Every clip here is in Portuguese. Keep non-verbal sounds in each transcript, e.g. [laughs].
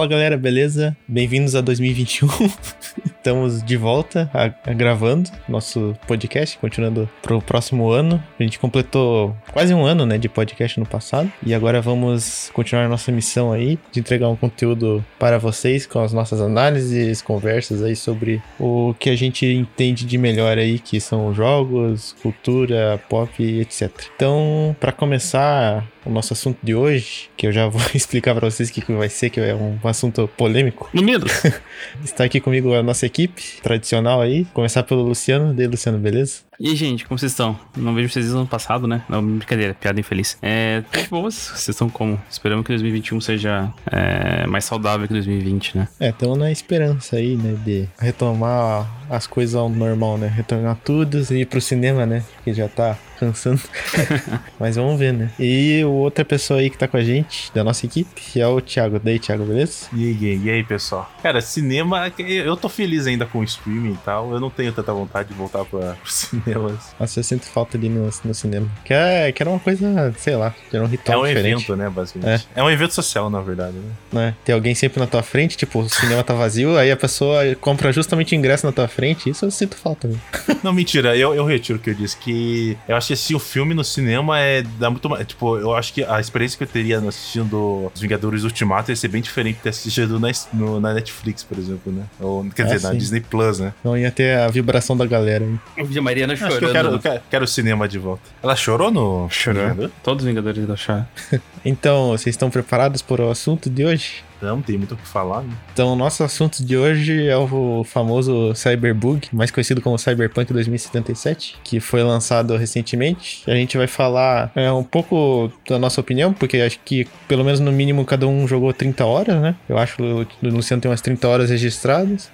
Fala galera, beleza? Bem-vindos a 2021. [laughs] Estamos de volta a, a gravando nosso podcast, continuando pro próximo ano. A gente completou quase um ano, né, de podcast no passado e agora vamos continuar nossa missão aí de entregar um conteúdo para vocês com as nossas análises, conversas aí sobre o que a gente entende de melhor aí, que são jogos, cultura, pop, etc. Então, para começar o nosso assunto de hoje, que eu já vou [laughs] explicar para vocês o que vai ser, que é um assunto polêmico. No medo. [laughs] Está aqui comigo a nossa equipe tradicional aí. Começar pelo Luciano. Daí, Luciano, beleza? E aí, gente, como vocês estão? Não vejo vocês no ano passado, né? Não, brincadeira, piada infeliz. É, boas, vocês estão como? Esperamos que 2021 seja é, mais saudável que 2020, né? É, estamos na esperança aí, né, de retomar as coisas ao normal, né? Retornar tudo e ir pro cinema, né? Que já tá cansando. [laughs] Mas vamos ver, né? E outra pessoa aí que tá com a gente, da nossa equipe, é o Thiago. Daí, Thiago, beleza? E aí, e aí, pessoal? Cara, cinema, eu tô feliz ainda com o streaming e tal. Eu não tenho tanta vontade de voltar pra, pro [laughs] cinema cinemas. Nossa, eu sinto falta ali no, no cinema. Que, é, que era uma coisa, sei lá, que era um ritual É um diferente. evento, né, basicamente. É. é. um evento social, na verdade, né? né? Tem alguém sempre na tua frente, tipo, o cinema tá vazio, aí a pessoa compra justamente ingresso na tua frente, isso eu sinto falta. Né? [laughs] Não, mentira, eu, eu retiro o que eu disse, que eu acho que assim, o filme no cinema é dá muito mais, tipo, eu acho que a experiência que eu teria assistindo Os Vingadores Ultimato ia ser bem diferente de ter assistido na, no, na Netflix, por exemplo, né? Ou, quer dizer, na Disney Plus, né? Não ia ter a vibração da galera. Hein? Eu vi a Mariana chorando. Acho que eu quero, eu quero, quero, o cinema de volta. Ela chorou no. Chorou. Todos os Vingadores da Chá. [laughs] então, vocês estão preparados para o assunto de hoje? Não, tem muito o que falar, né? Então, o nosso assunto de hoje é o famoso Cyberbug, mais conhecido como Cyberpunk 2077, que foi lançado recentemente. A gente vai falar é, um pouco da nossa opinião, porque acho que, pelo menos no mínimo, cada um jogou 30 horas, né? Eu acho que o Luciano tem umas 30 horas registradas.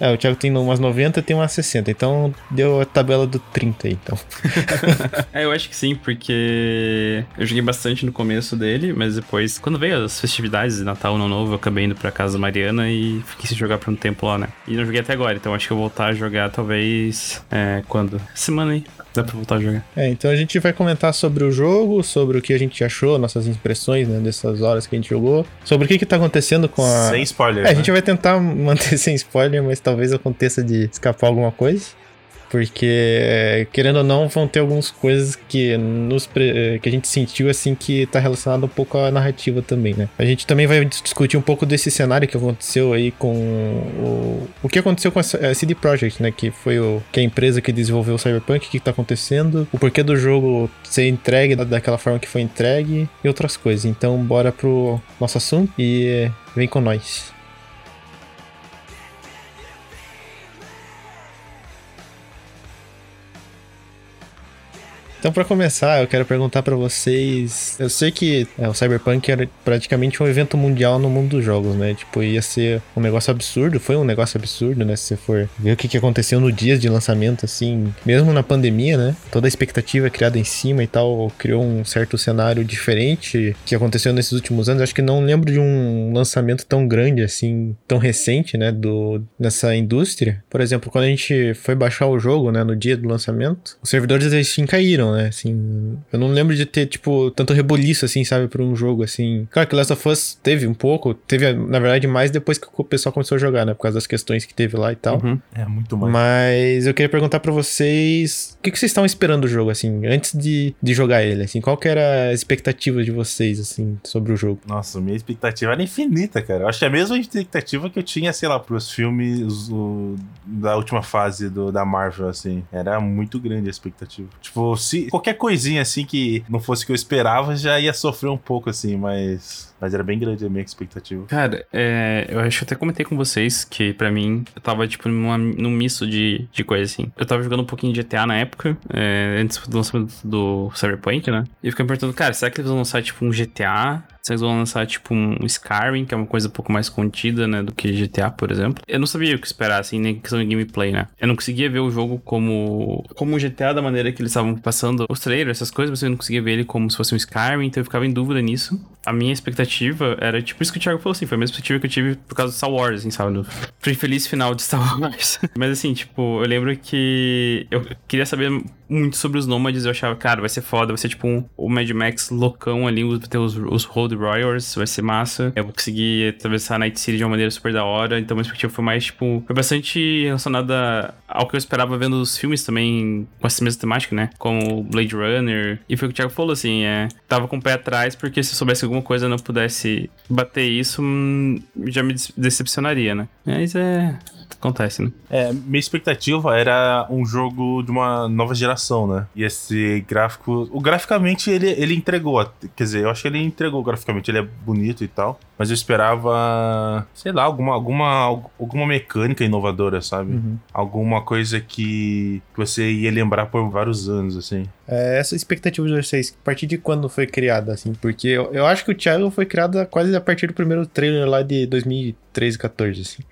É, o Thiago tem umas 90 tem umas 60, então deu a tabela do 30 aí, então. [laughs] é, eu acho que sim, porque eu joguei bastante no começo dele, mas depois, quando veio as festividades de Natal, Ano Novo, eu acabei indo pra casa da Mariana e fiquei sem jogar por um tempo lá, né? E não joguei até agora, então acho que eu vou voltar a jogar talvez. É, quando? Semana aí. Dá pra voltar a jogar. É, então a gente vai comentar sobre o jogo, sobre o que a gente achou, nossas impressões, né, dessas horas que a gente jogou, sobre o que que tá acontecendo com a... Sem spoiler, É, né? a gente vai tentar [laughs] manter sem spoiler, mas talvez aconteça de escapar alguma coisa. Porque, querendo ou não, vão ter algumas coisas que, nos, que a gente sentiu assim que tá relacionado um pouco à narrativa também, né? A gente também vai discutir um pouco desse cenário que aconteceu aí com o, o que aconteceu com a CD Projekt, né? Que foi o, que é a empresa que desenvolveu o Cyberpunk, o que tá acontecendo, o porquê do jogo ser entregue daquela forma que foi entregue e outras coisas. Então, bora pro nosso assunto e vem com nós. Então, para começar, eu quero perguntar para vocês. Eu sei que é, o Cyberpunk era praticamente um evento mundial no mundo dos jogos, né? Tipo, ia ser um negócio absurdo. Foi um negócio absurdo, né? Se você for ver o que, que aconteceu no dia de lançamento, assim, mesmo na pandemia, né? Toda a expectativa criada em cima e tal criou um certo cenário diferente que aconteceu nesses últimos anos. Acho que não lembro de um lançamento tão grande, assim, tão recente, né? Do, nessa indústria. Por exemplo, quando a gente foi baixar o jogo, né? No dia do lançamento, os servidores Steam caíram, né? Assim, eu não lembro de ter, tipo, tanto reboliço, assim, sabe, pra um jogo, assim. Claro que Last of Us teve um pouco, teve, na verdade, mais depois que o pessoal começou a jogar, né? Por causa das questões que teve lá e tal. Uhum. É, muito mais. Mas eu queria perguntar para vocês, o que, que vocês estavam esperando do jogo, assim, antes de, de jogar ele, assim? Qual que era a expectativa de vocês, assim, sobre o jogo? Nossa, minha expectativa era infinita, cara. Eu acho que é a mesma expectativa que eu tinha, sei lá, pros filmes o, da última fase do, da Marvel, assim. Era muito grande a expectativa. Tipo, se qualquer coisinha assim que não fosse o que eu esperava, já ia sofrer um pouco, assim, mas. Mas era bem grande a minha expectativa. Cara, é, eu acho que até comentei com vocês que para mim eu tava, tipo, numa, num misto de, de coisa assim. Eu tava jogando um pouquinho de GTA na época, é, antes do lançamento do Cyberpunk, né? E eu fiquei me perguntando, cara, será que eles vão lançar, tipo, um GTA eles vão lançar, tipo, um Skyrim, que é uma coisa um pouco mais contida, né, do que GTA, por exemplo. Eu não sabia o que esperar, assim, nem questão de gameplay, né? Eu não conseguia ver o jogo como como GTA da maneira que eles estavam passando os trailers, essas coisas, mas eu não conseguia ver ele como se fosse um Skyrim, então eu ficava em dúvida nisso. A minha expectativa era, tipo, isso que o Thiago falou, assim, foi a mesma expectativa que eu tive por causa do Star Wars, assim, sabe? Do infeliz final de Star [laughs] Wars. mas, assim, tipo, eu lembro que eu queria saber muito sobre os nômades. Eu achava, cara, vai ser foda, vai ser tipo um, o Mad Max loucão ali, ter os, os Road Warriors, vai ser massa. Eu vou conseguir atravessar a Night City de uma maneira super da hora. Então, minha perspectiva foi mais, tipo, foi bastante relacionada ao que eu esperava vendo os filmes também com essa mesma temática, né? Como Blade Runner. E foi o que o Thiago falou, assim, é. Tava com o pé atrás, porque se eu soubesse alguma coisa não pudesse bater isso, hum, já me decepcionaria, né? Mas é. Acontece, né? É, minha expectativa era um jogo de uma nova geração, né? E esse gráfico. O graficamente ele, ele entregou. Quer dizer, eu acho que ele entregou graficamente, ele é bonito e tal. Mas eu esperava, sei lá, alguma, alguma, alguma mecânica inovadora, sabe? Uhum. Alguma coisa que, que você ia lembrar por vários anos, assim. É, essa expectativa de vocês, a partir de quando foi criada, assim? Porque eu, eu acho que o Thiago foi criado quase a partir do primeiro trailer lá de 2013, 14, assim.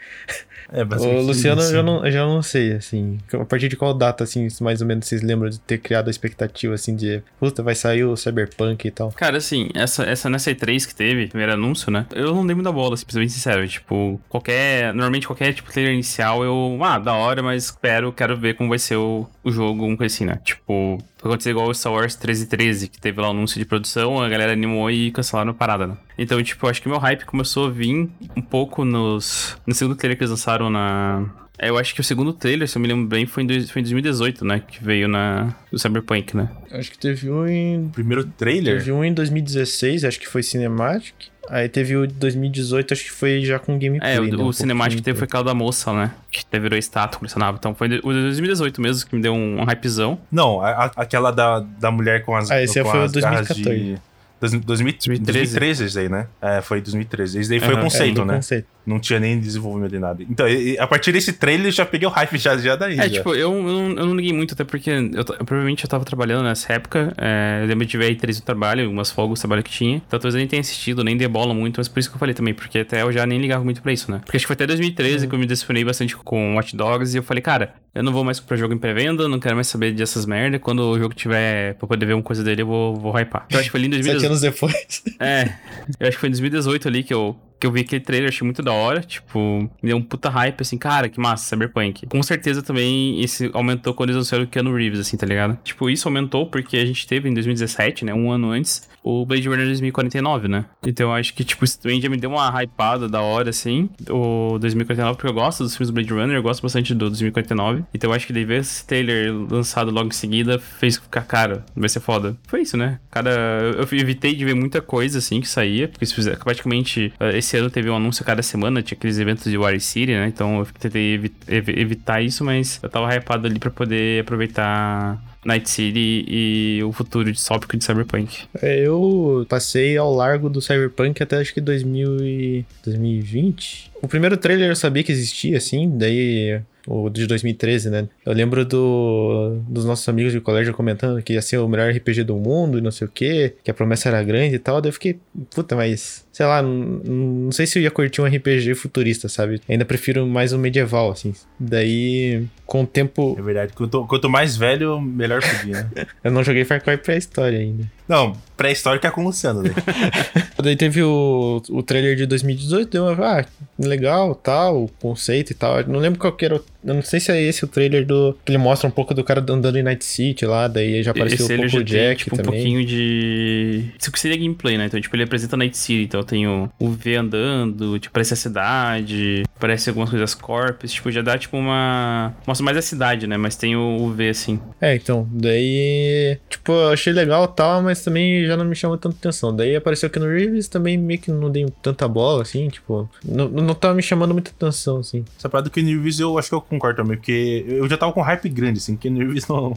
É, o Luciano eu já não, já não sei, assim. A partir de qual data, assim, mais ou menos vocês lembram de ter criado a expectativa, assim, de puta, vai sair o Cyberpunk e tal? Cara, assim, essa, essa nessa E3 que teve, primeiro anúncio, né? Eu não dei muita bola, assim, pra ser bem sincero. Tipo, qualquer. Normalmente qualquer tipo trailer inicial eu. Ah, da hora, mas espero, quero ver como vai ser o, o jogo, um coisa assim, né? Tipo, foi acontecer igual o Star Wars 1313, que teve lá o um anúncio de produção, a galera animou e cancelaram a parada, né? Então, tipo, acho que meu hype começou a vir um pouco nos. No segundo trailer que eles lançaram na. É, eu acho que o segundo trailer, se eu me lembro bem, foi em, dois, foi em 2018, né? Que veio na, do Cyberpunk, né? Acho que teve um em. Primeiro trailer? Teve um em 2016, acho que foi Cinematic. Aí teve o 2018, acho que foi já com gameplay. É, o, né, um o cinemático que teve foi aquela da moça, né? Que virou estátua, colecionável. Então foi o 2018 mesmo que me deu um, um hypezão. Não, a, aquela da, da mulher com as. Ah, esse com foi o 2014. De... 2013. 2013 esse aí, né? É, foi 2013. Esse daí foi uhum, o conceito, é, né? Conceito. Não tinha nem desenvolvimento de nada. Então, a partir desse trailer, já peguei o hype já, já daí. É, já. tipo, eu, eu, não, eu não liguei muito, até porque eu, eu, provavelmente eu tava trabalhando nessa época. É, eu lembro de ver aí três no trabalho, algumas folgas do trabalho que tinha. Então, talvez eu nem tenha assistido, nem dei bola muito, mas por isso que eu falei também, porque até eu já nem ligava muito pra isso, né? Porque acho que foi até 2013 uhum. que eu me decepcionei bastante com Watch Dogs e eu falei, cara, eu não vou mais comprar jogo em pré-venda, não quero mais saber dessas merda. Quando o jogo tiver pra poder ver uma coisa dele, eu vou, vou hypar. Eu acho que foi ali em 2018. Sete anos depois. É, eu acho que foi em 2018 ali que eu, que eu vi aquele trailer, achei muito da hora. Tipo, me deu um puta hype, assim, cara, que massa, Cyberpunk. Com certeza também isso aumentou quando eles anunciaram o Keanu Reeves, assim, tá ligado? Tipo, isso aumentou porque a gente teve em 2017, né, um ano antes, o Blade Runner 2049, né? Então eu acho que, tipo, também já me deu uma hypada da hora, assim, o 2049, porque eu gosto dos filmes do Blade Runner, eu gosto bastante do 2049. Então eu acho que daí ver esse trailer lançado logo em seguida fez ficar, cara, vai ser foda. Foi isso, né? Cada. Eu evitei de ver muita coisa, assim, que saía, porque se fizer, praticamente eh, esse ano teve um anúncio cada semana, tinha aqueles eventos de War City, né? Então eu tentei evi evitar isso, mas eu tava hypado ali pra poder aproveitar Night City e o futuro distópico de Cyberpunk. É, eu passei ao largo do Cyberpunk até acho que 2000 e... 2020. O primeiro trailer eu sabia que existia, assim, daí o de 2013, né? Eu lembro do, dos nossos amigos de colégio comentando que ia ser o melhor RPG do mundo e não sei o que, que a promessa era grande e tal. Daí eu fiquei, puta, mas sei lá, não, não sei se eu ia curtir um RPG futurista, sabe? Ainda prefiro mais um medieval, assim. Daí, com o tempo. É verdade, quanto, quanto mais velho, melhor podia, né? [laughs] eu não joguei Far Cry pré-história ainda. Não, pré-histórica é com o Luciano, né? [laughs] Daí teve o, o trailer de 2018, deu uma, ah, legal, tal, o conceito e tal. Eu não lembro qual que era, eu não sei se é esse o trailer do, que ele mostra um pouco do cara andando em Night City lá, daí já apareceu esse um pouco o Jack tipo, também. um pouquinho de... Isso que seria gameplay, né? Então, tipo, ele apresenta Night City, então tem o, o V andando, tipo, parece a cidade, parece algumas coisas corpos, tipo, já dá, tipo, uma... Mostra mais a cidade, né? Mas tem o, o V, assim. É, então, daí... Tipo, eu achei legal tal, mas também já não me chamou tanta atenção. Daí apareceu aqui no Reeves, também meio que não dei tanta bola, assim, tipo... Não, não tava me chamando muita atenção, assim. Essa parada do Ken Reeves eu acho que eu concordo também, porque eu já tava com hype grande, assim, Ken Reeves não...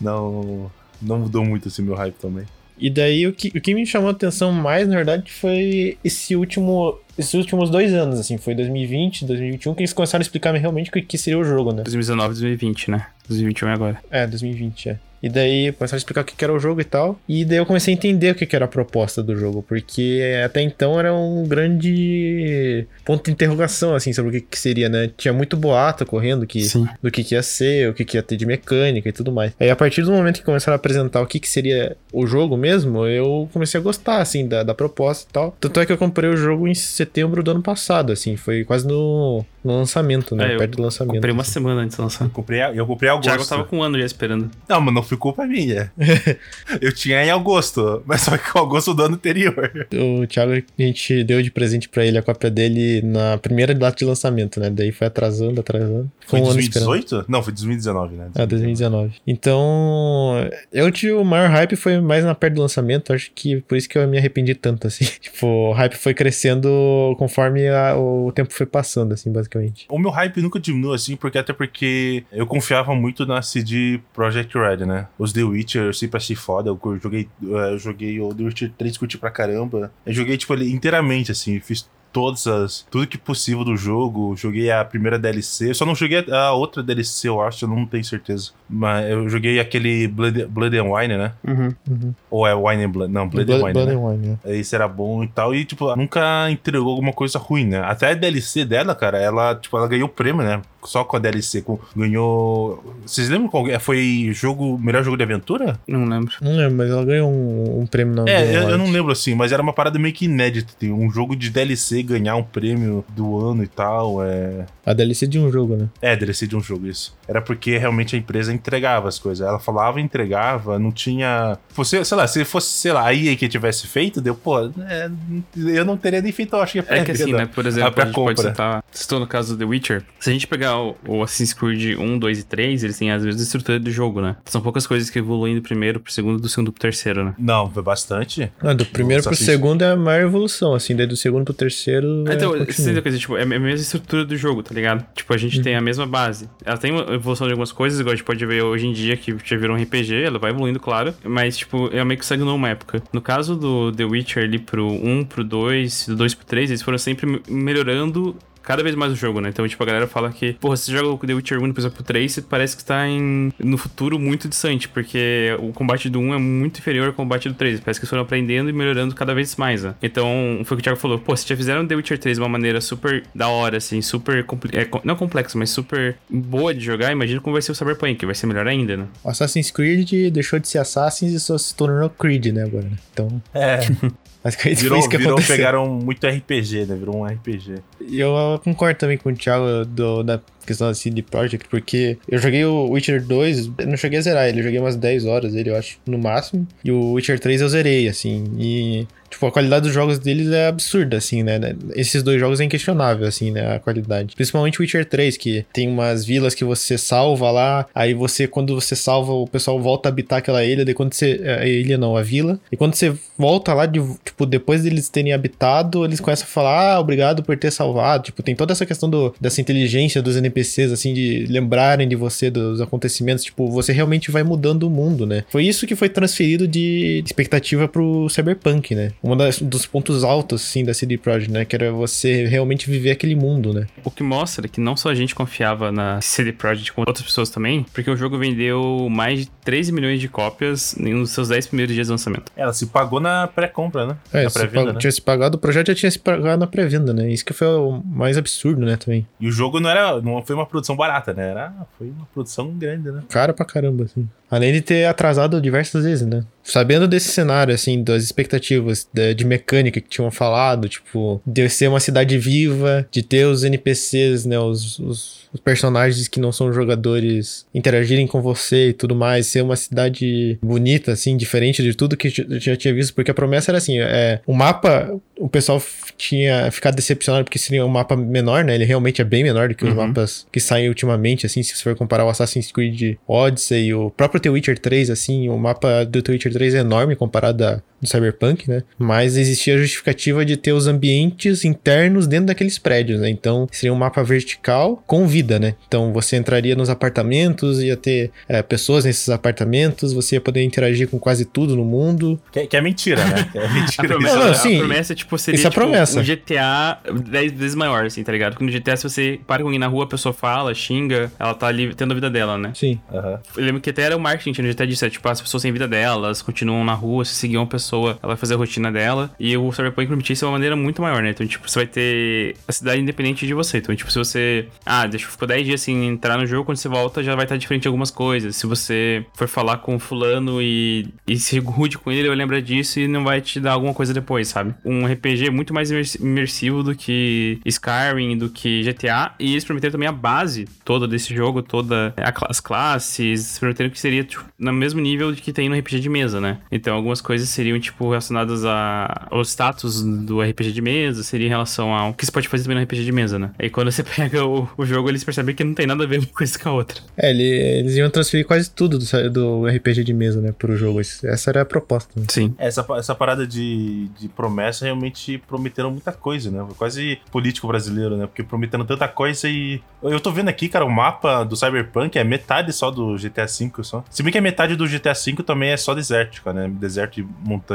não... Não mudou muito, assim, meu hype também. E daí o que, o que me chamou a atenção mais, na verdade, foi esse último. Esses últimos dois anos, assim, foi 2020, 2021, que eles começaram a explicar realmente o que seria o jogo, né? 2019, 2020, né? 2021 é agora. É, 2020, é. E daí começaram a explicar o que era o jogo e tal. E daí eu comecei a entender o que era a proposta do jogo, porque até então era um grande ponto de interrogação, assim, sobre o que, seria, né? Tinha muito boato correndo que, do que, que ia ser, o que, que ia ter de mecânica e tudo mais. Aí a partir do momento que começaram a apresentar o que, que seria o jogo mesmo, eu comecei a gostar, assim, da, da proposta e tal. Tanto é que eu comprei o jogo em setembro do ano passado, assim, foi quase no, no lançamento, né? É, perto do lançamento. Comprei uma assim. semana antes do lançamento. Eu comprei, eu comprei agosto. Thiago tava com um ano já esperando. Não, mas não foi culpa minha. [laughs] eu tinha em agosto, mas só que com agosto do ano anterior. O Thiago, a gente deu de presente pra ele a cópia dele na primeira data de lançamento, né? Daí foi atrasando, atrasando. Foi, um 2018? Não, foi 2019, né? Ah, 2019. Então, eu tive o maior hype foi mais na perto do lançamento, acho que por isso que eu me arrependi tanto, assim. [laughs] tipo, o hype foi crescendo conforme a, o tempo foi passando, assim, basicamente. O meu hype nunca diminuiu, assim, porque até porque eu confiava muito na CD Project Red, né? Os The Witcher, eu sempre achei foda, eu joguei, eh, eu joguei o The Witcher 3, curti pra caramba. Eu joguei, tipo, ele inteiramente, assim, fiz todas as. Tudo que possível do jogo. Joguei a primeira DLC. Só não joguei a outra DLC, eu acho, eu não tenho certeza. Mas eu joguei aquele Blood, Blood and Wine, né? Uhum, uhum. Ou é Wine and Blood? Não, Blood, Blood and Wine. Blood né? and Wine, é. Esse era bom e tal. E, tipo, nunca entregou alguma coisa ruim, né? Até a DLC dela, cara, ela, tipo, ela ganhou o prêmio, né? Só com a DLC. Com, ganhou. Vocês lembram qual foi jogo. Melhor jogo de aventura? Não lembro. Não lembro, mas ela ganhou um, um prêmio na. É, eu, eu, não lembro assim, mas era uma parada meio que inédita. Um jogo de DLC ganhar um prêmio do ano e tal. É... A DLC de um jogo, né? É, DLC de um jogo, isso. Era porque realmente a empresa entregava as coisas. Ela falava, entregava, não tinha. Você, sei lá, se fosse, sei lá, a EA que tivesse feito, deu, pô, é, eu não teria nem feito, eu acho que É que assim, né? Por exemplo, a, a gente compra. pode citar. Citou no caso do The Witcher. Se a gente pegar o, o Assassin's Creed 1, 2 e 3, eles têm às vezes a estrutura do jogo, né? São poucas coisas que evoluem do primeiro pro segundo, do segundo pro terceiro, né? Não, foi bastante. Não, do primeiro pro segundo é a maior evolução, assim, daí do segundo pro terceiro. Então, é, então, coisa, tipo, é a mesma estrutura do jogo, tá ligado? Tipo, a gente uhum. tem a mesma base. Ela tem uma evolução de algumas coisas, igual a gente pode ver hoje em dia, que já virou um RPG, ela vai evoluindo, claro, mas, tipo, ela meio que estagnou uma época. No caso do The Witcher ali pro 1, pro 2, do 2 pro 3, eles foram sempre melhorando cada vez mais o jogo, né? Então, tipo, a galera fala que, porra, você joga o The Witcher 1, por exemplo, 3, parece que está em, no futuro muito distante, porque o combate do 1 é muito inferior ao combate do 3. Parece que eles foram aprendendo e melhorando cada vez mais, né? Então, foi o que o Thiago falou, pô, se já fizeram The Witcher 3 de uma maneira super da hora, assim, super, é, não complexa, mas super boa de jogar, imagina como vai ser o Cyberpunk, que vai ser melhor ainda, né? O Assassin's Creed deixou de ser Assassin's e só se tornou Creed, né, agora, né? Então... É... [laughs] Basicamente virou, foi isso que virou, aconteceu. Pegaram muito RPG, né? Virou um RPG. E eu concordo também com o Thiago do, da questão da CD Projekt, porque eu joguei o Witcher 2, eu não cheguei a zerar ele, eu joguei umas 10 horas dele, eu acho, no máximo. E o Witcher 3 eu zerei, assim. E Tipo, a qualidade dos jogos deles é absurda, assim, né? Esses dois jogos é inquestionável, assim, né? A qualidade. Principalmente Witcher 3, que tem umas vilas que você salva lá, aí você, quando você salva, o pessoal volta a habitar aquela ilha, daí quando você. A ilha não, a vila. E quando você volta lá, de, tipo, depois deles terem habitado, eles começam a falar, ah, obrigado por ter salvado. Tipo, tem toda essa questão do, dessa inteligência dos NPCs, assim, de lembrarem de você, dos acontecimentos. Tipo, você realmente vai mudando o mundo, né? Foi isso que foi transferido de expectativa pro Cyberpunk, né? um dos pontos altos, assim, da CD Projekt, né? Que era você realmente viver aquele mundo, né? O que mostra que não só a gente confiava na CD Projekt, como outras pessoas também, porque o jogo vendeu mais de 13 milhões de cópias nos seus 10 primeiros dias de lançamento. Ela se pagou na pré-compra, né? É, na se pagou, né? tinha se pagado, o projeto já tinha se pagado na pré-venda, né? Isso que foi o mais absurdo, né, também. E o jogo não era, não foi uma produção barata, né? Era, foi uma produção grande, né? Cara pra caramba, assim. Além de ter atrasado diversas vezes, né? Sabendo desse cenário, assim, das expectativas de, de, mecânica que tinham falado, tipo, de ser uma cidade viva, de ter os NPCs, né, os, os, os, personagens que não são jogadores interagirem com você e tudo mais, ser uma cidade bonita, assim, diferente de tudo que eu já tinha visto, porque a promessa era assim, é, o mapa, o pessoal tinha ficado decepcionado porque seria um mapa menor, né, ele realmente é bem menor do que os uhum. mapas que saem ultimamente, assim, se você for comparar o Assassin's Creed Odyssey e o próprio The Witcher 3, assim, o mapa do The Witcher 3 é enorme comparado a do Cyberpunk, né? Mas existia a justificativa de ter os ambientes internos dentro daqueles prédios, né? Então seria um mapa vertical com vida, né? Então você entraria nos apartamentos, ia ter é, pessoas nesses apartamentos, você ia poder interagir com quase tudo no mundo. Que, que é mentira, né? Que [laughs] é mentira. A promessa, Não, não, sim. a promessa tipo, seria Isso é tipo, promessa. um GTA 10 vezes maior, assim, tá ligado? Porque no GTA, se você para com alguém na rua, a pessoa fala, xinga, ela tá ali tendo a vida dela, né? Sim. Aham. Eu lembro que até era o marketing no GTA disso, é, tipo, as pessoas têm vida delas, continuam na rua, se seguir uma pessoa, ela vai fazer a rotina dela. E o Cyberpunk permitia isso de uma maneira muito maior, né? Então, tipo, você vai ter a cidade independente de você. Então, tipo, se você. Ah, deixa eu ficar 10 dias sem entrar no jogo, quando você volta, já vai estar diferente de algumas coisas. Se você for falar com fulano e, e se rude com ele, ele vai lembrar disso e não vai te dar alguma coisa depois, sabe? Um RPG muito mais imers- imersivo do que Skyrim, do que GTA. E eles prometeram também a base toda desse jogo, toda as classes, prometeram que seria tipo, no mesmo nível que tem no RPG de mesa, né? Então algumas coisas seriam, tipo, relacionadas a, ao status do RPG de mesa, seria em relação ao que você pode fazer também no RPG de mesa, né? Aí quando você [laughs] pega o, o jogo, eles percebem que não tem nada a ver uma coisa com a outra. É, ele- eles iam transferir quase tudo do, do RPG de mesa, né, pro jogo. Essa era a proposta. né? Sim. Essa, essa parada de, de promessa realmente prometeram muita coisa, né? Foi quase político brasileiro, né? Porque prometendo tanta coisa e. Eu tô vendo aqui, cara, o mapa do Cyberpunk é metade só do GTA V só. Se bem que a metade do GTA V também é só desértica, né? Deserto e montanha.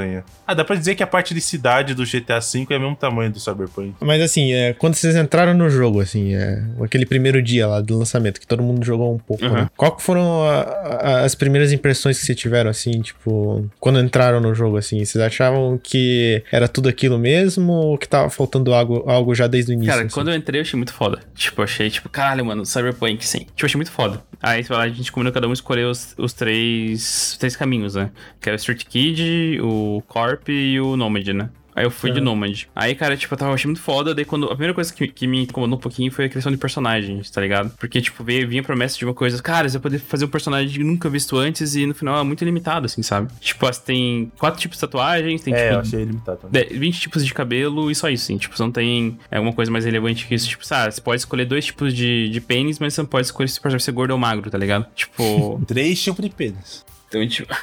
Ah, dá pra dizer que a parte de cidade do GTA V é o mesmo tamanho do Cyberpunk. Mas assim, é, quando vocês entraram no jogo, assim, é, aquele primeiro dia lá do lançamento, que todo mundo jogou um pouco, Uhum. né? Qual que foram a- a- as primeiras impressões que vocês tiveram, assim, tipo, quando entraram no jogo, assim? Vocês achavam que era tudo aquilo mesmo ou que tava faltando algo, algo já desde o início? Cara, assim? quando eu entrei, eu achei muito foda. Tipo, achei, tipo, caralho, mano, Cyberpunk, sim. Tipo, eu achei muito foda. Aí, a gente combinou cada um escolher os, os três, os três caminhos, né? Que era o Street Kid, o Corp e o Nomad, né? Aí eu fui de Nomad. Aí, cara, tipo, eu tava achando muito foda. Daí, quando. A primeira coisa que, que me incomodou um pouquinho foi a criação de personagens, tá ligado? Porque, tipo, veio, vinha a promessa de uma coisa. Cara, você vai poder fazer um personagem nunca visto antes e no final é muito limitado, assim, sabe? Tipo, você tem quatro tipos de tatuagens, tem, é, tipo, eu achei limitado também. de- 20 tipos de cabelo e só isso, assim. Tipo, você não tem alguma coisa mais relevante que isso. Tipo, sabe, você pode escolher dois tipos de, de pênis, mas você não pode escolher se por exemplo, ser gordo ou magro, tá ligado? Tipo. [laughs] Três tipos de pênis. Então, tipo.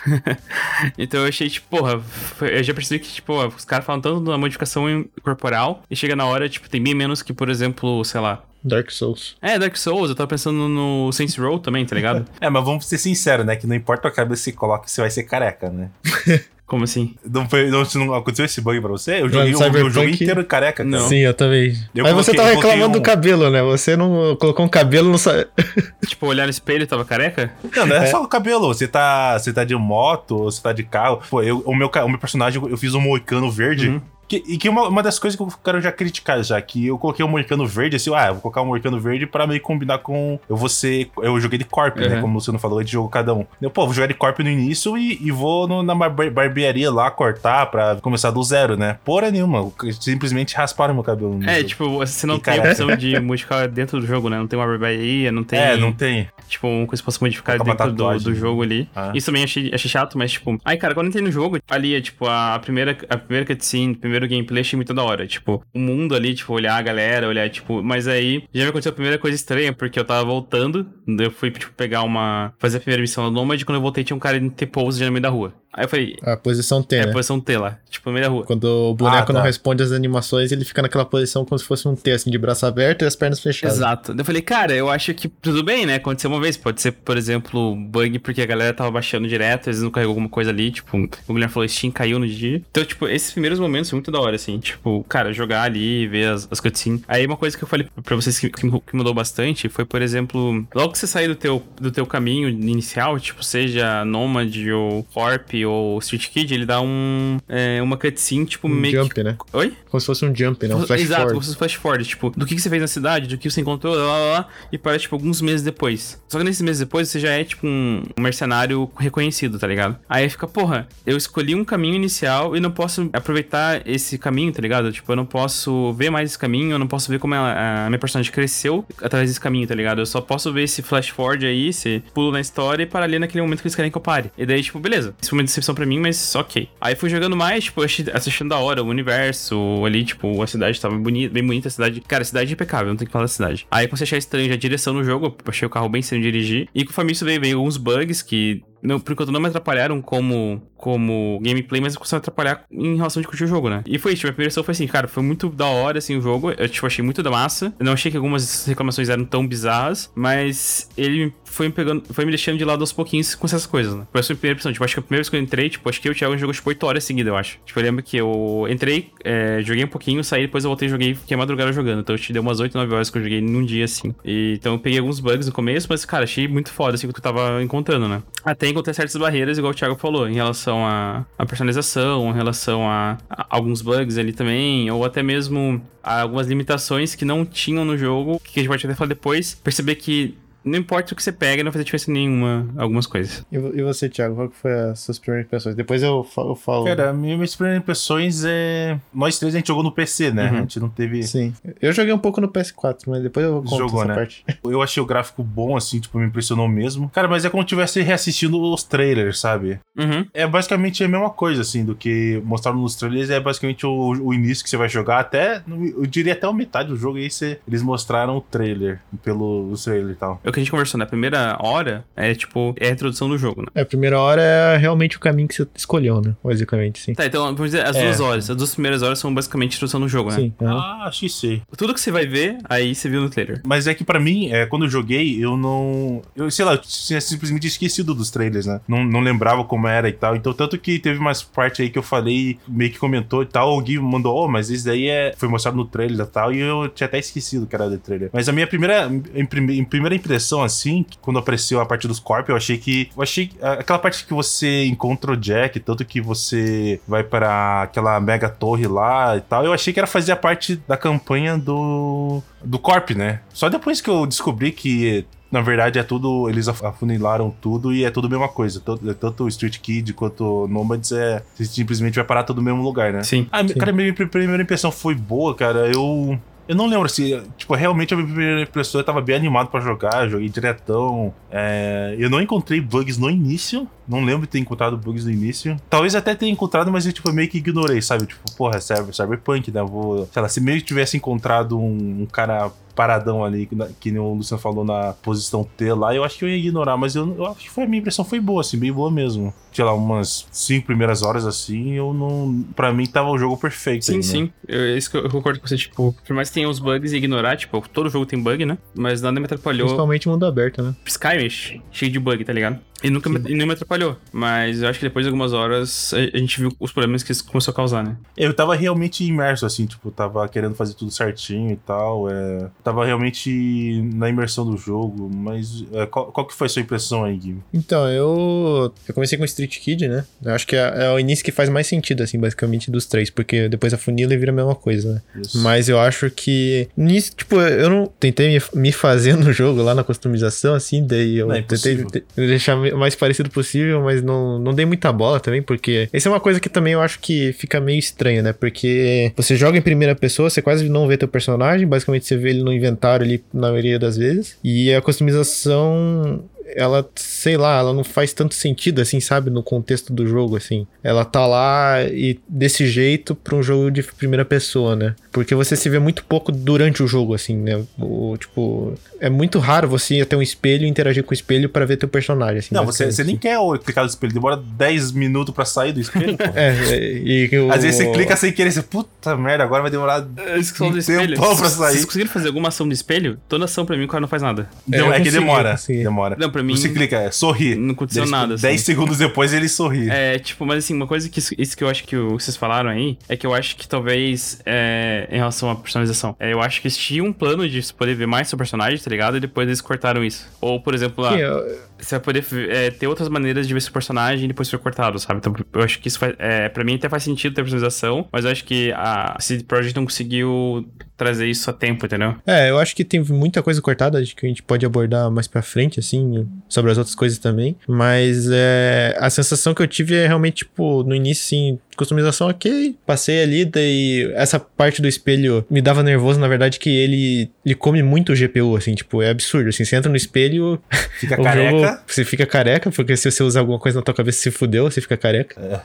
[laughs] então eu achei, tipo, porra, eu já percebi que, tipo, os caras falam tanto da modificação corporal e chega na hora, tipo, tem bem menos que, por exemplo, sei lá. Dark Souls. É, Dark Souls, eu tava pensando no Saints Row também, tá ligado? [laughs] É, mas vamos ser sinceros, né? Que não importa a cabeça que você coloca, você vai ser careca, né? [laughs] Como assim? Não, foi, não, não aconteceu esse bug pra você? Eu joguei o meu jogo Cyberpunk- inteiro careca. Não. Sim, eu também. Eu Mas você coloquei- eu coloquei reclamando um- do cabelo, né? Você não colocou um cabelo no. sa- [laughs] tipo, olhar no espelho e tava careca? Não, não é, só o cabelo. Você tá, você tá de moto, você tá de carro. Pô, eu, o, meu, o meu personagem, eu fiz um moicano verde. Uhum. Que, e que uma, uma das coisas que eu quero já criticar já, que eu coloquei um moicano verde, assim, ah, eu vou colocar um moicano verde pra meio combinar com. Eu vou ser. Eu joguei de corp, né? Uhum. Como o Luciano falou, de jogo cada um. Eu, pô, vou jogar de corp no início e, e vou no- na barbe- barbearia lá cortar pra começar do zero, né? Porra nenhuma. Simplesmente rasparam meu cabelo. É, jogo. tipo, você não E tem a careca. opção de [laughs] modificar dentro do jogo, né? Não tem uma barbearia, não tem. É, não tem. Tipo, uma coisa que possa modificar uma dentro do, do né? jogo ali. Ah. Isso também achei, achei chato, mas tipo. Aí, cara, quando eu entrei no jogo, ali é tipo a primeira, a primeira cutscene, o primeiro gameplay, achei muito da hora. Tipo, o mundo ali, tipo, olhar a galera, olhar, tipo. Mas aí já me aconteceu a primeira coisa estranha, porque eu tava voltando. Eu fui, tipo, pegar uma. fazer a primeira missão no Nomad. Quando eu voltei, tinha um cara indo ter pouso já no meio da rua. Aí eu falei. A posição T, É, né? posição T lá, tipo, no meio da rua. Quando o boneco Ah, tá. não responde às animações, ele fica naquela posição como se fosse um T, assim, de braço aberto e as pernas fechadas. Exato. Daí Eu falei, cara, eu acho que tudo bem, né? Aconteceu uma vez. Pode ser, por exemplo, bug porque a galera tava baixando direto, às vezes não carregou alguma coisa ali. Tipo, o Guilherme falou, Steam caiu no dia. Então, tipo, esses primeiros momentos são muito da hora, assim. Tipo, cara, jogar ali, ver as, as cutscenes. Aí uma coisa que eu falei pra vocês que, que mudou bastante foi, por exemplo, logo que você sair do teu, do teu caminho inicial, tipo, seja Nomad ou Corp ou Street Kid, ele dá um, é, uma cutscene, tipo, Um meio jump, que... né? Oi? Como se fosse um jump, né? Um flash Exato, forward. como se fosse flash forward, tipo, do que, que você fez na cidade, do que você encontrou, lá, lá, lá, e para, tipo, alguns meses depois. Só que nesses meses depois, você já é, tipo, um, um mercenário reconhecido, tá ligado? Aí fica, porra, eu escolhi um caminho inicial e não posso aproveitar esse caminho, tá ligado? Tipo, eu não posso ver mais esse caminho, eu não posso ver como ela- a minha personagem cresceu através desse caminho, tá ligado? Eu só posso ver esse flash forward aí, esse pulo na história e parar ali naquele momento que eles querem que eu pare. E daí, tipo, beleza. Foi uma decepção pra mim, mas ok. Aí fui jogando mais, tipo, assistindo da hora o universo ali, tipo, a cidade tava bonita, bem bonita a cidade. Cara, a cidade é impecável, não tem que falar da cidade. Aí comecei a achar estranho a direção no jogo, achei o carro bem de dirigir. E conforme isso veio, veio alguns bugs que não, por enquanto não me atrapalharam como, como gameplay, mas a atrapalhar em relação de curtir o jogo, né? E foi isso, tipo, a primeira impressão foi assim, cara, foi muito da hora, assim, o jogo. Eu, tipo, achei muito da massa. Eu não achei que algumas reclamações eram tão bizarras, mas ele foi me pegando, foi me deixando de lado aos pouquinhos com essas coisas, né? Foi a primeira impressão. Tipo, acho que a primeira vez que eu entrei, tipo, acho que eu e o Thiago jogou, tipo, 8 horas seguidas, eu acho. Tipo, eu lembro que eu entrei, é, joguei um pouquinho, saí, depois eu voltei e joguei, fiquei a madrugada jogando. Então eu te dei umas 8, 9 horas que eu joguei num dia, assim. E, então eu peguei alguns bugs no começo, mas, cara, achei muito foda, assim, o que eu tava encontrando, né? Até encontrar certas barreiras, igual o Thiago falou, em relação à, à personalização, em relação a, a, alguns bugs ali também, ou até mesmo algumas limitações que não tinham no jogo, que a gente pode até falar depois. Perceber que não importa o que você pega, não faz diferença nenhuma algumas coisas. E, e você, Thiago, qual que foi as suas primeiras impressões? Depois eu falo. Eu falo... Cara, minhas primeiras impressões é. Nós três a gente jogou no PC, né? Uhum. A gente não teve. Sim. Eu joguei um pouco no PS4, mas depois eu conto Jogou, essa né? parte. [laughs] Eu achei o gráfico bom, assim, tipo, me impressionou mesmo. Cara, mas é como se eu estivesse reassistindo os trailers, sabe? Uhum. É basicamente a mesma coisa, assim, do que mostraram nos trailers. É basicamente o, o início que você vai jogar, até. Eu diria até a metade do jogo. E aí você, eles mostraram o trailer, pelo o trailer e tal. O que a gente conversou, né? A primeira hora é tipo, é a introdução do jogo, né? É, a primeira hora é realmente o caminho que você escolheu, né? Basicamente, sim. Tá, então, vamos dizer, as É. duas horas. As duas primeiras horas são basicamente a introdução do jogo, né? Sim. aham. Ah, acho que sei. Tudo que você vai ver, aí você viu no trailer. Mas é que pra mim, é, quando eu joguei, eu não. Eu, sei lá, eu tinha simplesmente esquecido dos trailers, né? Não, não lembrava como era e tal. Então, tanto que teve umas partes aí que eu falei, meio que comentou e tal. O Gui mandou, oh, mas esse daí é... foi mostrado no trailer e tal. E eu tinha até esquecido que era do trailer. Mas a minha primeira, em, prime- em primeira impressão, assim, quando apareceu a parte dos corpos, eu achei que. Eu achei que- aquela parte que você encontra o Jack, tanto que você vai para aquela mega torre lá e tal. Eu achei que era fazer a parte da campanha do. do Corp, né? Só depois que eu descobri que. Na verdade, é tudo. Eles af- afunilaram tudo e é tudo a mesma coisa. Tanto, tanto o Street Kid quanto Nomads é. Simplesmente vai parar tudo no mesmo lugar, né? Sim. Ah, cara, minha pri- primeira impressão foi boa, cara. Eu. Eu não lembro se. Tipo, realmente a minha primeira impressão eu tava bem animado pra jogar, joguei diretão. É, eu não encontrei bugs no início. Não lembro de ter encontrado bugs no início. Talvez até tenha encontrado, mas eu tipo, meio que ignorei, sabe? Tipo, porra, cyber, cyberpunk, né? Vou. Sei lá, se meio que tivesse encontrado um, um cara paradão ali, que, que nem o Luciano falou na posição T lá, eu acho que eu ia ignorar, mas eu, eu acho que foi, a minha impressão foi boa, assim, bem boa mesmo. Sei lá, umas cinco primeiras horas assim, eu não. Pra mim tava o jogo perfeito. Sim, aí, né? sim. Eu, é isso que eu, eu concordo com você, tipo, por mais que tenha os bugs e ignorar, tipo, todo jogo tem bug, né? Mas nada me atrapalhou. Principalmente mundo aberto, né? Skyrim cheio de bug, tá ligado? E nunca me, e não me atrapalhou. Mas eu acho que depois de algumas horas a, a gente viu os problemas que isso começou a causar, né? Eu tava realmente imerso, assim, tipo, tava querendo fazer tudo certinho e tal. É... Tava realmente na imersão do jogo, mas é, qual, qual que foi a sua impressão aí, Gui? Então, eu. Eu comecei com Street Kid, né? Eu acho que é, é o início que faz mais sentido, assim, basicamente, dos três, porque depois a funila vira a mesma coisa, né? Isso. Mas eu acho que. Nisso, tipo, eu não tentei me, me fazer no jogo lá na customização, assim, daí eu é tentei te- deixar o mais parecido possível, mas não, não dei muita bola também, porque. Essa é uma coisa que também eu acho que fica meio estranho, né? Porque você joga em primeira pessoa, você quase não vê teu personagem, basicamente você vê ele no inventário ali na maioria das vezes. E a customização ela, sei lá, ela não faz tanto sentido, assim, sabe, no contexto do jogo, assim. Ela tá lá e desse jeito pra um jogo de primeira pessoa, né? Porque você se vê muito pouco durante o jogo, assim, né? O, tipo, é muito raro você ir até um espelho e interagir com o espelho pra ver teu personagem, assim. Não, você, você nem quer o- clicar no espelho, demora 10 minutos pra sair do espelho, pô. É, [laughs] é, e o... Às vezes você clica sem querer, você, puta merda, agora vai demorar. Você falou do Um espelho. tempão pra sair. Se vocês conseguirem fazer alguma ação do espelho, toda ação pra mim o cara não faz nada. É, Não, é, que demora. consegui. Demora. Não, pra mim. Você clica, é, sorri. Não aconteceu tipo, nada, assim. 10 segundos depois ele sorri. É, tipo, mas assim, uma coisa que isso, que eu acho que vocês falaram aí é que eu acho que talvez é, em relação à personalização, é, eu acho que eles tinham um plano de você poder ver mais seu personagem, tá ligado? E depois eles cortaram isso. Ou, por exemplo, lá, eu- você vai poder é, ter outras maneiras de ver seu personagem e depois foi cortado, sabe? Então eu acho que isso faz. É, pra mim até faz sentido ter personalização, mas eu acho que a CD Projekt não conseguiu trazer isso a tempo, entendeu? É, eu acho que tem muita coisa cortada, acho que a gente pode abordar mais pra frente, assim, sobre as outras coisas também. Mas é, a sensação que eu tive é realmente, tipo, no início, assim, customização ok, passei ali, daí essa parte do espelho me dava nervoso, na verdade, que ele, ele come muito o GPU, assim, tipo, é absurdo, assim, você entra no espelho, Fica [laughs] o careca. jogo, você fica careca, porque se você usar alguma coisa na tua cabeça, se fudeu, você fica careca. É.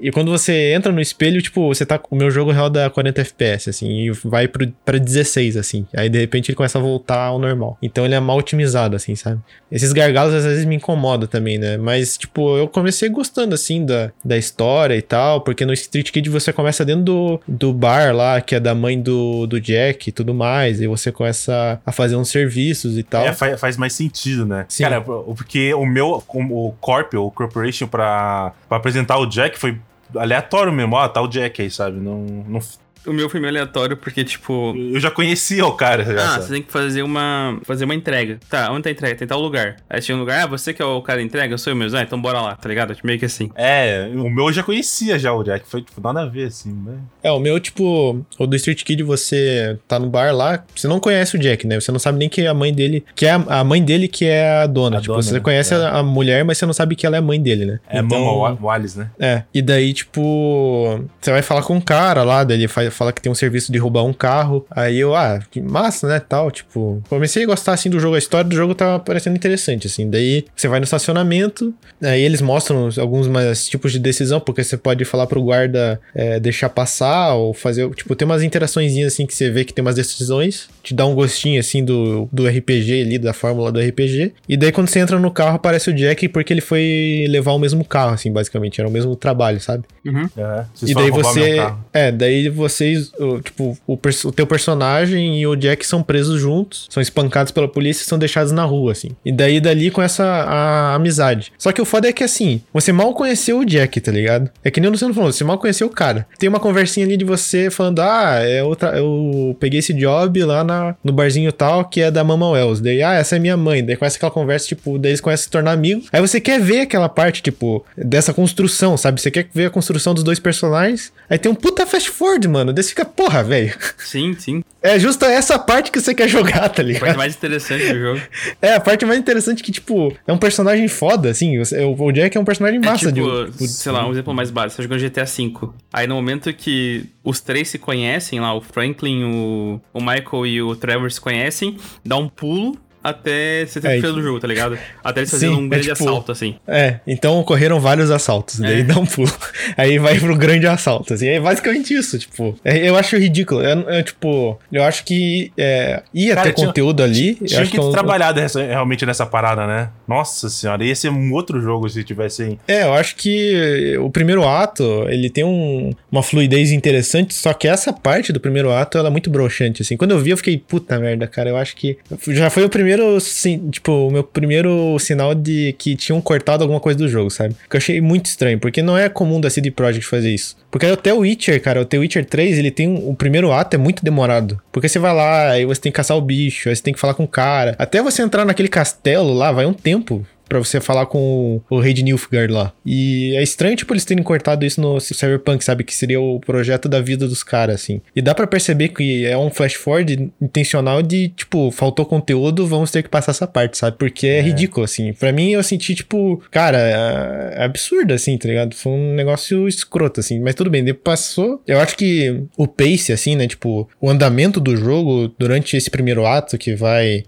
E quando você entra no espelho, tipo, você tá. O meu jogo roda 40 FPS, assim, e vai pro, pra 16, assim. Aí de repente ele começa a voltar ao normal. Então ele é mal otimizado, assim, sabe? Esses gargalos às vezes me incomodam também, né? Mas, tipo, eu comecei gostando, assim, da, da história e tal, porque no Street Kid você começa dentro do, do bar lá, que é da mãe do, do Jack e tudo mais, e você começa a fazer uns serviços e tal. É, faz, faz mais sentido, né? Sim. Cara, porque o meu, o Corp, o Corporation, pra, pra apresentar o Jack foi aleatório mesmo. Ó, tá o Jack aí, sabe? Não, não, O meu foi meio aleatório porque, tipo. eu já conhecia o cara. Já, Ah, sabe? você tem que fazer uma, fazer uma entrega. Tá, onde tá a entrega? Tem tal lugar. Aí chega um lugar, ah, você que é o cara da entrega? Eu sou eu mesmo. Ah, então bora lá, tá ligado? Meio que assim. É, o meu eu já conhecia já o Jack. Foi, tipo, nada a ver, assim, né? É, o meu, tipo, o do Street Kid, você tá no bar lá, você não conhece o Jack, né? Você não sabe nem que é a mãe dele, que é a, a mãe dele que é a dona. A tipo, dona, você né? conhece É. a, a mulher, mas você não sabe que ela é a mãe dele, né? É Então- Mama Wa- Wallace, né? É, e daí, tipo, você vai falar com um cara lá, daí ele fa- fala que tem um serviço de roubar um carro. Aí eu, ah, que massa, né, tal, tipo, comecei a gostar, assim, do jogo, a história do jogo tava parecendo interessante, assim. Daí você vai no estacionamento, aí eles mostram alguns mais tipos de decisão, porque você pode falar pro guarda é, deixar passar ou fazer, tipo, tem umas interaçõezinhas, assim, que você vê que tem umas decisões, te dá um gostinho, assim, do, do RPG ali, da fórmula do RPG. E daí quando você entra no carro, aparece o Jack porque ele foi levar o mesmo carro, assim, basicamente, era o mesmo trabalho, sabe? Uhum. É, e daí você. carro. É, daí vocês. Tipo, o, o teu personagem e o Jack são presos juntos, são espancados pela polícia e são deixados na rua, assim. E daí dali com essa a, amizade. Só que o foda é que assim, você mal conheceu o Jack, tá ligado? É que nem o Luciano falou, você mal conheceu o cara. Tem uma conversinha ali de você falando, ah, é outra, eu peguei esse job lá na, no barzinho tal, que é da Mama Wells. Daí, ah, essa é minha mãe. Daí começa aquela conversa, tipo, daí eles começam a se tornar amigos. Aí você quer ver aquela parte, tipo, dessa construção, sabe? Você quer ver a construção dos dois personagens. Aí tem um puta fast forward, mano. Daí você fica, porra, velho. Sim, sim. É justo essa parte que você quer jogar, tá A parte ligado? mais interessante do jogo. É, a parte mais interessante que, tipo, é um personagem foda, assim. você- O Jack é um personagem É massa tipo, de. de- sei lá, um exemplo mais básico. Você tá jogando GTA V. Aí no momento que os três se conhecem lá, o Franklin, o, o Michael e o Trevor se conhecem, dá um pulo até você ter É, feito do jogo, tá ligado? Até eles fazendo Sim, um é grande tipo- assalto, assim. É, então ocorreram vários assaltos. Daí É. dá um pulo. [laughs] Aí vai pro grande assalto. Assim, é basicamente isso, tipo. é- eu acho ridículo. Eu, eu, tipo, eu acho que é, ia Cara, ter tinha- conteúdo ali. eu Tinha acho que é ter um- trabalhado essa- realmente nessa parada, né? Nossa senhora, ia ser um outro jogo se tivessem. É, eu acho que o primeiro ato, ele tem um- uma fluidez interessante, só que essa parte do primeiro ato, ela é muito broxante, assim. Quando eu vi, eu fiquei, puta merda, cara, eu acho que já foi o primeiro, sim, tipo, o meu primeiro sinal de que tinham cortado alguma coisa do jogo, sabe? Que eu achei muito estranho, porque não é comum da CD Projekt fazer isso. Porque até o Witcher, cara, o The Witcher 3, ele tem um, o primeiro ato é muito demorado. Porque você vai lá, aí você tem que caçar o bicho, aí você tem que falar com o cara. Até você entrar naquele castelo lá, vai um tempo pra você falar com o, o rei de Nilfgaard lá. E é estranho, tipo, eles terem cortado isso no Cyberpunk, sabe? Que seria o projeto da vida dos caras, assim. E dá pra perceber que é um flash forward intencional de, tipo, faltou conteúdo, vamos ter que passar essa parte, sabe? Porque é, ridículo, assim. Pra mim, eu senti, tipo, cara, é, é absurdo, assim, tá ligado? Foi um negócio escroto, assim. Mas tudo bem, depois passou. Eu acho que o pace, assim, né? Tipo, o andamento do jogo durante esse primeiro ato que vai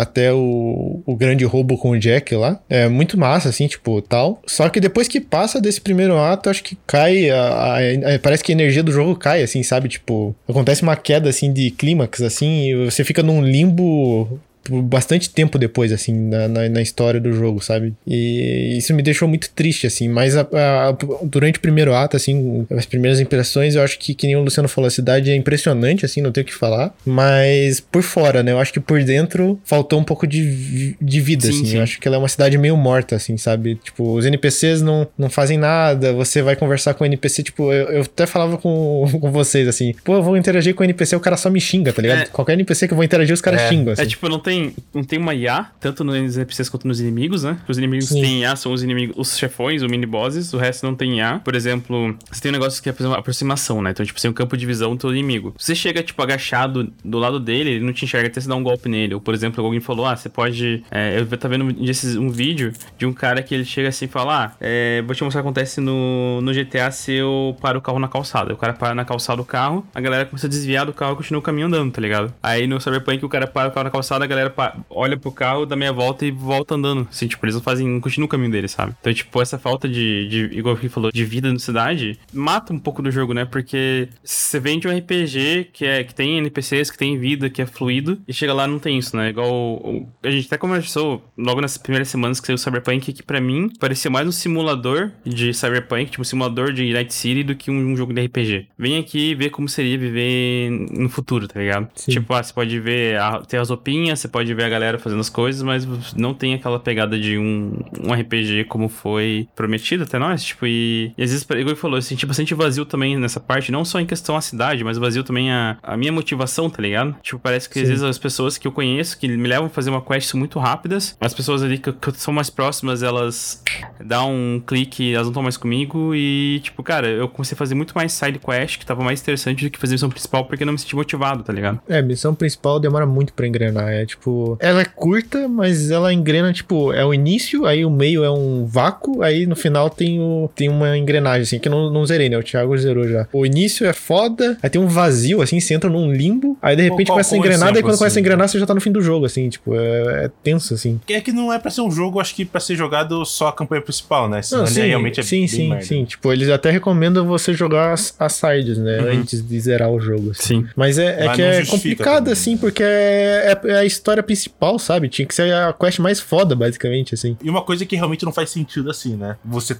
até o, o grande roubo com o Jack lá. É muito massa, assim, tipo, tal. Só que depois que passa desse primeiro ato, acho que cai. A, a- a- parece que a energia do jogo cai, assim, sabe? Tipo, acontece uma queda, assim, de clímax, assim, e você fica num limbo. Por bastante tempo depois, assim, na, na, na história do jogo, sabe? E isso me deixou muito triste, assim. Mas a- a- durante o primeiro ato, assim, as primeiras impressões, eu acho que, que nem o Luciano falou, a cidade é impressionante, assim, não tenho o que falar. Mas por fora, né? Eu acho que por dentro faltou um pouco de, de vida, Sim, assim. sim. Eu acho que ela é uma cidade meio morta, assim, sabe? Tipo, os NPCs não, não fazem nada, você vai conversar com o NPC, tipo, eu, eu até falava com, [laughs] com vocês, assim, pô, eu vou interagir com o NPC, o cara só me xinga, tá ligado? É. Qualquer NPC que eu vou interagir, os caras É. xingam, assim. É tipo, não tem tem, não tem uma IA, tanto nos NPCs quanto nos inimigos, né? Os inimigos Sim. que têm IA são os inimigos, os chefões, os mini-bosses, o resto não tem IA. Por exemplo, você tem um negócio que é por exemplo, aproximação, né? Então, tipo, você tem um campo de visão do teu inimigo. Você chega, tipo, agachado do lado dele, ele não te enxerga até você dar um golpe nele. Ou, por exemplo, alguém falou, ah, você pode... É, eu tava vendo desses, um vídeo de um cara que ele chega assim e fala, ah, é, vou te mostrar o que acontece no, no GTA se eu paro o carro na calçada. O cara para na calçada do carro, a galera começa a desviar do carro e continua o caminho andando, tá ligado? Aí no Cyberpunk o cara para o carro na calçada, a galera pa- olha pro carro, dá meia volta e volta andando. Assim, tipo, eles não fazem, não continuam o caminho deles, sabe? Então, tipo, essa falta de, de igual que falou, de vida na cidade, mata um pouco do jogo, né? Porque você vende um RPG que, é, que tem NPCs, que tem vida, que é fluido, e chega lá e não tem isso, né? Igual a gente até conversou logo nas primeiras semanas que saiu o Cyberpunk, que pra mim parecia mais um simulador de Cyberpunk, tipo um simulador de Night City do que um, um jogo de RPG. Vem aqui ver como seria viver no futuro, tá ligado? Sim. Tipo, ah, você pode ver, a, ter as roupinhas, você pode ver a galera fazendo as coisas, mas não tem aquela pegada de um, um RPG como foi prometido até nós, tipo, e, e às vezes, igual ele falou, eu senti bastante vazio também nessa parte, não só em questão a cidade, mas vazio também a, a minha motivação, tá ligado? Tipo, parece que às Sim. vezes as pessoas que eu conheço, que me levam a fazer uma quest muito rápidas, as pessoas ali que, que são mais próximas, elas dão um clique, elas não estão mais comigo e, tipo, cara, eu comecei a fazer muito mais side quest, que tava mais interessante do que fazer missão principal, porque eu não me senti motivado, tá ligado? É, missão principal demora muito pra engrenar. É tipo. Ela é curta, mas ela engrena, tipo, é o início, aí o meio é um vácuo, aí no final tem, o, tem uma engrenagem, assim, que eu não, não zerei, né? O Thiago zerou já. O início é foda, aí tem um vazio, assim, você entra num limbo, aí de repente Qual- começa a engrenar, exemplo, quando começa a assim? engrenar, você já tá no fim do jogo, assim, tipo, é, é tenso, assim. É que não é pra ser um jogo, acho que pra ser jogado só a campanha principal, né? Senão Não, ele sim, realmente é sim, bem sim, merda. sim. Tipo, eles até recomendam você jogar as, as sides, né? Uhum. Antes de zerar o jogo. assim. Sim. Mas é, é Mas que é complicado, também, assim, né? porque é, é- é a história principal, sabe? Tinha que ser a quest mais foda, basicamente, assim. E uma coisa que realmente não faz sentido assim, né? Você.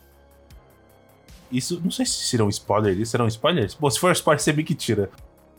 Isso, não sei se será um spoiler. Isso será um spoiler? Bom, se for spoiler, você bem que tira.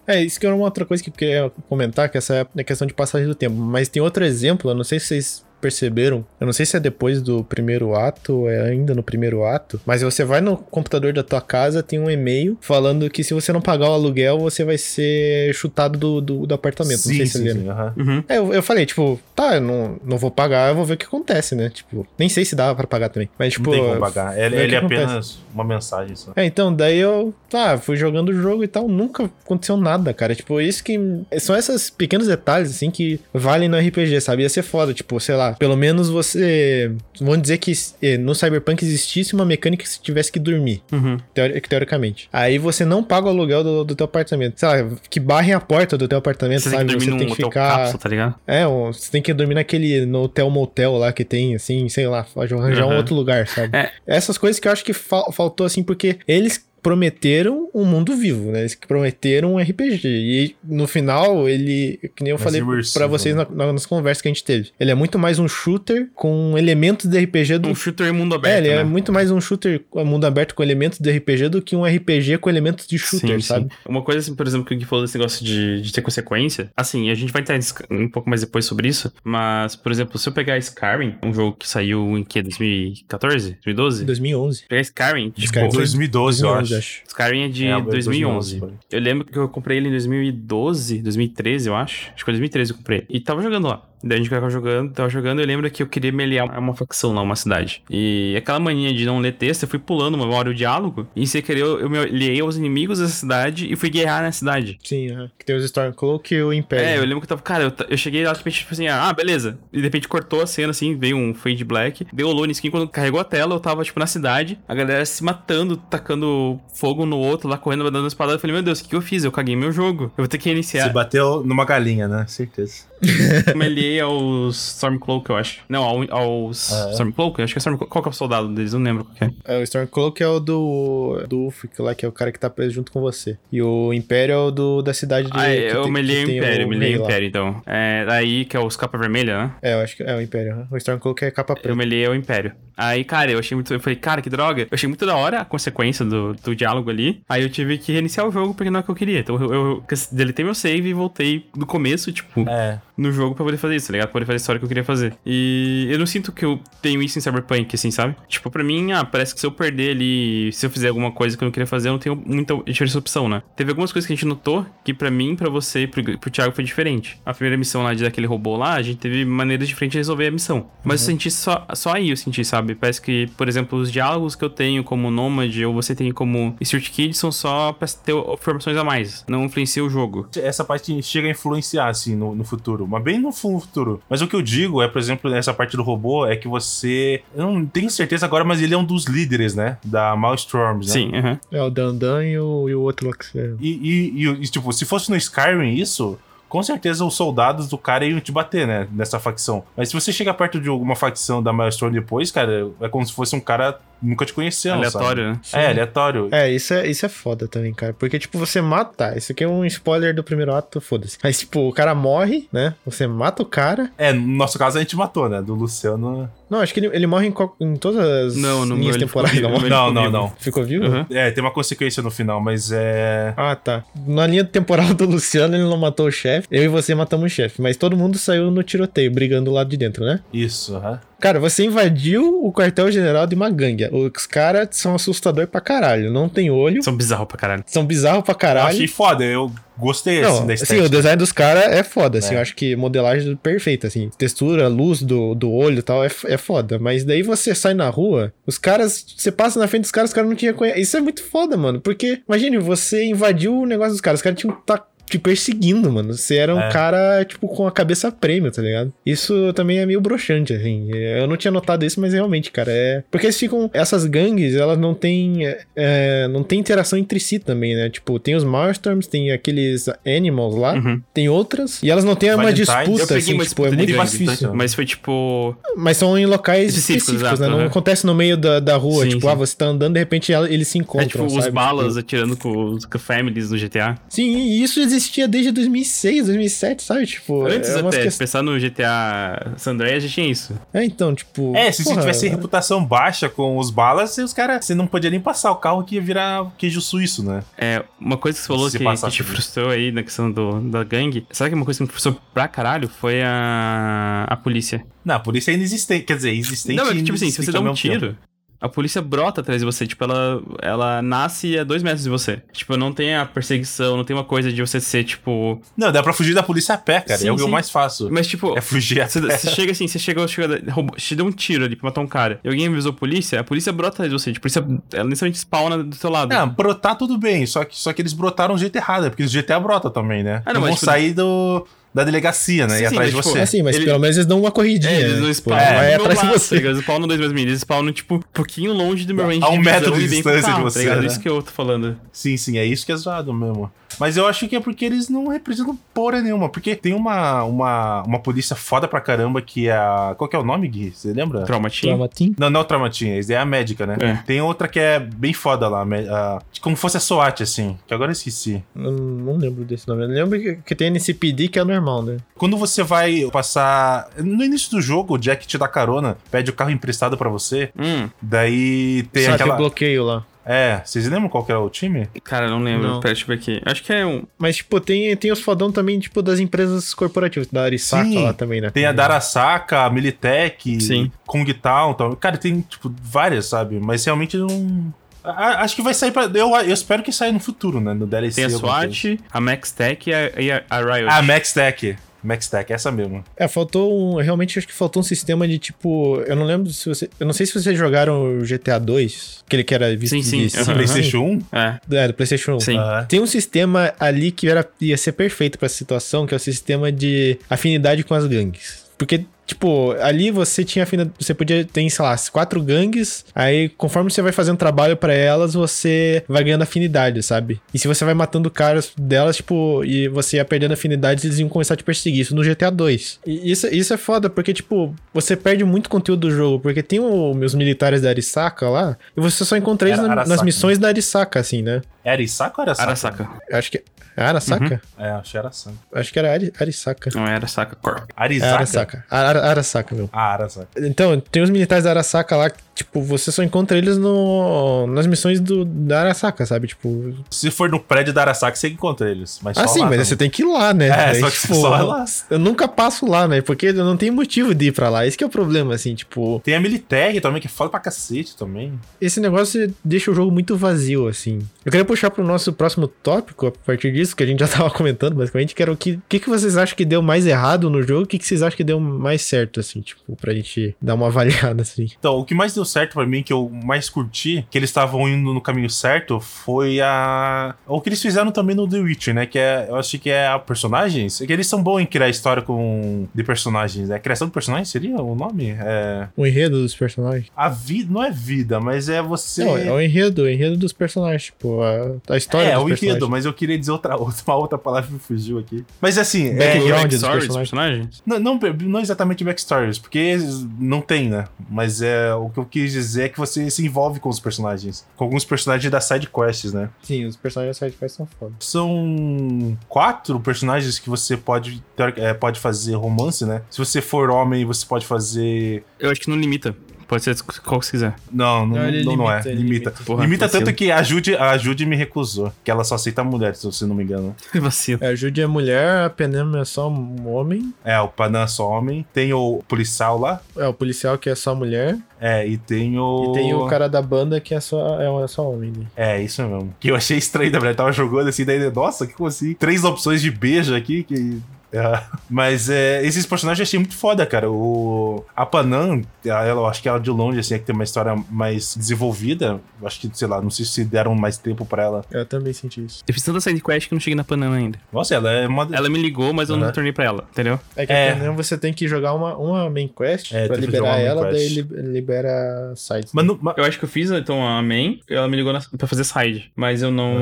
É, isso que era uma outra coisa que eu queria comentar, que essa é a questão de passagem do tempo. Mas tem outro exemplo, eu não sei se vocês perceberam, eu não sei se é depois do primeiro ato ou é ainda no primeiro ato, mas você vai no computador da tua casa, tem um e-mail falando que se você não pagar o aluguel, você vai ser chutado do, do, do apartamento. não sei se você lembra. aham. Uhum. É, eu, eu falei, tipo, tá, eu não, não vou pagar, eu vou ver o que acontece, né? Tipo, nem sei se dava pra pagar também. Mas, tipo. não tem como pagar. Ele, ele é acontece. apenas uma mensagem só. É, então, daí eu, tá, fui jogando o jogo e tal, nunca aconteceu nada, cara. Tipo, isso que. São esses pequenos detalhes, assim, que valem no RPG, sabe? Ia ser foda, tipo, sei lá, pelo menos você. Vamos dizer que eh, no Cyberpunk existisse uma mecânica que você tivesse que dormir, Uhum. teori- teoricamente. Aí você não paga o aluguel do, do teu apartamento. Sei lá, que barrem a porta do teu apartamento, Você tem sabe? que dormir você tem que ficar. cápsula, tá ligado? É, um- você tem que dormir naquele no hotel motel lá que tem, assim, sei lá, arranjar um Uhum. outro lugar, sabe? É. Essas coisas que eu acho que fal- faltou, assim, porque eles prometeram um mundo vivo, né? Eles prometeram um RPG. E no final, ele, que nem eu falei pra vocês né? na, na- nas conversas que a gente teve. Ele é muito mais um shooter com elementos de RPG do Um shooter em mundo aberto, é, ele né? é muito mais um shooter com mundo aberto com elementos de RPG do que um RPG com elementos de shooter, Sim, sabe? sim. Uma coisa, assim, por exemplo, que o Gui falou desse negócio de, de ter consequência. Assim, a gente vai entrar um pouco mais depois sobre isso. Mas, por exemplo, se eu pegar Skyrim, um jogo que saiu em que? 2014? 2012? 2011. Pegar Skyrim, tipo, Skyrim foi 2012, eu 2011, acho. Skyrim é de É, 2011. 2011, Eu lembro que eu comprei ele em 2012, 2013, eu acho. Acho que foi 2013 que eu comprei. E tava jogando lá. Daí a gente tava jogando, tava jogando, eu lembro que eu queria melear uma facção lá, uma cidade. E aquela mania de não ler texto, eu fui pulando uma hora o diálogo, e sem querer eu, eu me aliei aos inimigos dessa cidade e fui guerrear na cidade. Sim, aham. que tem os Stormcloak e o Império. É, eu lembro que eu tava, cara, eu, eu cheguei lá, de repente, tipo assim, ah, beleza. E de repente cortou a cena, assim, veio um fade black, deu o loading skin, quando carregou a tela, eu tava, tipo, na cidade, a galera se matando, tacando fogo no outro, lá correndo, dando espada. Eu falei, meu Deus, o que, que eu fiz? Eu caguei meu jogo. Eu vou ter que Você iniciar. bateu numa galinha, né? Certeza. [laughs] Eu me aliei aos Stormcloak, eu acho. Não, ao- aos Ah, é? Stormcloak? Eu acho que é Stormcloak. Qual que é o soldado deles? Eu não lembro qual que é. É, o Stormcloak é o do. do Ulfric lá, que é o cara que tá preso junto com você. E o Império é o do, da cidade de. Ah, que eu tem- tem Império, o me aliei rei ao lá. Império, então. É, daí que é os capa vermelha, né? É, eu acho que é o Império. O Stormcloak é capa Eu preta. me aliei ao Império. Aí, cara, eu achei muito. Eu falei, cara, que droga. Eu achei muito da hora a consequência do, do diálogo ali. Aí eu tive que reiniciar o jogo porque não é o que eu queria. Então eu, eu deletei meu save e voltei do começo, tipo, É. no jogo pra poder fazer isso, tá ligado? Pra poder fazer a história que eu queria fazer. E eu não sinto que eu tenho isso em Cyberpunk, assim, sabe? Tipo, pra mim, ah, parece que se eu perder ali, se eu fizer alguma coisa que eu não queria fazer, eu não tenho muita diferença opção, né? Teve algumas coisas que a gente notou que pra mim, pra você e pro, pro Thiago foi diferente. A primeira missão lá de daquele robô lá, a gente teve maneiras diferentes de resolver a missão. Mas eu senti só, só aí, eu senti, sabe? Parece que, por exemplo, os diálogos que eu tenho como Nômade ou você tem como Street Kid são só pra ter informações a mais. Não influencia o jogo. Essa parte chega a influenciar, assim, no, no futuro. Mas bem no fu- futuro. Mas o que eu digo é, por exemplo, nessa parte do robô, é que você. Eu não tenho certeza agora, mas ele é um dos líderes, né? Da Maelstorms, né? Sim, aham. É o Dandan e o, e o outro lá que você. E, e- e- e, tipo, se fosse no Skyrim isso, com certeza os soldados do cara iam te bater, né? Nessa facção. Mas se você chega perto de alguma facção da Maelstrom depois, cara, é como se fosse um cara nunca te conhecendo, Aleatório, né? sabe? É, aleatório. É, isso é, isso é foda também, cara. Porque, tipo, você mata. Isso aqui é um spoiler do primeiro ato, foda-se. Mas, tipo, o cara morre, né? Você mata o cara. É, no nosso caso a gente matou, né? Do Luciano. Não, acho que ele, ele morre em, em todas as Não, no linhas temporais ficou da morte. Não, não, não. Ficou vivo? Uhum. É, tem uma consequência no final, mas é. Ah, tá. Na linha temporal [laughs] do Luciano, ele não matou o chefe. Eu e você matamos o chefe. Mas todo mundo saiu no tiroteio, brigando do lado de dentro, né? Isso, aham. Cara, você invadiu o quartel-general de uma gangue. Os caras são assustadores pra caralho. Não tem olho. São bizarros pra caralho. São bizarros pra Eu caralho. achei foda, eu gostei assim, Não, da assim, estética. o design dos caras é foda, assim, É. eu acho que modelagem perfeita, assim, textura, luz do, do olho e tal, é, é foda, mas daí você sai na rua, os caras, você passa na frente dos caras, os caras não tinham conhecido, isso é muito foda, mano, porque, imagine, você invadiu o negócio dos caras, os caras tinham que tá te perseguindo, mano, você era um É. cara, tipo, com a cabeça prêmio, tá ligado? Isso também é meio broxante, assim, eu não tinha notado isso, mas realmente, cara, é... Porque eles ficam, essas gangues, elas não têm, é, é, não tem interação entre si também, né, tipo, tem os Marstorms, tem aqueles Animals lá, Uhum. tem outras, e elas não têm uma disputa, assim, uma tipo, é disputa muito gangue, difícil. Mas foi tipo. Mas são em locais Específicos, específicos, né? Não aham. acontece no meio da, da rua, Sim, tipo, sim. ah, você tá andando, de repente eles se É encontram, tipo os sabe? balas Tipo, atirando com os com families no GTA. Sim, e isso existia desde 2006, 2007, sabe? Tipo, Antes é até, quest- pensar no GTA San Andreas já tinha isso. É, então, tipo... É, se você porra, tivesse reputação baixa com os balas, os caras, você não podia nem passar o carro que ia virar queijo suíço, né? É, uma coisa que você falou Se que, passar que te tudo. frustrou aí na questão do, da gangue. Sabe que uma coisa que me frustrou pra caralho foi a, a polícia. Não, por isso é inexistente. Quer dizer, existente Não, é que, e tipo assim, se você dá um tiro, tempo. A polícia brota atrás de você. Tipo, ela, ela nasce a dois metros de você. Tipo, não tem a perseguição, não tem uma coisa de você ser, tipo. Não, dá pra fugir da polícia a pé, cara. Sim, é o que eu sim. mais faço. Mas, tipo. É fugir a Você, pé. você chega assim, você chegou, chega, roubou, te deu um tiro ali pra matar um cara. E alguém avisou a polícia, a polícia brota atrás de você. Tipo, a polícia, ela necessariamente spawna do seu lado. Não, brotar tudo bem, só que, só que eles brotaram do jeito errado, é porque os GTA brota também, né? Ah, não, não mas, vão tipo, sair do, da delegacia, né? Sim, e sim, atrás de mas, tipo, você. É assim, mas Ele- pelo menos eles dão uma corridinha, É, eles né? não Tipo, spawnam do meu atrás de você. tá? Eles spawnam dois de mim, eles spawnam, tipo, um pouquinho longe do meu range A um de metro de distância de carro, você, tá ligado? né? Isso que eu tô falando. Sim, sim, é isso que é zoado mesmo. Mas eu acho que é porque eles não representam porra nenhuma. Porque tem uma, uma, uma polícia foda pra caramba que é a. Qual que é o nome, Gui? Você lembra? Traumatinho. Traumatim? Não, não é o Traumatinha, é a médica, né? É. Tem outra que é bem foda lá, a como fosse a SWAT, assim, que agora eu esqueci. Eu não lembro desse nome. Eu lembro que, que tem NCPD que é normal, né? Quando você vai passar. No início do jogo, o Jack te dá carona, pede o carro emprestado pra você, Hum, daí tem que aquela. bloqueio lá. É, vocês lembram qual que era o time? cara, não lembro. Não. Pera, deixa eu ver aqui. Acho que é um. Mas, tipo, tem, tem os fodão também, tipo, das empresas corporativas, da Arisaka Sim, lá também, né? Tem a Darasaka, a Militech, Sim. Kung Town, então, cara, tem, tipo, várias, sabe? Mas realmente não. Acho que vai sair pra. Eu, eu espero que saia no futuro, né? No DLC. Tem a. SWAT, a Max Tech e a, e a- a Riot. Ah, Max Tech. Max Tech, essa mesmo. É, faltou um. Realmente acho que faltou um sistema de tipo. Eu não lembro se você. Eu não sei se vocês jogaram o GTA 2, aquele que era visto Sim, sim, de cima, PlayStation 1? É, É, do PlayStation 1. sim. Aham. Tem um sistema ali que era, ia ser perfeito pra essa situação, que é o sistema de afinidade com as gangues. Porque, tipo, ali você tinha afinidade. Você podia ter, sei lá, quatro gangues. Aí, conforme você vai fazendo trabalho pra elas, você vai ganhando afinidade, sabe? E se você vai matando caras delas, tipo, e você ia perdendo afinidades, eles iam começar a te perseguir. Isso no GTA 2. E isso, isso é foda, porque, tipo, você perde muito conteúdo do jogo. Porque tem o, meus militares da Arisaka lá, e você só encontra eles Era na- nas Arasaka, missões da Arisaka, assim, né? Era Arisaka ou era Saka? Arasaka. Eu Acho que. É Arasaka? É, acho que era Saka. Acho que era Ari, Arisaka. Não é Arasaka Corp. É Arisaka? Arasaka. Ara- Arasaka, meu. Ah, Arasaka. Então, tem os militares da Arasaka lá que, tipo, você só encontra eles no, nas missões do, da Arasaka, sabe? Tipo. Se for no prédio da Arasaka, você encontra eles. Mas ah, só sim, mas você tem que ir lá, né? É, Daí, só que só é lá. Eu nunca passo lá, né? Porque eu não tenho motivo de ir pra lá. Esse que é o problema, assim, tipo. Tem a Militech também, que é foda pra cacete também. Esse negócio deixa o jogo muito vazio, assim. Eu queria puxar pro nosso próximo tópico, a partir disso, que a gente já [laughs] tava comentando, basicamente, que era o que, que, que vocês acham que deu mais errado no jogo, o que, que vocês acham que deu mais certo, assim, tipo, pra gente dar uma [laughs] avaliada, assim. Então, o que mais deu certo pra mim, que eu mais curti, que eles estavam indo no caminho certo, foi a. O que eles fizeram também no The Witcher, né? Que é. Eu acho que é a personagens. É que eles são bons em criar história com. de personagens. né? Criação de personagens seria o nome? É. O enredo dos personagens. A vida. Não é vida, mas é você. Não, é o enredo, o enredo dos personagens, tipo, a, a história É, dos o enredo, mas eu queria dizer outra, [laughs] uma outra palavra que me fugiu aqui. Mas assim, é, Background dos Backstory dos personagens. Não, não, não exatamente backstories, porque não tem, né? Mas é o que eu quis dizer é que você se envolve com os personagens. Com alguns personagens da side quests, né? Sim, os personagens da sidequest são foda. São quatro personagens que você pode, é, pode fazer romance, né? Se você for homem, você pode fazer. Eu acho que não limita. Pode ser qual que você quiser. Não, não, Não, ele não, não é. limita, ele Limita. limita. Porra, limita vacilo. tanto que a Jude, a Jude me recusou. Que ela só aceita mulheres, se você não me engano. [laughs] Vacilo. É, a Judy é mulher, a Penem é só um homem. É, o Panam é só homem. Tem o policial lá. É, o policial que é só mulher. É, e tem o. E tem o cara da banda que é só, é, é só homem. Né? É, isso mesmo. Que eu achei estranho, na verdade. Tava jogando assim, daí, nossa, que como assim? Três opções de beijo aqui, que. É. Mas é, esses personagens eu achei muito foda, cara. O, a Panam, ela, eu acho que ela de longe, assim, é que tem uma história mais desenvolvida. Eu acho que, sei lá, não sei se deram mais tempo pra ela. Eu também senti isso. Eu fiz tanta sidequest que eu não cheguei na Panama ainda. Nossa, ela é uma. Ela me ligou, mas eu não Uhum. retornei pra ela, entendeu? É que É. a Penem você tem que jogar uma, uma main quest É, pra liberar ela, daí quest. li- libera sites. Mas, não- mas- Eu acho que eu fiz, então, a main, ela me ligou na, pra fazer side. Mas eu não,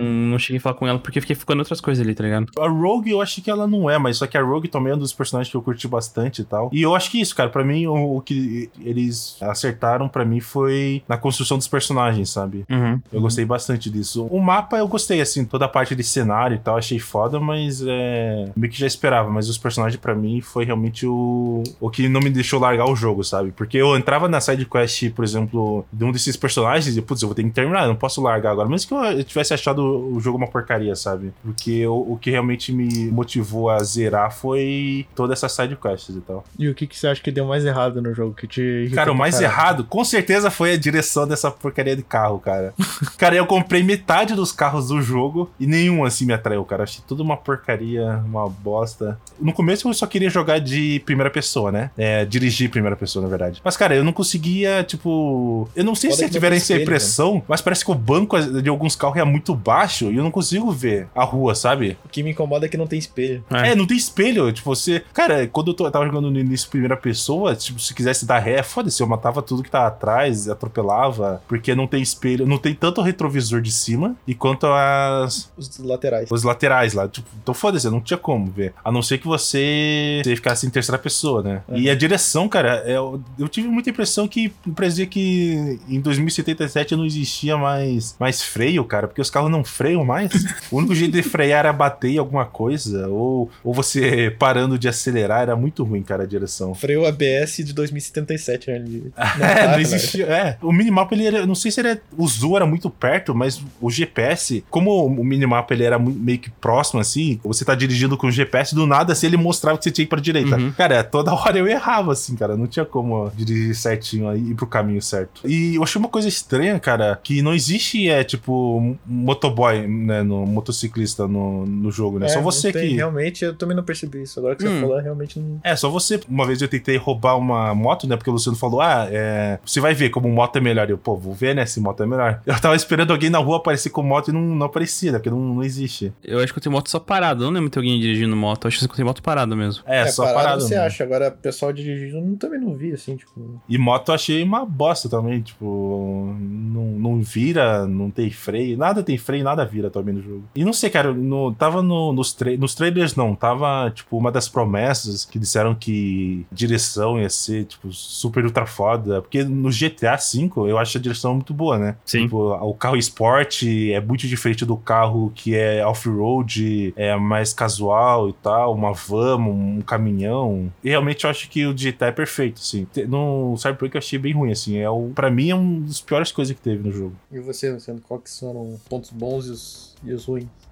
não cheguei a falar com ela porque fiquei ficando outras coisas ali, tá ligado? A Rogue eu acho que ela não é, mas só que a Rogue também é um dos personagens que eu curti bastante e tal. E eu acho que isso, cara, pra mim, o, o que eles acertaram pra mim foi na construção dos personagens, sabe? Uhum. Eu gostei bastante disso. O mapa eu gostei, assim, toda a parte de cenário e tal, achei foda, mas é. meio que já esperava. Mas os personagens, pra mim, foi realmente o. o que não me deixou largar o jogo, sabe? Porque eu entrava na side quest, por exemplo, de um desses personagens e, putz, eu vou ter que terminar, eu não posso largar agora. Mesmo que eu, eu tivesse achado o jogo uma porcaria, sabe? Porque o, o que realmente me motivou a zerar foi toda essa side quests e tal. E o que, que você acha que deu mais errado no jogo? Que te Cara, o mais caralho? errado, com certeza, foi a direção dessa porcaria de carro, cara. [laughs] cara, eu comprei metade dos carros do jogo e nenhum assim me atraiu, cara. Achei tudo uma porcaria, uma bosta. No começo eu só queria jogar de primeira pessoa, né? É, dirigir primeira pessoa, na verdade. Mas, cara, eu não conseguia, tipo. Eu não sei Foda se tiveram essa impressão, mas parece que o banco de alguns carros é muito baixo e eu não consigo ver a rua, sabe? O que me incomoda é que não tem espelho. É. É, não tem espelho. Tipo, você. Cara, quando eu, tô- eu tava jogando no início primeira pessoa, tipo, se quisesse dar ré, foda-se, eu matava tudo que tava atrás, atropelava, porque não tem espelho, não tem tanto o retrovisor de cima e quanto as. Os laterais. Os laterais lá, tipo, então foda-se, não tinha como ver. A não ser que você, você ficasse em terceira pessoa, né? E a direção, cara, eu, eu tive muita impressão que parecia que em 2077 não existia mais, mais freio, cara, porque os carros não freiam mais. o único jeito de frear era bater em alguma coisa, ou, ou você [laughs] parando de acelerar, era muito ruim, cara, a direção. Freio ABS de 2077, né? Ele- [laughs] é, não existia. É, o minimapa ele era. Não sei se. O Zoo era muito perto, mas o GPS, como o minimapa ele era meio que próximo, assim, você tá dirigindo com o GPS, do nada, assim, ele mostrava que você tinha que ir pra direita. Uhum. Cara, toda hora eu errava, assim, cara. Não tinha como dirigir certinho aí, ir pro caminho certo. E eu achei uma coisa estranha, cara, que não existe, é, tipo, motoboy, né, no motociclista no, no jogo, né? É, Só você tem, que. Realmente, eu também não percebi isso. Agora que você Hum. falou, realmente não. É, só você. Uma vez eu tentei roubar uma moto, né? Porque o Luciano falou: ah, é, você vai ver como moto é melhor. Eu, pô, vou ver, né? Se moto é melhor. Eu tava esperando alguém na rua aparecer com moto e não, não aparecia, né? Porque não, não existe. Eu acho que eu tenho moto só parada. Eu não lembro de ter alguém dirigindo moto. Eu acho que eu tenho moto parada mesmo. É, só parado. você né? acha. Agora, pessoal dirigindo, eu também não vi, assim, tipo. E moto eu achei uma bosta também. Tipo, não, não vira, não tem freio. Nada tem freio, nada vira também no jogo. E não sei, cara, no, tava no- nos, tra nos trailers, não. Tava, tipo, uma das promessas que disseram que direção ia ser, tipo, super ultra foda. Porque no GTA V eu acho a direção muito boa, né? Sim. Tipo, o carro esporte é muito diferente do carro que é off-road, é mais casual e tal, uma van, um caminhão. E realmente eu acho que o GTA é perfeito, assim. No Cyberpunk eu achei bem ruim, assim. É o, pra mim é um dos piores coisas que teve no jogo. E você, Luciano, qual que foram os pontos bons e os, e os ruins?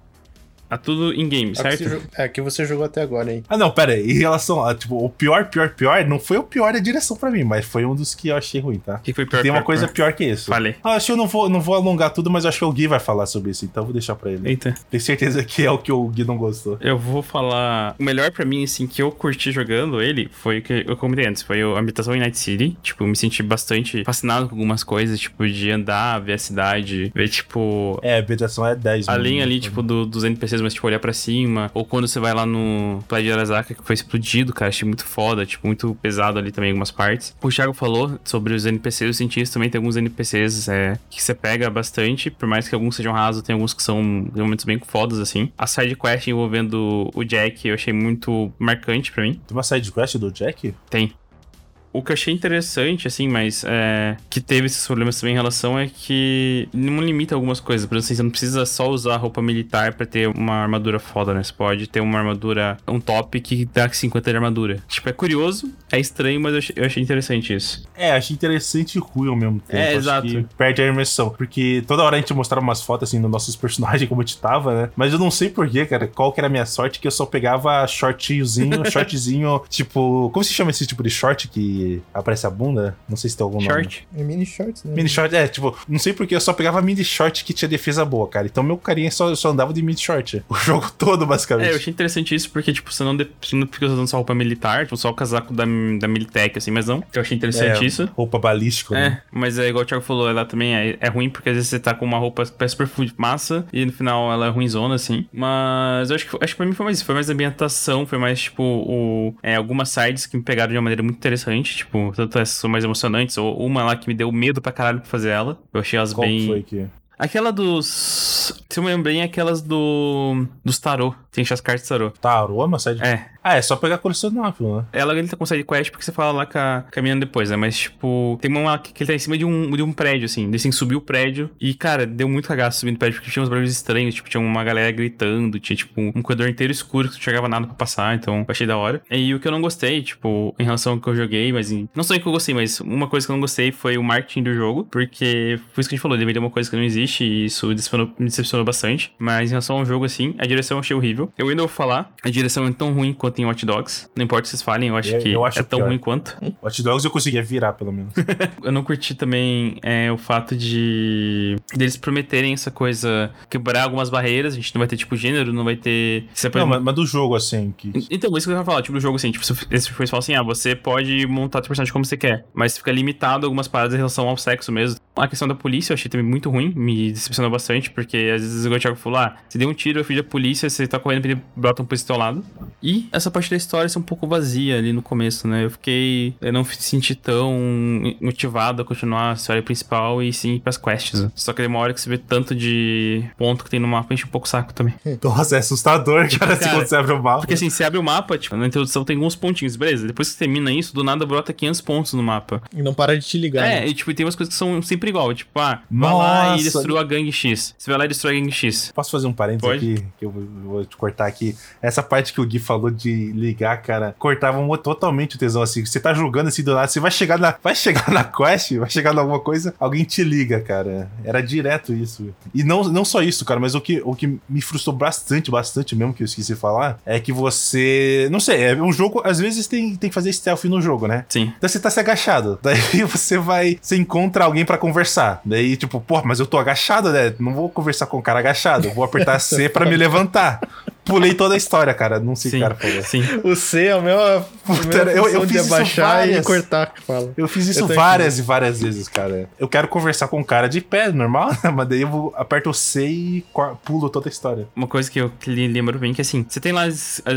Tá tudo em game, É o que certo? você jo- É, que você jogou até agora, hein? Ah, não, pera aí. Em relação a, tipo, o pior, pior, pior, não foi o pior da direção pra mim, mas foi um dos que eu achei ruim, tá? O que foi pior? Tem uma pior, coisa pior? pior que isso. Falei. Ah, acho que eu não vou, não vou alongar tudo, mas acho que o Gui vai falar sobre isso, então eu vou deixar pra ele. Eita. Tenho certeza que é o que o Gui não gostou. Eu vou falar. O melhor pra mim, assim, que eu curti jogando ele foi o que eu comentei antes. Foi a habitação em Night City. Tipo, eu me senti bastante fascinado com algumas coisas, tipo, de andar, ver a cidade, ver, tipo. É, a habitação é 10 Além mano. ali, tipo, do- dos NPCs, mas, tipo, olhar pra cima. Ou quando você vai lá no Playa de Arasaka, que foi explodido, cara. Achei muito foda, tipo, muito pesado ali também em algumas partes. O Thiago falou sobre os NPCs, eu senti isso também. Tem alguns NPCs é, que você pega bastante, por mais que alguns sejam rasos, tem alguns que são momentos bem fodas, assim. A side quest envolvendo o Jack, eu achei muito marcante pra mim. Tem uma side quest do Jack? Tem. O que eu achei interessante, assim, mas é, que teve esses problemas também em relação é que não limita algumas coisas. Por exemplo, assim, você não precisa só usar roupa militar pra ter uma armadura foda, né? Você pode ter uma armadura, um top que dá 50 de armadura. Tipo, é curioso, é estranho, mas eu achei, eu achei interessante isso. É, achei interessante e ruim ao mesmo tempo. É, Acho exato. que perde a imersão. Porque toda hora a gente mostrava umas fotos assim dos nossos [laughs] personagens, como a gente tava, né? Mas eu não sei porquê, cara, qual que era a minha sorte, que eu só pegava shortinhozinho, shortzinho, [laughs] tipo. Como se chama esse tipo de short que aparece a bunda? Não sei se tem algum nome. Short. É mini shorts, né? Mini short, é, tipo, não sei porque eu só pegava mini short que tinha defesa boa, cara. Então meu carinha só, só andava de mini short. [laughs] O jogo todo, basicamente. É, eu achei interessante isso porque, tipo, você não, de, você não fica usando só roupa militar, tipo, só o casaco da, da Militech, assim, mas não. Eu achei interessante É, isso. Roupa balística, né? É, mas é igual o Thiago falou, ela também é, é ruim porque às vezes você tá com uma roupa super massa e no final ela é ruimzona, assim. Mas eu acho que, acho que pra mim foi mais isso, foi mais a ambientação, foi mais, tipo, o, é, algumas sides que me pegaram de uma maneira muito interessante, tipo, tanto essas são mais emocionantes, ou uma lá que me deu medo pra caralho pra fazer ela. Eu achei elas Qual bem... foi que. Aquela dos... Se eu me lembro bem, é aquelas do... dos tarô. Tem as cartas de tarô. Tarô, uma side É, Ah, é só pegar colecionável, né? ela ele tá com side quest porque você fala lá com a, com a menina depois, né? Mas, tipo, tem uma que ele tá em cima de um, de um prédio, assim. Ele assim, subiu o prédio e, cara, deu muito cagaço subindo o prédio porque tinha uns barulhos estranhos. Tipo, tinha uma galera gritando, tinha, tipo, um corredor inteiro escuro que não chegava nada pra passar, então achei da hora. E o que eu não gostei, tipo, em relação ao que eu joguei, mas em... não só em que eu gostei, mas uma coisa que eu não gostei foi o marketing do jogo, porque foi isso que a gente falou, deveria uma coisa que não existe e isso decepcionou- me decepcionou bastante. Mas em relação ao jogo, assim, a direção eu achei horrível. Eu ainda vou falar, a direção é tão ruim quanto em Watch Dogs. Não importa se vocês falem, eu acho Eu- que eu acho é tão pior. ruim quanto. Watch Dogs eu conseguia virar, pelo menos. [laughs] Eu não curti também é, o fato de deles prometerem essa coisa, quebrar algumas barreiras. A gente não vai ter, tipo, gênero, não vai ter. Não, mas, mas do jogo, assim, que. Então, isso que eu ia falar, tipo, do jogo assim, tipo, foi falar assim, ah, você pode montar teu personagem como você quer, mas fica limitado a algumas paradas em relação ao sexo mesmo. A questão da polícia eu achei também muito ruim, me decepcionou bastante, porque às vezes o Thiago falou, ah, você deu um tiro, eu fui da polícia, você tá correndo, ele brota um polícia do teu lado. E essa parte da história ser um pouco vazia ali no começo, né? Eu fiquei. Eu não me senti tão motivado a continuar a história principal e sim ir pras quests. né? Só que tem uma hora que você vê tanto de ponto que tem no mapa, enche um pouco o saco também. [laughs] Nossa, é assustador, cara, assim, cara, quando você abre o mapa. Porque assim, você abre o mapa, tipo, na introdução tem alguns pontinhos, beleza? Depois que você termina isso, do nada brota 500 pontos no mapa. E não para de te ligar. É, né? e tipo, tem umas coisas que são sempre igual. Tipo, ah, vai lá e Nossa. destrua a gangue X. Você vai lá e destrói a gangue X. Posso fazer um parênteses Pode. aqui, que eu vou- vou te cortar aqui. Essa parte que o Gui falou de ligar, cara, cortava um- totalmente o tesão, assim. Você tá jogando assim do nada, você vai chegar na, vai chegar na quest, vai chegar em alguma coisa, alguém te liga, cara. Era direto isso. E não, não só isso, cara, mas o que, o que me frustrou bastante, bastante mesmo, que eu esqueci de falar, é que você, não sei, é um jogo, às vezes tem, tem que fazer stealth no jogo, né? Sim. Então você tá se agachado. [laughs] Daí você vai. Você encontra alguém pra conversar. Daí, tipo, pô, mas eu tô agachado, né? Não vou conversar com o cara agachado. Vou apertar C pra me levantar. Pulei toda a história, cara. Não sei o que o cara falou. Sim. O C é Puta, a mesma eu- eu fiz isso abaixar e várias. cortar que fala. Eu fiz isso Eu várias e várias vezes, cara. Eu quero conversar com o cara de pé, normal, né? [laughs] Mas daí eu vou, aperto o C e pulo toda a história. Uma coisa que eu lembro bem que assim, você tem lá as, a-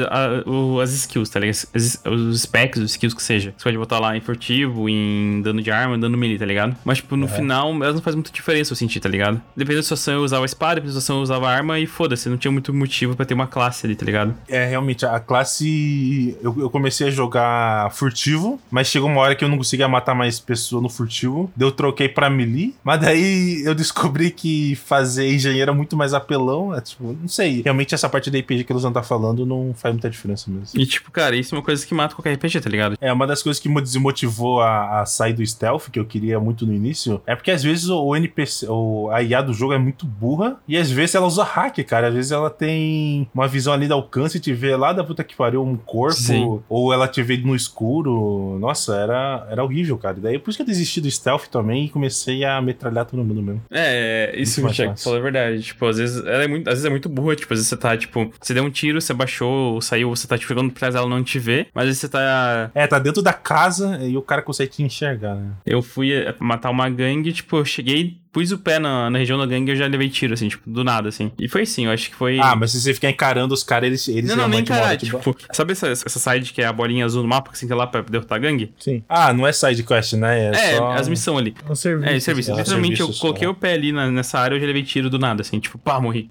a- o- as skills, tá ligado? As- os specs, os skills que seja. Você pode botar lá em furtivo, em dano de arma, dano melee, tá ligado? Mas, tipo, no final, elas não fazem muita diferença, eu senti, tá ligado? Dependendo da situação, eu usava a espada, dependendo da situação, eu usava a arma e foda-se, não tinha muito motivo pra ter uma classe ali, tá ligado? É, realmente, a classe. Eu, eu comecei a jogar furtivo, mas chegou uma hora que eu não conseguia matar mais pessoa no furtivo. Daí eu troquei pra melee. Mas daí eu descobri que fazer engenheiro é muito mais apelão. É, tipo, não sei. Realmente essa parte da RPG que eles não tá falando não faz muita diferença mesmo. E tipo, cara, isso é uma coisa que mata qualquer RPG, tá ligado? É, uma das coisas que me desmotivou a, a sair do stealth, que eu queria muito no início, é porque às vezes o, o NPC, o, a IA do jogo é muito burra e às vezes ela usa hack, cara. Às vezes ela tem uma visão ali de alcance e te vê lá da puta que pariu um corpo, Sim. ou ela te vê no escuro. Nossa, era, era horrível, cara. E daí por isso que eu desisti do stealth também e comecei a metralhar todo mundo mesmo. É, isso que o falou é verdade. Tipo, às vezes ela é muito, às vezes é muito burra, tipo, às vezes você tá, tipo, você deu um tiro, você baixou, saiu, você tá tipo, chegando por trás ela não te vê, mas às vezes você tá. É, tá dentro da casa e o cara consegue te enxergar, né? Eu fui matar uma gangue, tipo, eu cheguei, pus o pé na, na região da gangue e eu já levei tiro, assim, tipo, do nada, assim. E foi assim, eu acho que foi. Ah, mas se você ficar encarando os caras, eles, eles não, não, nem realmente moram, caralho. tipo- Tipo, sabe essa, essa side que é a bolinha azul no mapa que você tem que ir lá pra derrotar a gangue? Sim. Ah, não é side quest, né? É, só... as missões ali. É um serviço. É, serviço. Ah, Literalmente, eu coloquei só. o pé ali na- nessa área, eu já levei tiro do nada, assim, tipo, pá, morri.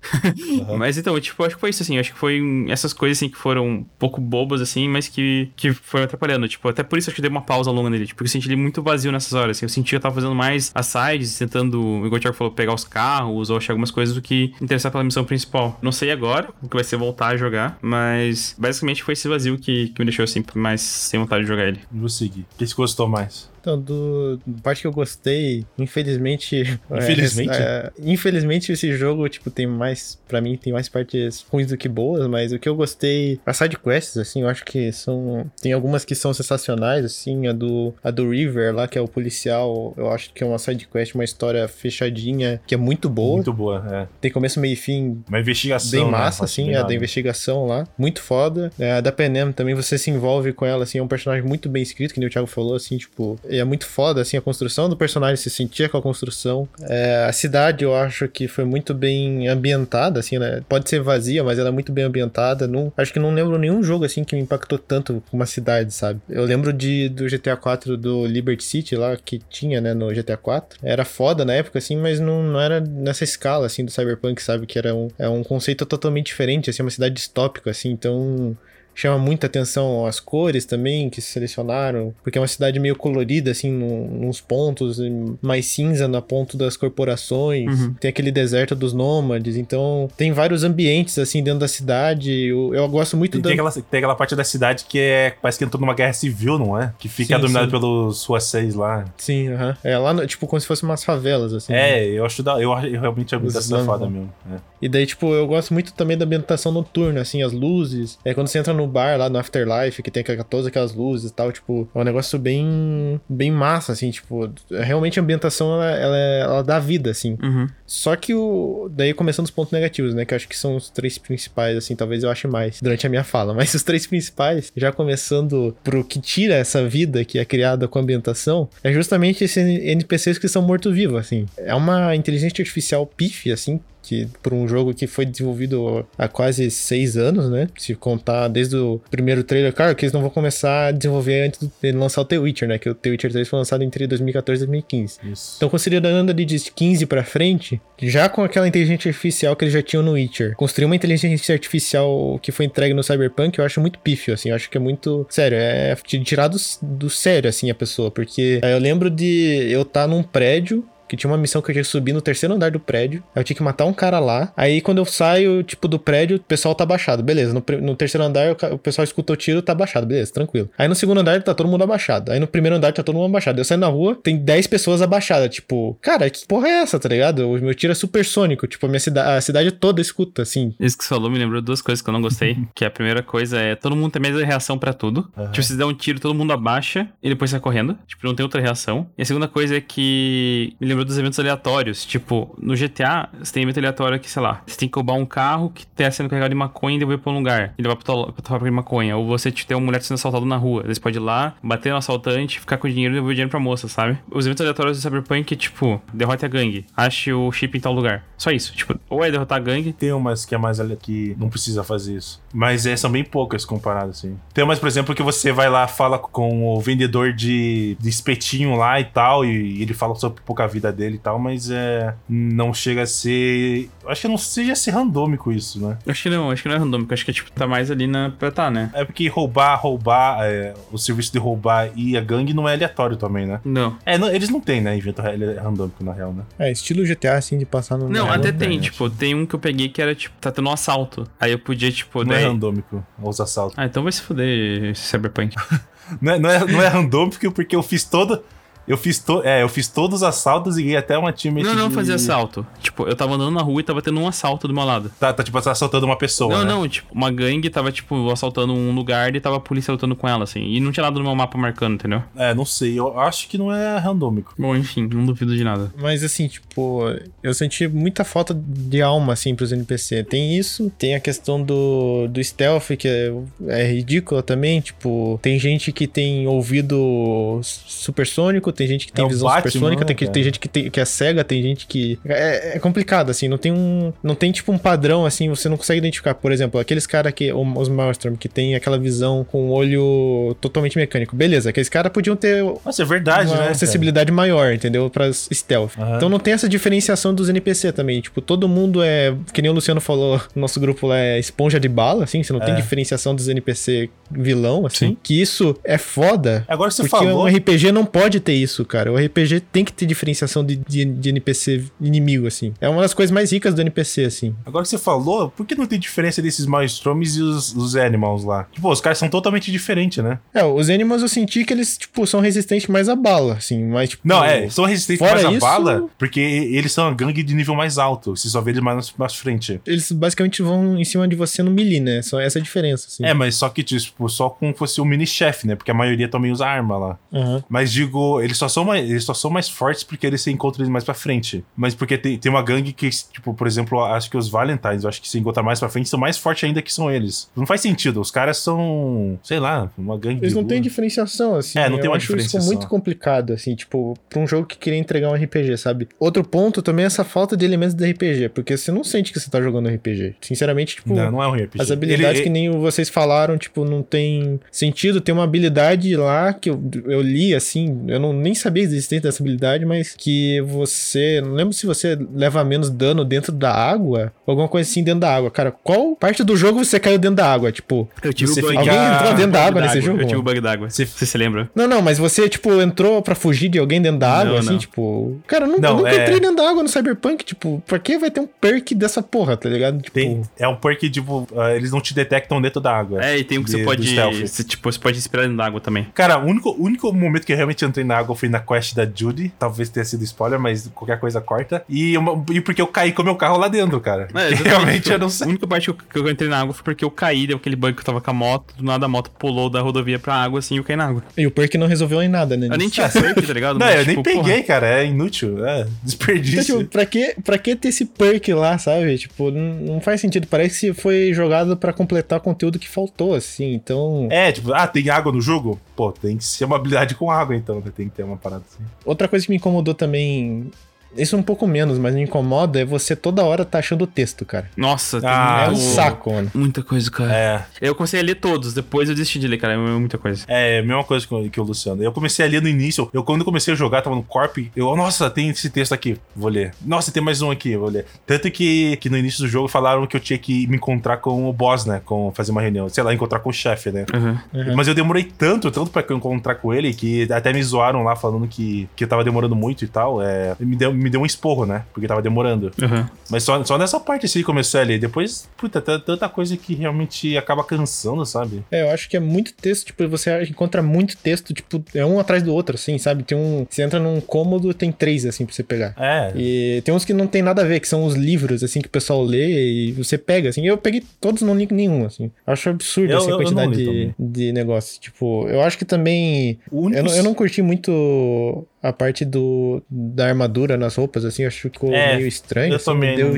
Aham. [laughs] Mas então, tipo, acho que foi isso, assim. Acho que foi essas coisas, assim, que foram um pouco bobas, assim, mas que, que foram atrapalhando. Tipo, até por isso acho que dei uma pausa longa nele. Tipo, eu senti ele muito vazio nessas horas, assim. Eu senti que eu tava fazendo mais as sides, tentando, igual o Thiago falou, pegar os carros ou achar algumas coisas do que interessar pela missão principal. Não sei agora o que vai ser voltar a jogar, mas basicamente foi esse vazio que, que me deixou, assim, mais sem vontade de jogar ele. Vou seguir. O que você gostou mais? Então, do parte que eu gostei, infelizmente. [laughs] Infelizmente? é, infelizmente, esse jogo, tipo, tem mais. Pra mim, tem mais partes ruins do que boas, mas o que eu gostei. As side quests, assim, eu acho que são. Tem algumas que são sensacionais, assim, a do, a do River lá, que é o policial, eu acho que é uma side quest, uma história fechadinha, que é muito boa. Muito boa, é. Tem começo, meio e fim Uma investigação. bem né? massa, Acho assim, a nada. da investigação lá. Muito foda. É, a da Penem também, você se envolve com ela, assim, é um personagem muito bem escrito, que nem o Thiago falou, assim, tipo, e é muito foda, assim, a construção do personagem, se sentia com a construção. É, a cidade, eu acho que foi muito bem ambientada, assim, né? Pode ser vazia, mas ela é muito bem ambientada. Não, acho que não lembro nenhum jogo, assim, que me impactou tanto com uma cidade, sabe? Eu lembro de, do GTA 4 do Liberty City lá, que tinha, né, no GTA 4. Era foda na época, assim, mas não, não era nessa escala, assim, do Cyberpunk, sabe? Que era um, é um conceito totalmente diferente, assim, uma cidade distópica, assim, então chama muita atenção as cores também que se selecionaram, porque é uma cidade meio colorida, assim, num- nos pontos, mais cinza na ponto das corporações, Uhum. tem aquele deserto dos nômades, então tem vários ambientes, assim, dentro da cidade, eu, eu gosto muito Tem, da... tem aquela, tem aquela parte da cidade que é. Parece que entrou numa guerra civil, não é? Que fica Sim, dominado sim. pelos suaceis lá. Sim, aham. É lá, no- tipo, como se fosse umas favelas, assim. né? É, eu acho da. Eu, eu realmente a ambientação foda né? mesmo. é. E daí, tipo, eu gosto muito também da ambientação noturna, assim, as luzes. É quando você entra no bar lá no Afterlife, que tem todas aquelas luzes e tal, tipo, é um negócio bem bem massa, assim, tipo, realmente a ambientação, ela, ela, ela dá vida, assim. Uhum. Só que o. Daí começando os pontos negativos, né? Que eu acho que são os três principais, assim, talvez eu ache mais durante a minha fala. [laughs] Mas os três principais, já começando pro que tira essa vida que é criada com a ambientação, é justamente esses NPCs que são mortos-vivos, assim. É uma inteligência artificial pífia, assim. Que, por um jogo que foi desenvolvido há quase seis anos, né? Se contar desde o primeiro trailer. Claro que eles não vão começar a desenvolver antes de lançar o The Witcher, né? Que o The Witcher 3 foi lançado entre 2014 e 2015. Isso. Então, considerando ali de 15 pra frente, já com aquela inteligência artificial que eles já tinham no Witcher, construir uma inteligência artificial que foi entregue no Cyberpunk, eu acho muito pífio, assim, eu acho que é muito. Sério, é tirar do, do sério, assim, a pessoa, porque aí eu lembro de eu estar num prédio. Que tinha uma missão que eu tinha que subir no terceiro andar do prédio. Aí eu tinha que matar um cara lá. Aí quando eu saio, tipo, do prédio, o pessoal tá abaixado. Beleza. No, no terceiro andar, o pessoal escutou tiro, tá abaixado. Beleza, tranquilo. Aí no segundo andar, tá todo mundo abaixado. Aí no primeiro andar, tá todo mundo abaixado. Eu saio na rua, tem 10 pessoas abaixadas. Tipo, cara, que porra é essa, tá ligado? O meu tiro é supersônico. Tipo, a minha cidade, a cidade toda escuta, assim. Isso que você falou me lembrou duas coisas que eu não gostei. [laughs] que a primeira coisa é todo mundo tem a mesma reação pra tudo. Aham. Tipo, se der um tiro, todo mundo abaixa e depois sai correndo. Tipo, não tem outra reação. E a segunda coisa é que me lembrou dos eventos aleatórios. Tipo, no GTA, você tem evento aleatório que, sei lá, você tem que roubar um carro que tá sendo carregado de maconha e devolver pra um lugar. E levar pra tua, pra de maconha. Ou você tipo, tem uma mulher sendo assaltada na rua. Você pode ir lá, bater no assaltante, ficar com o dinheiro e devolver o dinheiro pra moça, sabe? Os eventos aleatórios do Cyberpunk é tipo, derrote a gangue, ache o chip em tal lugar. Só isso. Tipo, ou é derrotar a gangue, Tem umas que é mais ali que não precisa fazer isso. Mas é, são bem poucas comparadas, assim. Tem umas, por exemplo, que você vai lá, fala com o vendedor de, de espetinho lá e tal, e ele fala sobre pouca vida vida dele e tal, mas é. Não chega a ser. Acho que não seja ser randômico isso, né? Acho que não, acho que não é randômico. Acho que tipo, tá mais ali na. pra tá, né? É porque roubar, roubar, é, o serviço de roubar e a gangue não é aleatório também, né? Não. É, não- eles não têm, né? Evento ra- randômico, na real, né? É, estilo GTA, assim, de passar no. Não, até tem, né? tipo, tem um que eu peguei que era, tipo, tá tendo um assalto. Aí eu podia, tipo, Não é daí... randômico, os assaltos. Ah, então vai se fuder, Cyberpunk. [laughs] Não é, não é, não é randômico porque eu fiz todo. Eu fiz, to, é, eu fiz todos os assaltos e ganhei até uma time não, não de- fazia assalto. Tipo, eu tava andando na rua e tava tendo um assalto do meu lado. Tá, tá tipo assaltando uma pessoa. não, né? não, tipo, uma gangue tava, tipo, assaltando um lugar e tava a polícia lutando com ela, assim. E não tinha nada no meu mapa marcando, entendeu? É, não sei. Eu acho que não é randômico. Bom, enfim, não duvido de nada. Mas assim, tipo, eu senti muita falta de alma, assim, pros NPC. Tem isso, tem a questão do, do stealth, que é, é ridícula também. Tipo, tem gente que tem ouvido supersônico, tem gente que tem É visão Batman, supersônica, tem, né, que, cara? tem gente que, tem, que é cega, tem gente que. É, é complicado, assim, não tem um. Não tem, tipo, um padrão, assim, você não consegue identificar. Por exemplo, aqueles caras que. Os Maelstrom, que tem aquela visão com o olho totalmente mecânico. Beleza, aqueles caras podiam ter Nossa, é verdade, uma né? cara? acessibilidade maior, entendeu? Pra stealth. Aham. Então não tem essa diferenciação dos NPC também. Tipo, todo mundo é. Que nem o Luciano falou, [laughs] nosso grupo lá é esponja de bala, assim. Você não tem É. diferenciação dos NPC vilão, assim. Sim. Que isso é foda. Agora você Porque falou. um RPG não pode ter isso, cara. O RPG tem que ter diferenciação de, de, de NPC inimigo, assim. É uma das coisas mais ricas do NPC, assim. Agora que você falou, por que não tem diferença desses Maelstroms e os, os Animals lá? Tipo, os caras são totalmente diferentes, né? É, os Animals eu senti que eles, tipo, são resistentes mais à bala, assim. Mas, tipo. Não, é, são resistentes mais à isso- bala, porque eles são uma gangue de nível mais alto. Você só vê eles mais mais frente. Eles basicamente vão em cima de você no melee, né? Só essa é a diferença, assim. É, mas só que, tipo, só como fosse o mini-chefe, né? Porque a maioria também usa arma lá. Aham. Mas digo, eles só são mais, eles só são mais fortes porque eles se encontram eles mais pra frente. Mas porque tem, tem uma gangue que, tipo, por exemplo, acho que os Valentines, eu acho que se encontrar mais pra frente, são mais fortes ainda que são eles. Não faz sentido. Os caras são, sei lá, uma gangue Eles de não têm diferenciação, assim. É, não tem uma acho isso diferenciação. muito complicado, assim, tipo, pra um jogo que queria entregar um RPG, sabe? Outro ponto também é essa falta de elementos do RPG, porque você não sente que você tá jogando RPG. Sinceramente, tipo, Não, não é um RPG. as habilidades Ele- que nem vocês falaram, tipo, não tem sentido. Tem uma habilidade lá que eu, eu li, assim, eu não nem sabia a existência dessa habilidade, mas que você. Não lembro se você leva menos dano dentro da água ou alguma coisa assim dentro da água. Cara, qual parte do jogo você caiu dentro da água? Tipo, Eu tive Você fica- alguém entrou dentro da água nesse jogo? Eu tive o bug d'água. Você- Você se lembra? Não, não, mas você, tipo, entrou pra fugir de alguém dentro da água, Não, assim, não. tipo. Cara, eu, nu- Não, nunca é- entrei dentro da água no Cyberpunk, tipo, por que vai ter um perk dessa porra, tá ligado? Tipo. Tem, é um perk, tipo, ah, eles não te detectam dentro da água. É, e tem um que De- você pode. Você, tipo, você pode esperar dentro da água também. Cara, o único, o único momento que eu realmente entrei na água foi na quest da Judy. Talvez tenha sido spoiler, mas qualquer coisa corta. E, uma- e porque eu caí com o meu carro lá dentro, cara. É, [laughs] realmente eu não sei. A única parte que eu, que eu entrei na água foi porque eu caí, deu aquele bug que eu tava com a moto, do nada a moto pulou da rodovia pra água assim e eu caí na água. E o perk não resolveu em nada, né? Eu nem tinha perk, tá ligado? [laughs] Não, Mas, eu nem tipo, peguei, cara. É inútil. É Então, desperdício. tipo, pra que, pra que ter esse perk lá, sabe? Tipo, não, não faz sentido. Parece que foi jogado pra completar o conteúdo que faltou, assim. Então. É, tipo, ah, tem água no jogo? Pô, tem que ser uma habilidade com água, então, né? Tem que ter uma parada assim. Outra coisa que me incomodou também. Isso um pouco menos, mas me incomoda é você toda hora tá achando o texto, cara. Nossa, tem Ah, é um saco, mano. Muita coisa, cara. É, Eu comecei a ler todos, depois eu desisti de ler, cara. É muita coisa. é a mesma coisa que o, Luciano. Eu comecei a ler no início. Eu, quando eu comecei a jogar, tava no Corp. Eu, nossa, tem esse texto aqui, vou ler. Nossa, tem mais um aqui, vou ler. Tanto que, que no início do jogo falaram que eu tinha que me encontrar com o boss, né? Com, fazer uma reunião. Sei lá, encontrar com o chefe, né? Uhum. Uhum. Mas eu demorei tanto, tanto pra eu encontrar com ele, que até me zoaram lá falando que, que eu tava demorando muito e tal. É, me, deu, me deu um esporro, né? Porque tava demorando. Uhum. Mas só, só nessa parte assim comecei a ler. Depois, puta, tanta coisa que realmente acaba cansando, sabe? É, eu acho que é muito texto, tipo, você encontra muito texto, tipo, é um atrás do outro, assim, sabe? Tem um. Você entra num cômodo, tem três, assim, pra você pegar. É. E tem uns que não tem nada a ver, que são os livros, assim, que o pessoal lê e você pega, assim. Eu peguei todos, não li nenhum, assim. Eu acho absurdo, Eu- assim, a quantidade de, de negócio. Tipo, eu acho que também. O único Eu não, eu não curti muito a parte do, da armadura nas roupas, assim. Eu acho que ficou É, meio estranho. Eu assim, também. deu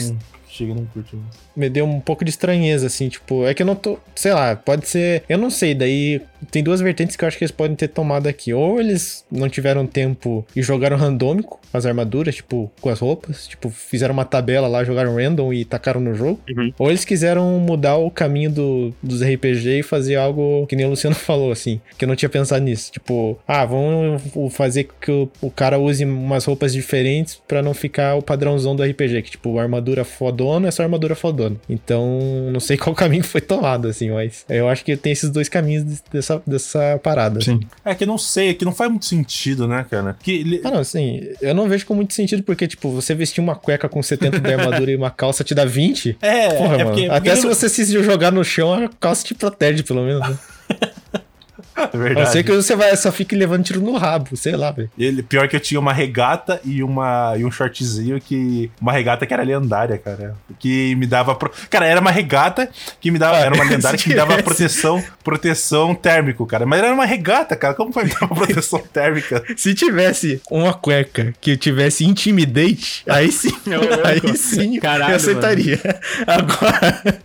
chega não curte muito. me deu um pouco de estranheza, assim, tipo, é que eu não tô, sei lá, pode ser, eu não sei, daí tem duas vertentes que eu acho que eles podem ter tomado aqui, ou eles não tiveram tempo e jogaram randômico as armaduras, tipo, com as roupas, tipo, fizeram uma tabela lá, jogaram random e tacaram no jogo, Uhum. ou eles quiseram mudar o caminho do, dos RPG e fazer algo que nem o Luciano [laughs] falou, assim, que eu não tinha pensado nisso, tipo, ah, vamos fazer que o, o cara use umas roupas diferentes pra não ficar o padrãozão do RPG, que tipo, armadura fodona é só armadura fodona. Então, não sei [laughs] qual caminho foi tomado, assim, mas eu acho que tem esses dois caminhos dessa, dessa parada. Sim. É que não sei, é que não faz muito sentido, né, cara? Que Ah, não, assim, eu não vejo com muito sentido, porque, tipo, você vestir uma cueca com 70 de armadura e uma calça te dá 20. [laughs] É, Porra, é mano. porque. Até porque se não- você se jogar no chão, a calça te protege, pelo menos. Né? [laughs] É A não verdade. ser que você vai, só fique levando tiro no rabo, sei lá, velho. Ele, pior que eu tinha uma regata e, uma, e um shortzinho que. Uma regata que era lendária, cara. Que me dava. pro- Cara, era uma regata que me dava. Ah, era uma [laughs] lendária que me dava tivesse- proteção, proteção térmico, cara. Mas era uma regata, cara. Como vai me dar uma proteção [laughs] térmica? Se tivesse uma cueca que tivesse intimidate, [laughs] aí sim, aí sim Caralho, eu aceitaria. Agora.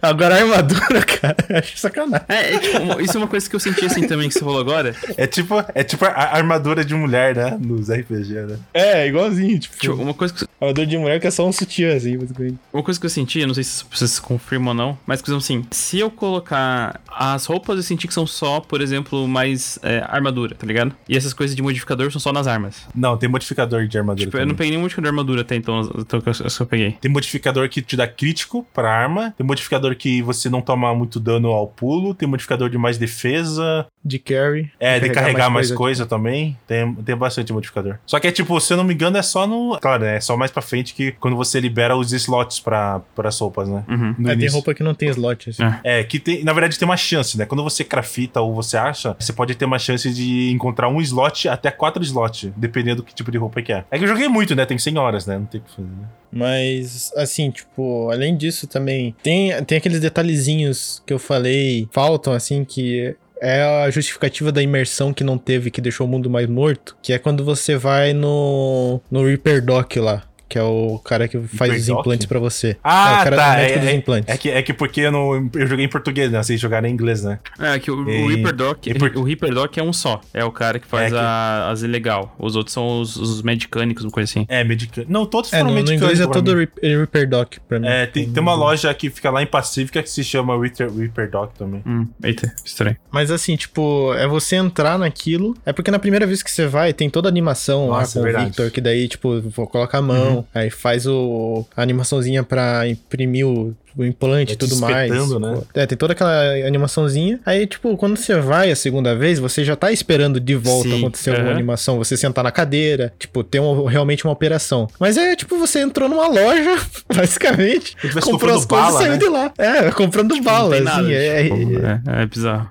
Agora a armadura, [laughs] cara, eu acho sacanagem. É, é, tipo, isso é uma coisa que eu senti assim também que você falou agora. É tipo, é tipo a armadura de mulher, né? Nos RPG, né? É, igualzinho, tipo, Tipo, uma coisa que, armadura de mulher que é só um sutiã, assim, basicamente. uma coisa que eu senti, eu não sei se vocês confirmam ou não, mas por exemplo assim, se eu colocar as roupas, eu senti que são só, por exemplo, mais é, armadura, tá ligado? E essas coisas de modificador são só nas armas. Não, tem modificador de armadura. Tipo, eu não também. peguei nenhum modificador de armadura até então, então que eu, que eu peguei. Tem modificador que te dá crítico pra arma. Tem modificador que você não toma muito dano ao pulo. Tem modificador de mais defesa. De carry. É, de carregar mais coisa. coisa, também. Tem, tem bastante modificador. Só que é tipo, se eu não me engano, é só no. Claro, é só mais pra frente que quando você libera os slots pra, pras roupas, né? Uhum. É, tem roupa que não tem slot, assim. É. É, que tem, na verdade tem uma chance, né? Quando você crafita ou você acha, você pode ter uma chance de encontrar um slot até quatro slots, dependendo do que tipo de roupa que é. É que eu joguei muito, né? Tem 100 horas, né? Não tem o que fazer, né? Mas, assim, tipo, além disso também, tem, tem aqueles detalhezinhos que eu falei, faltam, assim, que é a justificativa da imersão que não teve, que deixou o mundo mais morto, que é quando você vai no, no Reaper Doc lá. Que é o cara que faz os implantes pra você. Ah, é, o cara tá. do médico É, dos é- implantes. É que, é que porque eu, não, eu joguei em português, né? Vocês jogaram em inglês, né? É, que o, E- o Reaper Doc, e por- o Reaper Doc é um só. É o cara que faz É que- a- as ilegal. Os outros são os, os medicânicos, uma coisa assim. É, medicando. Não, todos É, foram no medicanos inglês é todo mim. Reap- Reaper Doc pra mim. É, tem, tem uma loja que fica lá em Pacífica que se chama Reaper, Reaper Doc também. Hum, eita, estranho. Mas assim, tipo, é você entrar naquilo. É porque na primeira vez que você vai, tem toda a animação Nossa, lá com é o. Victor, que daí, tipo, vou colocar a mão, aí faz o, a animaçãozinha pra imprimir o, o implante e tudo te mais. né? É, tem toda aquela animaçãozinha. Aí, tipo, quando você vai a segunda vez, você já tá esperando de volta Sim, acontecer alguma aham. animação. Você sentar na cadeira, tipo, ter um- realmente uma operação. Mas é, tipo, você entrou numa loja, [laughs] basicamente, comprou comprando as coisas bala, e saiu né? de lá. É, comprando bala, tem assim. nada, é, tipo, é- é, é bizarro.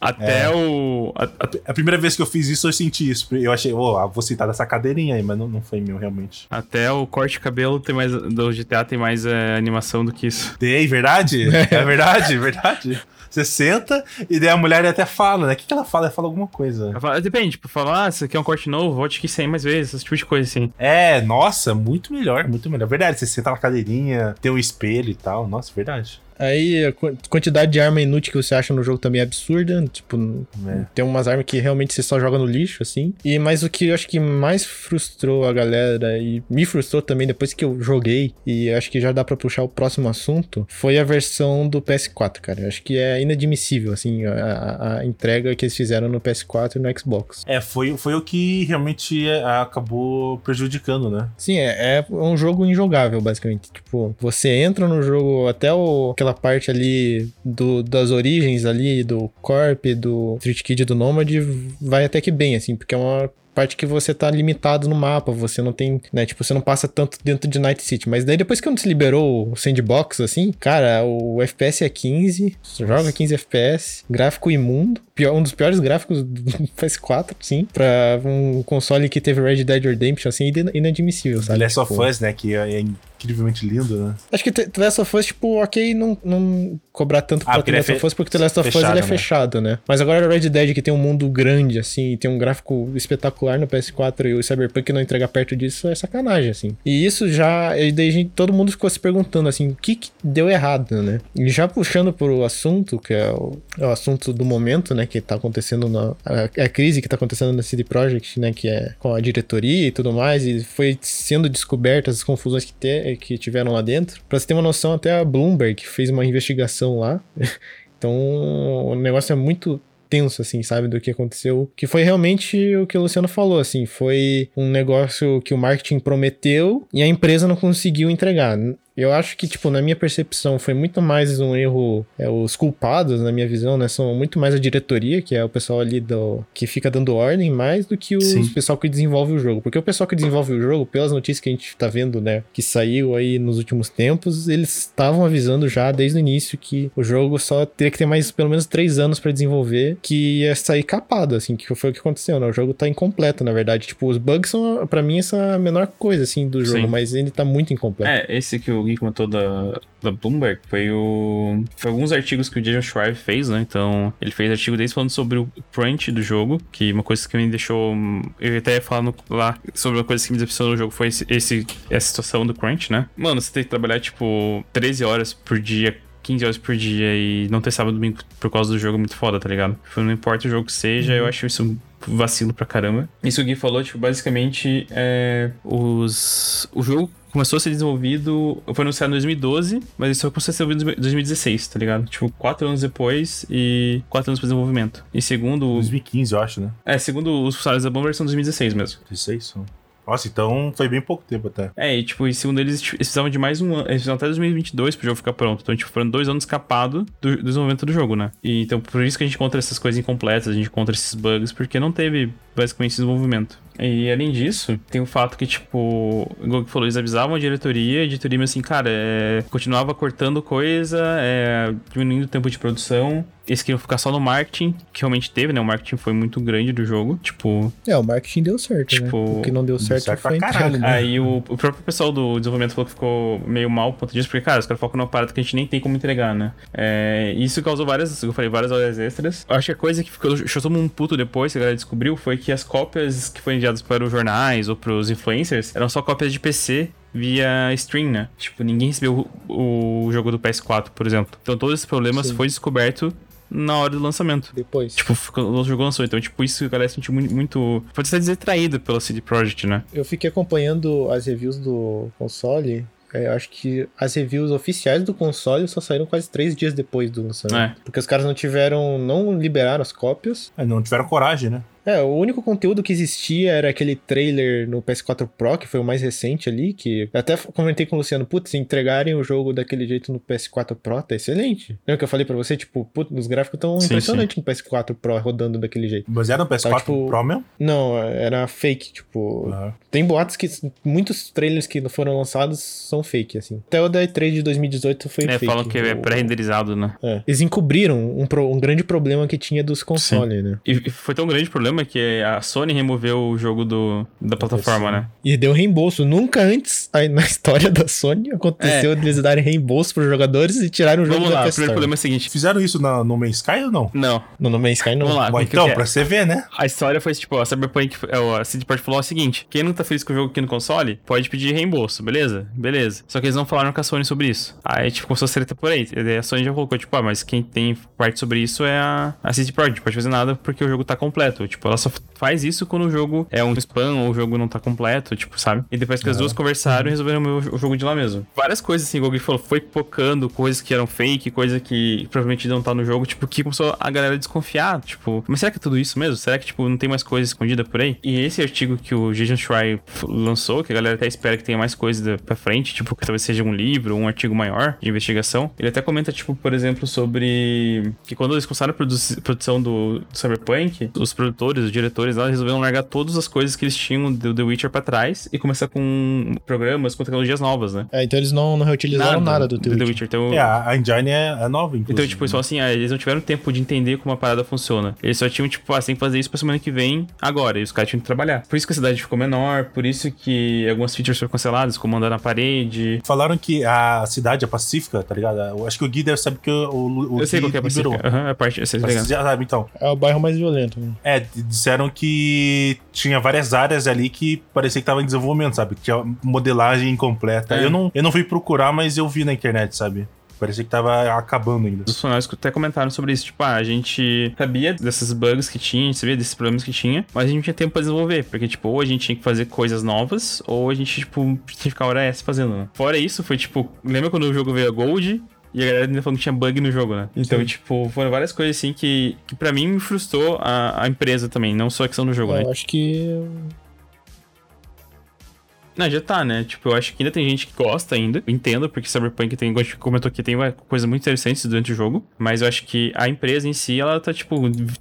Até É. o. a- a- primeira vez que eu fiz isso, eu senti isso. Eu achei, ah, vou sentar nessa cadeirinha aí, mas não, não foi meu, realmente. até o corte de cabelo tem mais, do GTA tem mais é, animação do que isso. Tem, verdade? [laughs] É verdade, verdade. Você senta e daí a mulher até fala, né? O que, que ela fala? Ela fala alguma coisa. Ela fala- Depende, tipo, falar, ah, isso aqui é um corte novo, volte aqui 100 mais vezes, esse tipo de coisa assim. É, nossa, muito melhor, muito melhor. Verdade, você senta na cadeirinha, tem um espelho e tal. Nossa, verdade. Aí a qu- quantidade de arma inútil que você acha no jogo também é absurda. Tipo, É. tem umas armas que realmente você só joga no lixo, assim. E mas o que eu acho que mais frustrou a galera e me frustrou também depois que eu joguei, e acho que já dá pra puxar o próximo assunto, foi a versão do PS4, cara. Eu acho que é inadmissível, assim, a, a- a entrega que eles fizeram no PS4 e no Xbox. É, foi, foi o que realmente é, acabou prejudicando, né? Sim, é, é um jogo injogável, basicamente. Tipo, você entra no jogo até o, aquela parte ali do, das origens ali, do Corp, do Street Kid do Nomad, vai até que bem, assim, porque é uma parte que você tá limitado no mapa, você não tem, né, tipo, você não passa tanto dentro de Night City, mas daí depois que se liberou o sandbox, assim, cara, o FPS é 15, você joga 15 FPS, gráfico imundo, pior, um dos piores gráficos do [laughs] PS4, sim, pra um console que teve Red Dead Redemption, assim, inadmissível, sabe? Last tipo, of Us, né? Que é incrivelmente lindo, né? Acho que The Last of Us, tipo, ok, não, não cobrar tanto Ah, pra The ele é Last of Us, porque The Last of Us ele é né? fechado, né? Mas agora o Red Dead, que tem um mundo grande, assim, e tem um gráfico espetacular no PS4 e o Cyberpunk não entregar perto disso, é sacanagem, assim. E isso já, e daí gente- todo mundo ficou se perguntando, assim, o que que deu errado, né? E já puxando pro assunto, que é o, é o assunto do momento, né, que tá acontecendo na... A, a crise que tá acontecendo na CD Projekt, né, que é com a diretoria e tudo mais, e foi sendo descobertas as confusões que, te, que tiveram lá dentro. Pra você ter uma noção, até a Bloomberg fez uma investigação lá. [laughs] Então, o negócio é muito tenso, assim, sabe, do que aconteceu. Que foi realmente o que o Luciano falou, assim, foi um negócio que o marketing prometeu e a empresa não conseguiu entregar. Eu acho que, tipo, na minha percepção, foi muito mais um erro. É, os culpados, na minha visão, né? São muito mais a diretoria, que é o pessoal ali do. que fica dando ordem, mais do que o Sim. pessoal que desenvolve o jogo. Porque o pessoal que desenvolve o jogo, pelas notícias que a gente tá vendo, né? Que saiu aí nos últimos tempos, eles estavam avisando já desde o início que o jogo só teria que ter mais pelo menos três anos pra desenvolver, que ia sair capado, assim, que foi o que aconteceu, né? O jogo tá incompleto, na verdade. Tipo, os bugs são, pra mim, essa a menor coisa, assim, do jogo, Sim. mas ele tá muito incompleto. É, esse que o Gui comentou da, da Bloomberg foi o. Foi alguns artigos que o Jason Schreiber fez, né? Então, ele fez artigo desde falando sobre o crunch do jogo, que uma coisa que me deixou. Eu até ia falar no- lá sobre uma coisa que me decepcionou no jogo foi esse, esse- essa situação do crunch, né? Mano, você tem que trabalhar, tipo, 13 horas por dia. 15 horas por dia e não ter sábado e domingo por causa do jogo é muito foda, tá ligado? Tipo, Não importa o jogo que seja, eu acho isso um vacilo pra caramba. Isso que o Gui falou, tipo, basicamente, é, os, o jogo começou a ser desenvolvido, foi anunciado em 2012, mas isso só começou a ser desenvolvido em 2016, tá ligado? Tipo, quatro anos depois e quatro anos para desenvolvimento. E segundo, 2015, eu acho, né? é, segundo os funcionários da Bomber, são 2016 mesmo. 16? Nossa, então foi bem pouco tempo até. É, e tipo, e segundo eles, tipo, eles precisavam de mais um ano. Eles precisavam até 2022 pro jogo ficar pronto. Então, tipo, foram dois anos escapado do, do desenvolvimento do jogo, né? E então, por isso que a gente encontra essas coisas incompletas, a gente encontra esses bugs, porque não teve basicamente esse desenvolvimento. E além disso, tem o fato que, tipo, igual que falou, eles avisavam a diretoria, a diretoria, assim, cara, é, continuava cortando coisa, é, diminuindo o tempo de produção. Eles queriam ficar só no marketing, que realmente teve, né? O marketing foi muito grande do jogo. Tipo, É, o marketing deu certo, Tipo, né? O que não deu certo, certo pra foi entrega, né? Aí o, o próprio pessoal do desenvolvimento falou que ficou meio mal por conta disso, porque, cara, os caras focam numa parada que a gente nem tem como entregar, né? É, isso causou várias, eu falei, várias horas extras. Eu acho que a coisa que ficou, deixou todo mundo puto depois, que a galera descobriu, foi que as cópias que foram enviadas para os jornais ou pros influencers eram só cópias de PC via stream, né? Tipo, ninguém recebeu o, o jogo do PS4, por exemplo. Então todos esses problemas Sim. foi descoberto na hora do lançamento. Depois. Tipo, quando o jogo lançou. Então, tipo, isso a galera sentiu muito. muito pode ser dizer traído pela CD Projekt, né? Eu fiquei acompanhando as reviews do console. é, Eu acho que as reviews oficiais do console só saíram quase três dias depois do lançamento. É. Porque os caras não tiveram. não liberaram as cópias. É, não tiveram coragem, né? É, o único conteúdo que existia era aquele trailer no PS4 Pro, que foi o mais recente ali, que eu até comentei com o Luciano, putz, entregarem o jogo daquele jeito no PS4 Pro, tá excelente. Lembra que eu falei pra você, tipo, putz, os gráficos tão Sim, impressionantes no PS4 Pro rodando daquele jeito. Mas era no PS4 Tá, tipo- Pro mesmo? Não, era fake, tipo, tem boatos que muitos trailers que foram lançados são fake, assim. Até o da E3 de 2018 foi É, fake. falam que é O- pré-renderizado, né? é. Eles encobriram um, pro- um grande problema que tinha dos consoles, né? E foi tão grande o problema que a Sony removeu o jogo do, da plataforma, né? E deu reembolso. Nunca antes aí na [laughs] história da Sony aconteceu eles darem reembolso pros jogadores e tirarem o jogo Vamos da lá, o primeiro problema é o seguinte. Fizeram isso na, no Man's Sky ou não? Não, No No Man's Sky não. vamos lá. Bom, então, é? pra você ver, né? A história foi tipo, a Cyberpunk, é, a CD Projekt falou o seguinte: quem não tá feliz com o jogo aqui no console, pode pedir reembolso, beleza? Beleza. Só que eles não falaram com a Sony sobre isso. Aí, tipo, começou a treta por aí. E a Sony já colocou, tipo, ah, mas quem tem parte sobre isso é a, a CD Projekt, não pode fazer nada porque o jogo tá completo. Tipo, ela só faz isso quando o jogo é um spam ou o jogo não tá completo, tipo, sabe? E depois que as duas conversaram, resolveram o jogo de lá mesmo. Várias coisas assim, o Gogui falou, foi pocando coisas que eram fake, coisa que provavelmente não tá no jogo, tipo, que começou a galera a desconfiar, tipo, mas será que é tudo isso mesmo? Será que, tipo, não tem mais coisa escondida por aí? E esse artigo que o Jason Schreier lançou, que a galera até espera que tenha mais coisa pra frente, tipo, que talvez seja um livro, um artigo maior de investigação, ele até comenta, tipo, por exemplo, sobre que quando eles começaram a produção do Cyberpunk, os produtores criadores, os diretores lá, resolveram largar todas as coisas que eles tinham do The Witcher pra trás e começar com programas, com tecnologias novas, né? É, então eles não, não reutilizaram nada, do The Witcher. Então, É, a engine é, é nova, inclusive. então, tipo, só assim, ah, eles não tiveram tempo de entender como a parada funciona. Eles só tinham, tipo, ah, você tem que fazer isso pra semana que vem, agora. E os caras tinham que trabalhar. Por isso que a cidade ficou menor, por isso que algumas features foram canceladas, como andar na parede. Falaram que a cidade é pacífica, tá ligado? Eu acho que o Gui deve saber que o, o eu sei Gui qual que é a. Pacífica. Aham, a parte. Mas ligam? já sabe, então. É o bairro mais violento. Né? É, disseram que tinha várias áreas ali que parecia que tava em desenvolvimento, sabe? Que tinha modelagem incompleta. É. Eu, não, eu não fui procurar, mas eu vi na internet, sabe? Parecia que tava acabando ainda. Os funcionários até comentaram sobre isso. Tipo, ah, a gente sabia desses bugs que tinha, a gente sabia desses problemas que tinha, mas a gente não tinha tempo pra desenvolver. Porque, tipo, ou a gente tinha que fazer coisas novas, ou a gente, tipo, tinha que ficar hora essa fazendo, né? Fora isso, foi tipo, lembra quando o jogo veio a Gold? E a galera ainda falou que tinha bug no jogo, né? Então, tipo, foram várias coisas assim que, que pra mim me frustrou a, a empresa também, não só a questão do jogo, né? Eu acho que. Não, já tá, né? Tipo, eu acho que ainda tem gente que gosta ainda. Eu entendo, porque Cyberpunk tem, igual a gente comentou aqui, tem uma coisa muito interessante durante o jogo. Mas eu acho que a empresa em si, ela tá, tipo,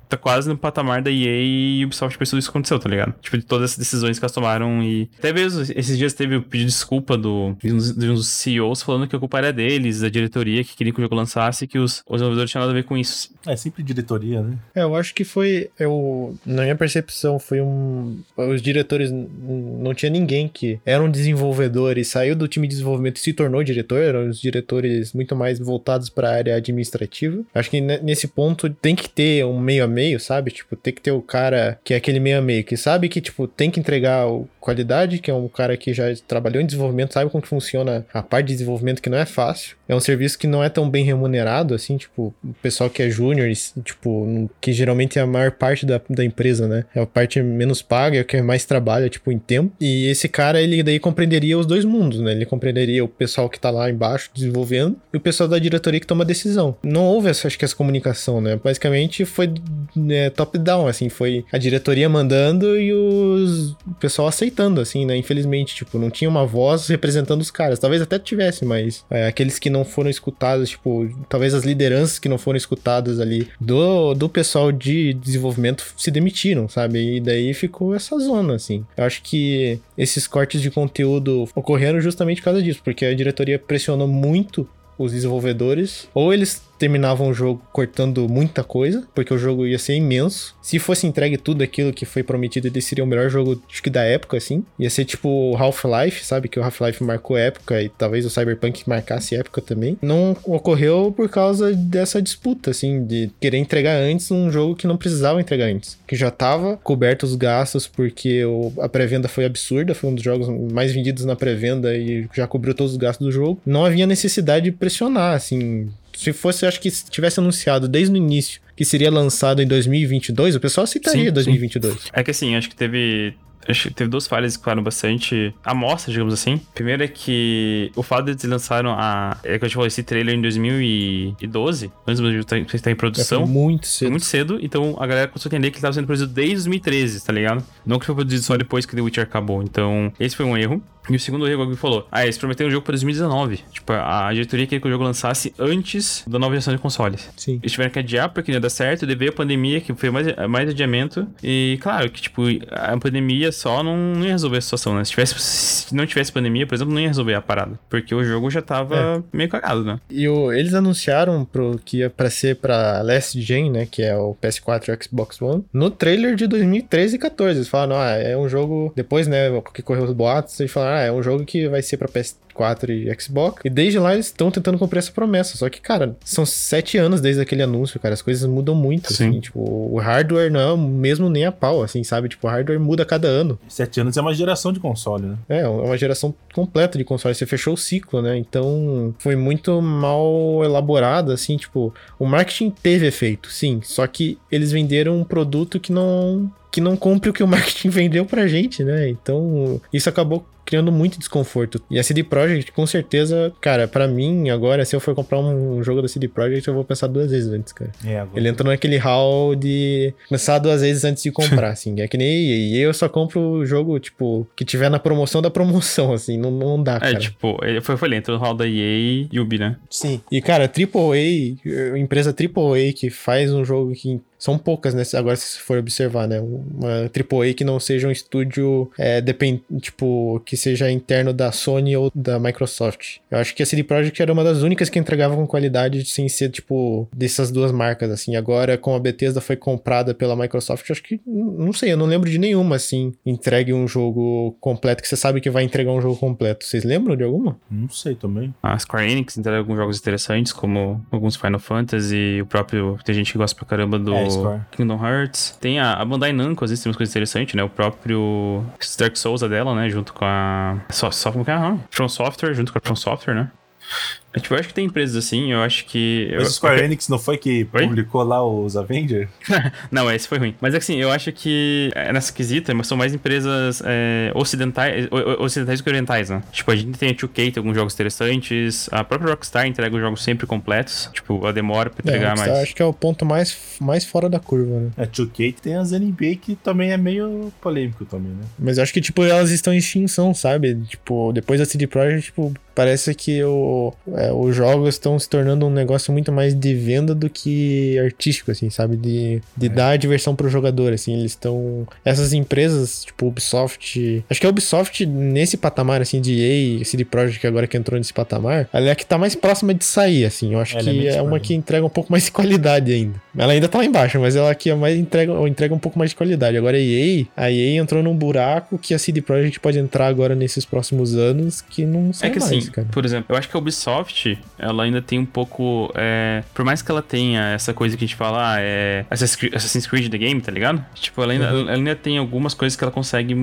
tá quase no patamar da EA e Ubisoft pensou isso aconteceu, tá ligado? Tipo, de todas essas decisões que elas tomaram e... Até mesmo esses dias teve o pedido de desculpa do, de dos CEOs falando que a culpa era deles, da diretoria, que queria que o jogo lançasse e que os, os desenvolvedores tinham nada a ver com isso. É sempre diretoria, né? É, eu acho que foi. Eu, na minha percepção, foi um. Os diretores. Não tinha ninguém que era um desenvolvedor e saiu do time de desenvolvimento e se tornou diretor. Eram os diretores muito mais voltados para a área administrativa. Acho que ne- nesse ponto tem que ter um meio a meio, sabe? Tipo, tem que ter o cara que é aquele meio a meio, que sabe que, tipo, tem que entregar o- qualidade, que é um cara que já trabalhou em desenvolvimento, sabe como que funciona a parte de desenvolvimento, que não é fácil. É um serviço que não é tão bem remunerado, assim, tipo, o pessoal que é júnior, tipo, que geralmente é a maior parte da, da empresa, né? É a parte menos paga, é o que mais trabalha, tipo, em tempo. E esse cara, ele daí compreenderia os dois mundos, né? Ele compreenderia o pessoal que tá lá embaixo desenvolvendo e o pessoal da diretoria que toma decisão. Não houve, essa, acho que, essa comunicação, né? Basicamente foi né, top-down, assim, foi a diretoria mandando e os, o pessoal aceitando, assim, né? Infelizmente, tipo, não tinha uma voz representando os caras. Talvez até tivesse, mas é, aqueles que não foram escutados, tipo, talvez as lideranças que não foram escutadas ali do, do pessoal de desenvolvimento se demitiram, sabe? E daí ficou essa zona, assim. Eu acho que esses cortes de conteúdo ocorreram justamente por causa disso, porque a diretoria pressionou muito os desenvolvedores, ou eles terminavam o jogo cortando muita coisa, porque o jogo ia ser imenso. Se fosse entregue tudo aquilo que foi prometido, ele seria o melhor jogo, acho que da época, assim. Ia ser tipo Half-Life, sabe? Que o Half-Life marcou época e talvez o Cyberpunk marcasse época também. Não ocorreu por causa dessa disputa, assim, de querer entregar antes um jogo que não precisava entregar antes. Que já tava coberto os gastos porque o- a pré-venda foi absurda, foi um dos jogos mais vendidos na pré-venda e já cobriu todos os gastos do jogo. Não havia necessidade de pressionar, assim, se fosse, acho que se tivesse anunciado desde o início que seria lançado em 2022, o pessoal aceitaria Sim, sim. 2022. É que assim, acho que teve. Acho que teve duas falhas que ficaram bastante amostra, digamos assim. Primeiro é que o fato de eles lançaram a. É que eu te falei, esse trailer em 2012, antes do estar estar em produção. muito Foi cedo. muito cedo, então a galera começou a entender que ele tava sendo produzido desde 2013, tá ligado? Não que foi produzido só depois que The Witcher acabou. Então, esse foi um erro. E o segundo erro, que falou, ah, eles prometeram o jogo pra 2019. Tipo, a diretoria queria que o jogo lançasse antes da nova geração de consoles. Sim. Eles tiveram que adiar porque não ia dar certo, devido à pandemia, que foi mais, mais adiamento. E claro que, tipo, a pandemia só não, não ia resolver a situação, né? Se, tivesse, se não tivesse pandemia, por exemplo, não ia resolver a parada. Porque o jogo já tava meio cagado, né? E o- eles anunciaram pro, que ia pra ser pra Last Gen, né? Que é o PS4 e o Xbox One. No trailer de 2013 e 14. Eles falaram, ah, é um jogo. Depois, né? Que correu os boatos, eles falaram, ah, é um jogo que vai ser pra PS4 e Xbox. E desde lá eles estão tentando cumprir essa promessa. Só que, cara, são sete anos desde aquele anúncio, cara. As coisas mudam muito, Sim. assim. Tipo, o hardware não é o mesmo nem a pau, assim, sabe? Tipo, o hardware muda a cada ano. Sete anos é uma geração de console, né? É, é uma geração completa de consoles. Você fechou o ciclo, né? Então, foi muito mal elaborado, assim, tipo, o marketing teve efeito, sim. Só que eles venderam um produto que não que não cumpre o que o marketing [laughs] vendeu pra gente, né? Então, isso acabou criando muito desconforto. E a CD Projekt, com certeza, cara, pra mim, agora, se eu for comprar um jogo da CD Projekt, eu vou pensar duas vezes antes, cara. É, agora. Ele entrou naquele hall de pensar duas vezes antes de comprar, [laughs] assim. É que nem EA. E eu só compro o jogo, tipo, que tiver na promoção da promoção, assim. Não, não dá, É, cara. tipo, ele foi, foi ele entrou no hall da EA e Ubi, né? Sim. E, cara, AAA, eh, empresa AAA que faz um jogo que são poucas, né? Agora, se for observar, né? Uma AAA que não seja um estúdio, é, depend, tipo, que seja interno da Sony ou da Microsoft. Eu acho que a CD Projekt era uma das únicas que entregava com qualidade sem ser, tipo, dessas duas marcas, assim. Agora, como a Bethesda foi comprada pela Microsoft, acho que, não sei, eu não lembro de nenhuma, assim, entregue um jogo completo, que você sabe que vai entregar um jogo completo. Vocês lembram de alguma? Não sei também. A Square Enix entrega alguns jogos interessantes, como alguns Final Fantasy, o próprio, tem gente que gosta pra caramba do É, Square. Kingdom Hearts. Tem a, Bandai Namco, às vezes tem umas coisas interessantes, né? O próprio Dark Souls é dela, né? Junto com a... Só, só como que é? From Software, junto com a From Software, né? É, tipo, eu acho que tem empresas assim, eu acho que... Mas eu, Square Enix não foi que Oi? publicou lá os Avengers? [laughs] Não, esse foi ruim. Mas assim, eu acho que é, nessa quesita mas são mais empresas é, ocidentais, o- ocidentais do que orientais, né? Tipo, a gente tem a 2K, tem alguns jogos interessantes. A própria Rockstar entrega os jogos sempre completos. Tipo, a demora pra É, entregar Rockstar mais. acho que é o ponto mais, mais fora da curva, né? A 2K tem as NBA que também é meio polêmico também, né? Mas eu acho que, tipo, elas estão em extinção, sabe? Tipo, depois da CD Projekt, tipo, parece que o, é, os jogos estão se tornando um negócio muito mais de venda do que artístico, assim, sabe? De, de dar a diversão pro jogador, assim. Eles estão... Essas empresas, tipo, Ubisoft... Acho que a Ubisoft, nesse patamar, assim, de EA, CD Projekt, agora que entrou nesse patamar, ela é a que tá mais próxima de sair, assim. Eu acho Ela é que meio é uma que entrega um pouco mais de qualidade ainda. Ela ainda tá lá embaixo, mas ela aqui é mais entrega, entrega um pouco mais de qualidade. Agora a EA, a EA entrou num buraco que a CD Projekt pode entrar agora nesses próximos anos que não sai É que mais, assim, cara. por exemplo, eu acho que a Ubisoft, ela ainda tem um pouco. é, por mais que ela tenha essa coisa que a gente fala, ah, é Assassin's Creed- The Game, tá ligado? Tipo, ela ainda, Uhum. ela ainda tem algumas coisas que ela consegue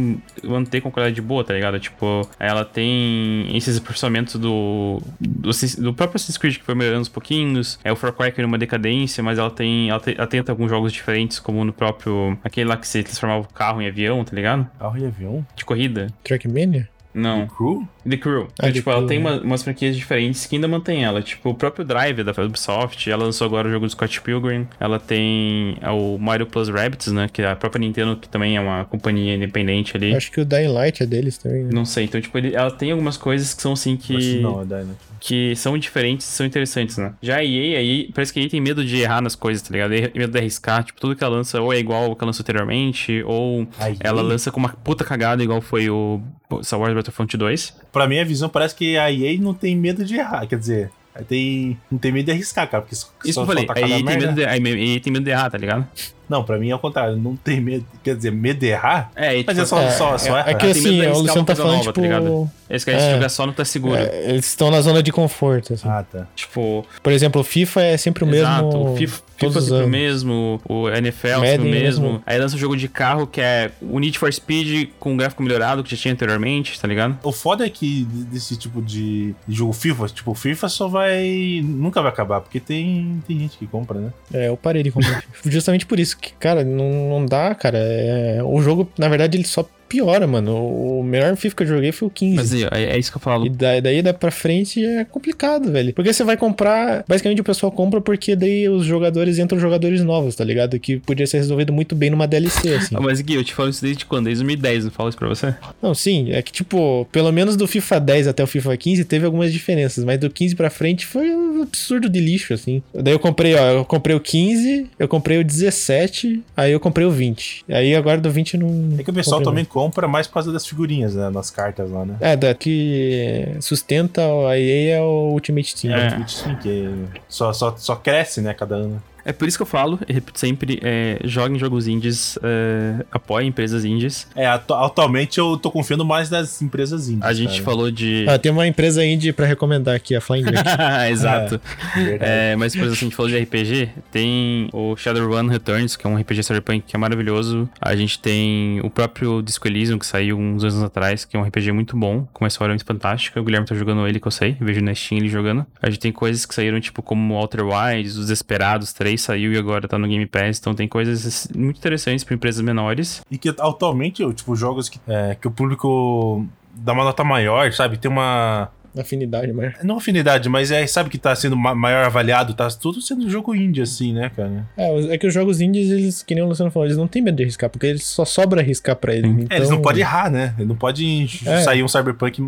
manter com qualidade boa, tá ligado? Tipo, ela tem esses aperfeiçoamentos do, do, do próprio Assassin's Creed que foi melhorando aos pouquinhos. É o Far Cry que é uma decadência, mas ela tem. Ela, te- ela tenta alguns jogos diferentes, como no próprio. Aquele lá que você transformava o carro em avião, tá ligado? Carro e avião? De corrida. Trackmania? Não. Crew? The Crew. Ah, The tipo, ela Crew, tem né? uma- umas franquias diferentes que ainda mantém ela. Tipo, o próprio Drive da Ubisoft, ela lançou agora o jogo do Scott Pilgrim. Ela tem é, o Mario Plus Rabbids, né? Que é a própria Nintendo, que também é uma companhia independente ali. Acho que o Dying Light é deles também, né? Não sei. Então, tipo, ele- ela tem algumas coisas que são assim que que. não, é da né? Que são diferentes e são interessantes, né? Já a EA, aí, parece que a EA tem medo de errar nas coisas, tá ligado? Medo de arriscar. Tipo, tudo que ela lança ou é igual ao que ela lançou anteriormente, ou A EA? ela lança com uma puta cagada, igual foi o Star Wars Battlefront 2. Pra mim, a visão parece que a EA não tem medo de errar. Quer dizer, tem, não tem medo de arriscar, cara. Porque Isso que eu falei. A EA tem, medo de, a EA tem medo de errar, tá ligado? Não, pra mim é o contrário. Não tem medo. Quer dizer, medo de errar? É, e, Mas tipo, é só, só, só é, é que assim, o Luciano tá falando, nova, tá tipo... ligado? Eles querem É. jogar só não tá seguro. é, eles estão na zona de conforto, assim. Ah, tá. Tipo, Por exemplo, o FIFA é sempre o exato, mesmo o FIFA, todos FIFA é sempre o mesmo, o NFL é sempre o é mesmo. mesmo. Aí lança um jogo de carro que é o Need for Speed com um gráfico melhorado que já tinha anteriormente, tá ligado? O foda é que desse tipo de jogo FIFA, tipo, o FIFA só vai. Nunca vai acabar, porque tem, tem gente que compra, né? É, eu parei de comprar. [laughs] Justamente por isso que, cara, não, não dá, cara. É, o jogo, na verdade, ele só piora, mano. O melhor FIFA que eu joguei foi o 15. Mas é, é isso que eu falo. E daí, daí daí pra frente é complicado, velho. Porque você vai comprar. Basicamente o pessoal compra porque daí os jogadores entram jogadores novos, tá ligado? Que podia ser resolvido muito bem numa DLC, [laughs] assim. Mas Gui, eu te falo isso desde quando? Desde 2010, não falo isso pra você? Não, sim, é que tipo, pelo menos do FIFA 10 até o FIFA 15 teve algumas diferenças, mas do 15 pra frente foi um absurdo de lixo, assim. Daí eu comprei, ó, eu comprei o 15, eu comprei o 17, aí eu comprei o 20. Aí agora do 20 não. É que o pessoal também compra mais por causa das figurinhas, né? Nas cartas lá, né? É, da que sustenta a EA é o Ultimate Team. É. Twitch, sim, que só, só, só cresce, né, cada ano. É por isso que eu falo, e repito sempre, é, joguem jogos indies, é, apoiem empresas indies. É, atu- atualmente eu tô confiando mais nas empresas indies. A gente cara. falou de... Ah, tem uma empresa indie pra recomendar aqui, a Flying. [laughs] Exato. Verdade. É, mas, por exemplo, a gente falou de RPG, tem o Shadowrun Returns, que é um RPG Cyberpunk que é maravilhoso. A gente tem o próprio Disco Elysium, que saiu uns anos atrás, que é um RPG muito bom, com uma história muito fantástica. O Guilherme tá jogando ele, que eu sei, eu vejo na Steam ele jogando. A gente tem coisas que saíram, tipo, como Outer Wilds, Os Desperados 3 saiu e agora tá no Game Pass. Então tem coisas muito interessantes para empresas menores. E que atualmente, tipo, jogos que, é, que o público dá uma nota maior, sabe? Tem uma. Afinidade, mas. Não afinidade, mas é, sabe que tá sendo ma- maior avaliado, tá tudo sendo jogo indie, assim, né, cara? É, é que os jogos indies, eles, que nem o Luciano falou, eles não têm medo de arriscar, porque eles só sobra arriscar pra eles. Então, É, eles não podem errar, né? Não pode É. sair um cyberpunk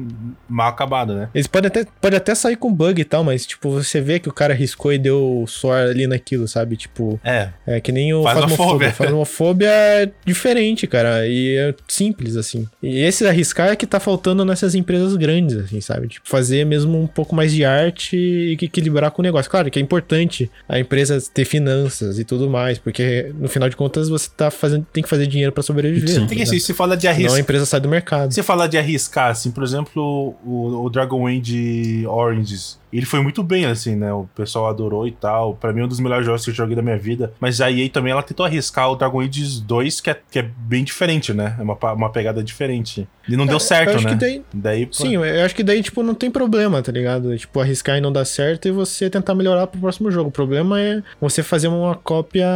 mal acabado, né? Eles podem até, pode até sair com bug e tal, mas, tipo, você vê que o cara arriscou e deu suor ali naquilo, sabe? Tipo, É. é que nem o. Phasmophobia. Phasmophobia é diferente, cara, e é simples, assim. E esse arriscar é que tá faltando nessas empresas grandes, assim, sabe? Tipo, fazer mesmo um pouco mais de arte e equilibrar com o negócio. Claro que é importante a empresa ter finanças e tudo mais, porque no final de contas você tá fazendo, tem que fazer dinheiro pra sobreviver. Sim. tá Tem que assim, se fala de Senão a arriscar. empresa sai do mercado. Se falar de arriscar, assim, por exemplo, o, o Dragon Age Oranges, ele foi muito bem, assim, né? O pessoal adorou e tal. Pra mim, é um dos melhores jogos que eu joguei da minha vida. Mas a EA também, ela tentou arriscar o Dragon Age 2, que é, que é bem diferente, né? É uma, uma pegada diferente. E não deu eu certo, né? daí, Daí, pô, Sim, eu acho que daí, tipo, não tem problema, tá ligado? Tipo, arriscar e não dar certo e você tentar melhorar pro próximo jogo. O problema é você fazer uma cópia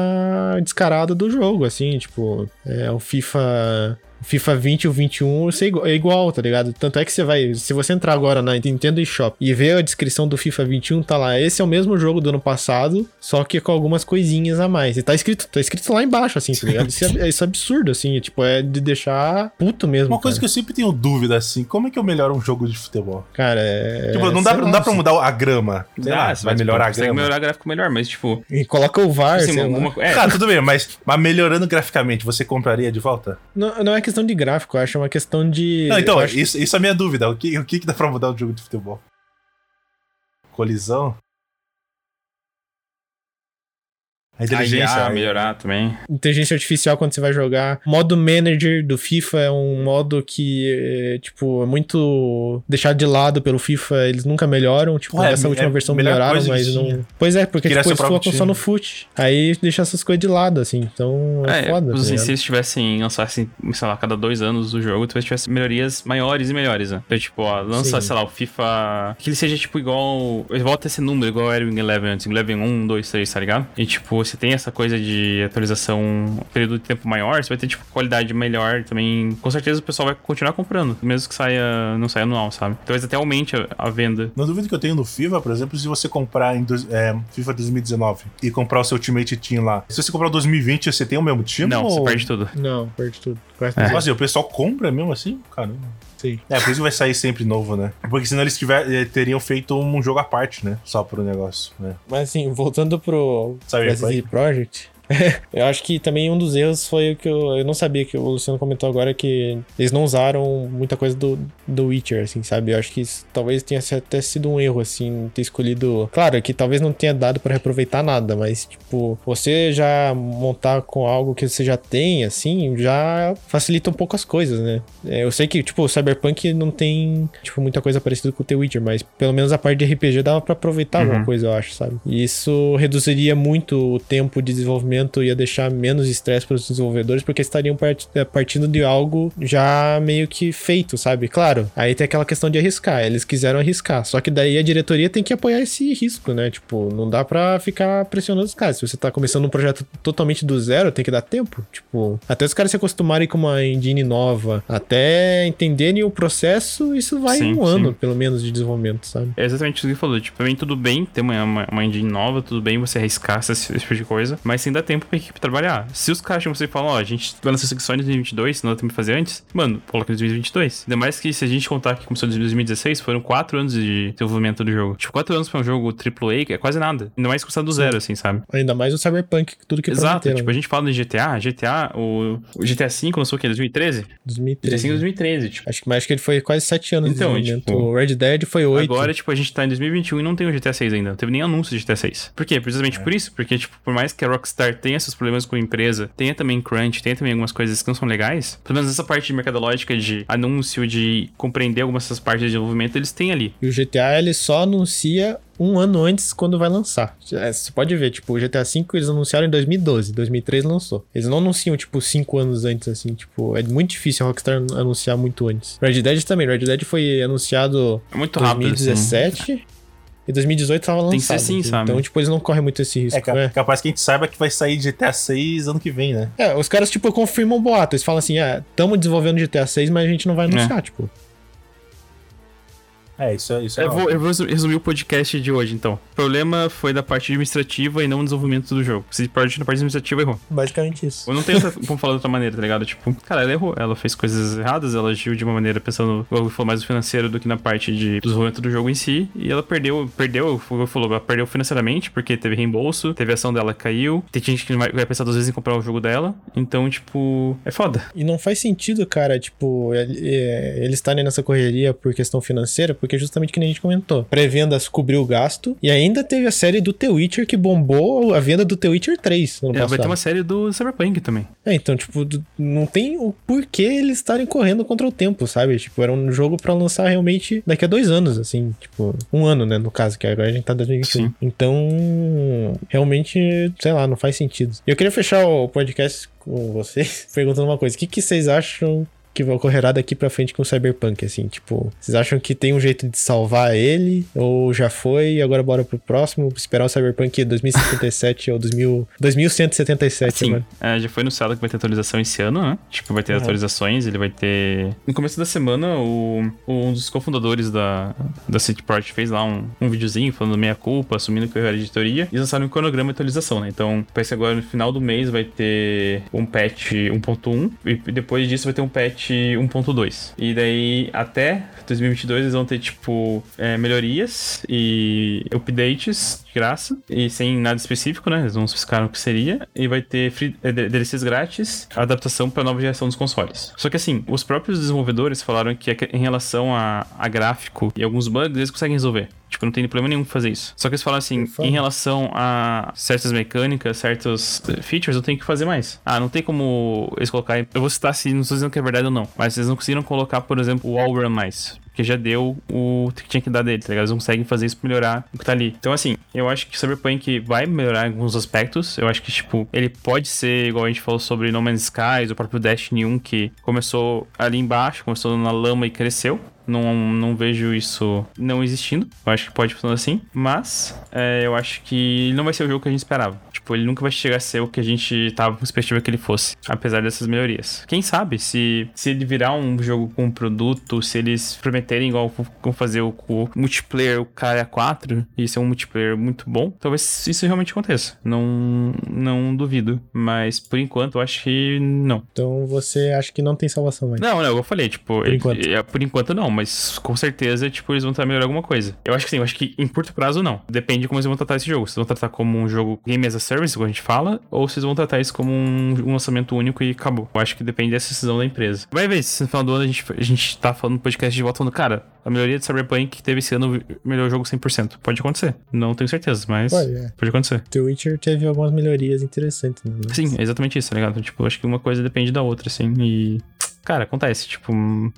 descarada do jogo, assim, tipo, é, o FIFA. O FIFA 20 e o 21 você é igual, é igual, tá ligado? Tanto é que você vai. Se você entrar agora na Nintendo eShop e ver a descrição do FIFA 21, tá lá. Esse é o mesmo jogo do ano passado, só que com algumas coisinhas a mais. E tá escrito, tá escrito lá embaixo, assim, tá ligado? Isso é, isso é absurdo, assim. Tipo, é de deixar puto mesmo. Uma coisa cara. que eu sempre tenho dúvida, assim, como é que eu melhoro um jogo de futebol? Cara, é. tipo, não dá, sei não dá pra assim. mudar a grama. Sei lá, você vai melhorar a grama. melhorar gráfico melhor, mas tipo. E coloca o VAR, assim, sei lá. alguma, é, Cara, tudo bem, mas, mas melhorando graficamente, você compraria de volta? Não, não é questão de gráfico, eu acho é uma questão de. Não, então, acho- isso, isso é a minha dúvida. O que, o que, que dá pra mudar o jogo de futebol? Colisão? A inteligência. IA, melhorar também. Inteligência artificial quando você vai jogar. Modo manager do FIFA é um modo que, é, tipo, é muito deixado de lado pelo FIFA. Eles nunca melhoram. Tipo, essa é última a versão melhor melhoraram, mas não. Pois é, porque Criar tipo, eles focam só no foot. Aí deixa essas coisas de lado, assim. Então é, É, foda. tá assim, se eles tivessem, lançassem, sei lá, cada dois anos do jogo, talvez tivesse melhorias maiores e melhores, né? Então, tipo, ó, lança, Sim. sei lá, o FIFA. Que ele seja, tipo, igual. Ele volta a ser número, igual era o Eleven antes. Eleven 1, 2, 3, tá ligado? E, tipo, você tem essa coisa de atualização um período de tempo maior, você vai ter, tipo, qualidade melhor também. Com certeza o pessoal vai continuar comprando, mesmo que saia, não saia anual, sabe? Talvez até aumente a, a venda. Não duvido que eu tenho no FIFA, por exemplo, se você comprar em dois- é, FIFA 2019 e comprar o seu Ultimate Team lá. Se você comprar o 2020, você tem o mesmo time? não, você ou... perde tudo. Não, perde tudo. Quase É. Nossa, e o pessoal compra mesmo assim? Caramba. Sim. É, por isso que vai sair sempre novo, né? Porque senão eles tiver, eh, teriam feito um jogo à parte, né? Só pro negócio, né? Mas assim, voltando pro Evil Project, [laughs] eu acho que também um dos erros foi o que eu, eu não sabia que o Luciano comentou agora que eles não usaram muita coisa do, do Witcher, assim, sabe? Eu acho que isso talvez tenha até sido um erro, assim, ter escolhido. Claro que talvez não tenha dado pra reaproveitar nada, mas, tipo, você já montar com algo que você já tem, assim, já facilita um pouco as coisas, né? É, eu sei que, tipo, o Cyberpunk não tem, tipo, muita coisa parecida com o The Witcher, mas pelo menos a parte de RPG dava pra aproveitar alguma Uhum. coisa, eu acho, sabe? E isso reduziria muito o tempo de desenvolvimento, ia deixar menos estresse para os desenvolvedores, porque estariam eh, partindo de algo já meio que feito, sabe? Claro, aí tem aquela questão de arriscar, eles quiseram arriscar, só que daí a diretoria tem que apoiar esse risco, né? Tipo, não dá pra ficar pressionando os caras. Se você tá começando um projeto totalmente do zero, tem que dar tempo. Tipo, até os caras se acostumarem com uma engine nova, até entenderem o processo, isso vai Sim, um ano, sim. pelo menos, de desenvolvimento, sabe? É exatamente isso que ele falou. Tipo, pra mim tudo bem ter uma, uma, uma engine nova, tudo bem você arriscar esse, esse tipo de coisa, mas sem dar tempo pra equipe trabalhar. Se os caras chegam pra você e falam, ó, a gente vai lançar isso aqui só em 2022, não dá tempo de fazer antes, mano, coloca em 2022. Ainda mais que se a gente contar que começou em 2016, foram 4 anos de desenvolvimento do jogo. Tipo, 4 anos pra um jogo AAA é quase nada. Ainda mais custar do zero, assim, sabe? Ainda mais o Cyberpunk, tudo que Exato, prometeram, tipo, a gente fala de GTA, GTA, o, o GTA V lançou o quê? 2013? GTA 2013. V 2013, tipo. Acho que mais que ele foi quase sete anos Então, de desenvolvimento. tipo, o Red Dead foi oito. Agora, tipo, a gente tá em 2021 e não tem o GTA 6 ainda. Não teve nem anúncio de GTA 6. Por quê? Precisamente por isso. Porque, tipo, por mais que a Rockstar tenha seus problemas com a empresa, tenha também crunch, tenha também algumas coisas que não são legais, pelo menos essa parte de mercadológica de anúncio, de compreender algumas dessas partes de desenvolvimento, eles têm ali. E o GTA ele só anuncia um ano antes quando vai lançar. É, Você pode ver, tipo, o GTA V eles anunciaram em 2012, 2003 lançou. Eles não anunciam, tipo, cinco anos antes, assim, tipo, é muito difícil a Rockstar anunciar muito antes. Red Dead também, Red Dead foi anunciado É muito em rápido, assim. 2017 e 2018 tava lançado. Tem que ser assim, assim. sabe? Então, tipo, eles não correm muito esse risco, É ca- né? capaz que a gente saiba que vai sair GTA 6 ano que vem, né? É, os caras, tipo, confirmam o boato. Eles falam assim, ah, tamo desenvolvendo GTA 6, mas a gente não vai É. anunciar, tipo. É, isso é isso. É eu, vou, eu vou resumir o podcast de hoje, então. O problema foi da parte administrativa e não desenvolvimento do jogo. Se parte na parte administrativa, errou. Basicamente isso. Eu não tenho como falar de outra maneira, tá ligado? Tipo, cara, ela errou. Ela fez coisas erradas, ela agiu de uma maneira pensando, eu falou mais no financeiro do que na parte de desenvolvimento do jogo em si. E ela perdeu, perdeu, eu falou, ela perdeu financeiramente, porque teve reembolso, teve ação dela caiu. Tem gente que vai, vai pensar duas vezes em comprar o jogo dela. Então, tipo, é foda. E não faz sentido, cara, tipo, eles estarem nessa correria por questão financeira, porque justamente que nem a gente comentou. Pré-vendas cobriu o gasto. E ainda teve a série do The Witcher que bombou a venda do The Witcher 3. É, vai ter uma série do Cyberpunk também. É, então, tipo, não tem o porquê eles estarem correndo contra o tempo, sabe? Tipo, era um jogo para lançar realmente daqui a dois anos, assim, tipo, um ano, né, no caso, que agora a gente tá em 2021. Sim. Então, realmente, sei lá, não faz sentido. E eu queria fechar o podcast com vocês [laughs] perguntando uma coisa. O que, que vocês acham que ocorrerá daqui pra frente com o Cyberpunk, assim? Tipo, vocês acham que tem um jeito de salvar ele? Ou já foi e agora bora pro próximo? Esperar o Cyberpunk 2057 ou 2000, 2177 Sim, é, já foi anunciado que vai ter atualização esse ano, né? Tipo, vai ter uhum. atualizações, ele vai ter... No começo da semana, o, um dos cofundadores da, da City Project fez lá um, um videozinho falando da minha culpa, assumindo que eu era editoria, e lançaram um cronograma de atualização, né? Então, parece que agora no final do mês vai ter um patch 1.1 e depois disso vai ter um patch 1.2. E daí até 2022 eles vão ter, tipo, é, melhorias e updates de graça e sem nada específico, né? Eles não especificaram o que seria. E vai ter free, é, DLCs grátis, adaptação para nova geração dos consoles. Só que assim, os próprios desenvolvedores falaram que em relação a, a gráfico e alguns bugs, eles conseguem resolver. Tipo, não tem problema nenhum fazer isso. Só que eles falam assim, em relação a certas mecânicas, certos eh, features, eu tenho que fazer mais. Ah, não tem como eles colocarem. Eu vou citar se não estou dizendo que é verdade ou não. Mas eles não conseguiram colocar, por exemplo, o Wall Run mais que já deu o que tinha que dar dele, tá ligado? Eles não conseguem fazer isso pra melhorar o que tá ali. Então, assim, eu acho que o Cyberpunk vai melhorar em alguns aspectos. Eu acho que, tipo, ele pode ser, igual a gente falou sobre No Man's Skies, o próprio Destiny 1, que começou ali embaixo, começou na lama e cresceu. Não, não vejo isso não existindo. Eu acho que pode funcionar assim. Mas é, eu acho que ele não vai ser o jogo que a gente esperava. Tipo, ele nunca vai chegar a ser o que a gente tava com expectativa que ele fosse. Apesar dessas melhorias. Quem sabe se, se ele virar um jogo com um produto, se eles prometerem igual vão fazer o, o multiplayer, o cara 4, e ser um multiplayer muito bom, talvez isso realmente aconteça. Não, não duvido. Mas por enquanto eu acho que não. Então você acha que não tem salvação mais? Não, não, eu falei, tipo, por enquanto, é, por enquanto não mas com certeza, tipo, eles vão tentar melhorar alguma coisa. Eu acho que sim, eu acho que em curto prazo não. Depende de como eles vão tratar esse jogo. Se vão tratar como um jogo game as a service, como a gente fala, ou se vão tratar isso como um, um lançamento único e acabou. Eu acho que depende dessa decisão da empresa. Vai ver se no final do ano a gente, a gente tá falando no podcast de volta falando, cara, a maioria de Cyberpunk teve esse ano o melhor jogo 100%. Pode acontecer. Não tenho certeza, mas pode, é. pode acontecer. The Witcher teve algumas melhorias interessantes, né? Sim, é exatamente isso, tá ligado? Tipo, eu acho que uma coisa depende da outra, assim, e Cara, acontece. Tipo,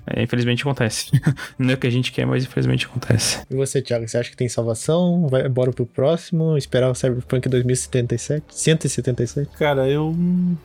é, infelizmente acontece. [laughs] Não é o que a gente quer, mas infelizmente acontece. E você, Thiago, você acha que tem salvação? Vai embora pro próximo? Esperar o Cyberpunk 2077? 177? Cara, eu,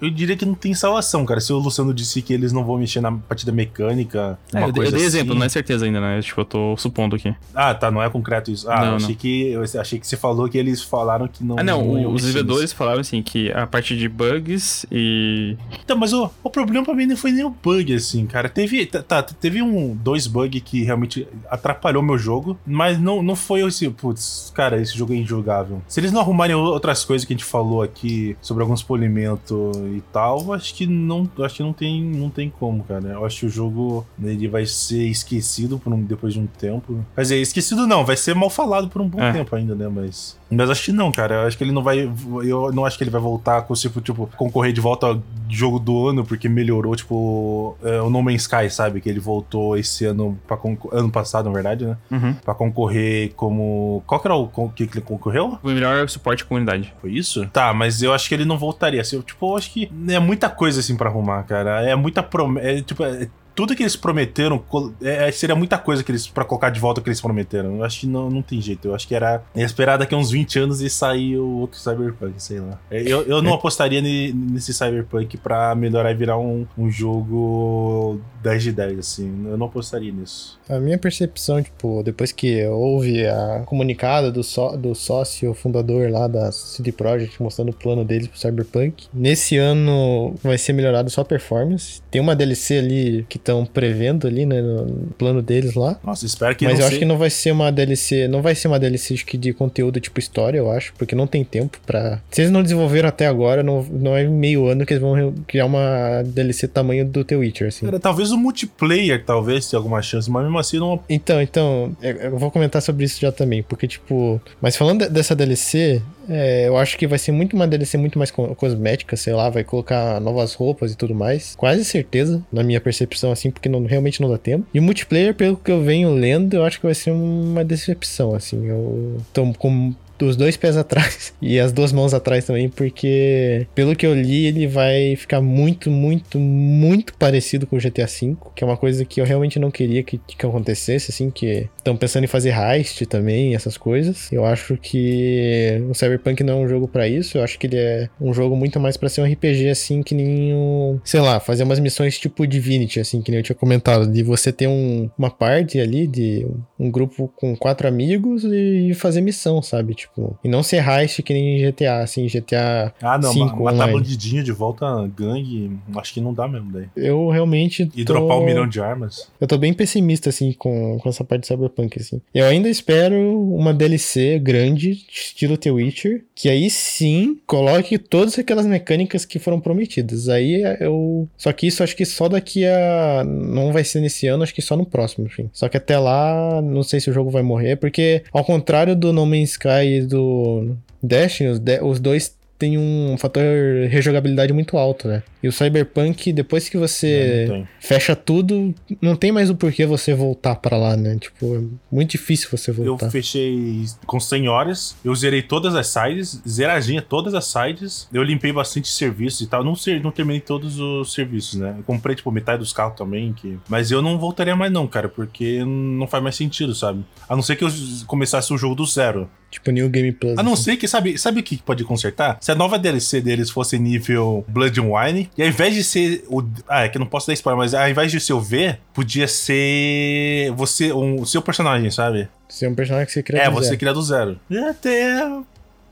eu diria que não tem salvação, cara. Se o Luciano disse que eles não vão mexer na partida mecânica. É, eu, eu dei assim... exemplo, não é certeza ainda, né? Tipo, eu tô supondo aqui. Ah, tá, não é concreto isso. Ah, não, eu achei, não. Que, eu achei que você falou que eles falaram que não. Ah, não, não os desenvolvedores falaram assim que a parte de bugs e. Então, mas o, o problema pra mim não foi nem o bug, assim, cara. Teve, tá, tá, teve um, dois bugs que realmente atrapalhou meu jogo, mas não, não foi assim, putz, cara, esse jogo é injogável. Se eles não arrumarem outras coisas que a gente falou aqui sobre alguns polimentos e tal, acho que não, acho que não tem, não tem como, cara. Eu acho que o jogo ele vai ser esquecido por um, depois de um tempo. Quer dizer, esquecido não, vai ser mal falado por um bom é. tempo ainda, né? Mas mas acho que não, cara. Eu acho que ele não vai. Eu não acho que ele vai voltar com tipo, tipo, concorrer de volta ao jogo do ano, porque melhorou, tipo, é, o No Man's Sky, sabe? Que ele voltou esse ano para ano passado, na verdade, né? Uhum. Pra concorrer como. Qual que era o que ele concorreu? O melhor suporte à comunidade. Foi isso? Tá, mas eu acho que ele não voltaria. Assim, eu, tipo, eu acho que é muita coisa assim para arrumar, cara. É muita promessa. É, tipo, é tudo que eles prometeram é, é, seria muita coisa que eles para colocar de volta o que eles prometeram. Eu acho que não, não tem jeito. Eu acho que era esperar daqui a uns 20 anos e sair o outro Cyberpunk, sei lá. É, eu, eu não apostaria nesse Cyberpunk pra melhorar e virar um, um jogo 10 de 10, assim. Eu não apostaria nisso. A minha percepção, tipo, depois que houve a comunicada do, só, do sócio fundador lá da CD Projekt mostrando o plano deles pro Cyberpunk, nesse ano vai ser melhorado só a performance. Tem uma DLC ali que estão prevendo ali, né, no plano deles lá. Nossa, espero que Mas não eu acho seja- que não vai ser uma DLC, não vai ser uma DLC acho que de conteúdo tipo história, eu acho, porque não tem tempo pra. Se eles não desenvolveram até agora, não, não é meio ano que eles vão criar uma DLC tamanho do The Witcher, assim. Cara, talvez o multiplayer, talvez, tenha alguma chance, mas mesmo assim não. Então, então, eu eu vou comentar sobre isso já também, porque, tipo. Mas falando de- dessa DLC, é, eu acho que vai ser muito uma DLC muito mais co- cosmética, sei lá, vai colocar novas roupas e tudo mais. Quase certeza, na minha percepção, assim, porque não, realmente não dá tempo. E o multiplayer, pelo que eu venho lendo, eu acho que vai ser uma decepção, assim. Eu tô com os dois pés atrás [laughs] e as duas mãos atrás também, porque pelo que eu li, ele vai ficar muito, muito, muito parecido com o GTA V, que é uma coisa que eu realmente não queria que, que acontecesse, assim, que estão pensando em fazer heist também, essas coisas. Eu acho que o Cyberpunk não é um jogo pra isso, eu acho que ele é um jogo muito mais pra ser um RPG, assim, que nem o, sei lá, fazer umas missões tipo Divinity, assim, que nem eu tinha comentado, de você ter um, uma parte ali de um grupo com quatro amigos e fazer missão, sabe? Tipo, e não ser heist que nem GTA, assim, GTA Ah, não, 5 ma- matar online. bandidinho de volta gangue, acho que não dá mesmo daí. Eu realmente E tô... dropar um milhão de armas. Eu tô bem pessimista, assim, com, com essa parte de Cyberpunk, assim. Eu ainda espero uma DLC grande, estilo The Witcher, que aí sim coloque todas aquelas mecânicas que foram prometidas. Aí eu. Só que isso acho que só daqui a. Não vai ser nesse ano, acho que só no próximo, enfim. Só que até lá, não sei se o jogo vai morrer, porque ao contrário do No Man's Sky do Destiny, os, de- os dois têm um fator rejogabilidade muito alto, né? E o Cyberpunk, depois que você Não tem. fecha tudo, não tem mais o porquê você voltar pra lá, né? Tipo, é muito difícil você Eu voltar. fechei com 100 horas, eu zerei todas as sides, zeradinha todas as sides, eu limpei bastante serviços e tal, não, não terminei todos os serviços, né? Eu comprei, tipo, metade dos carros também, que... mas eu não voltaria mais não, cara, porque não faz mais sentido, sabe? A não ser que eu começasse o jogo do zero. Tipo, New Game Plus. A não assim. ser que, sabe, sabe o que pode consertar? Se a nova DLC deles fosse nível Blood and Wine, e ao invés de ser o. Ah, é que eu não posso dar spoiler, mas ao invés de ser o V, podia ser você, um, o seu personagem, sabe? Ser um personagem que você cria É, do você zero. criar do zero. E até.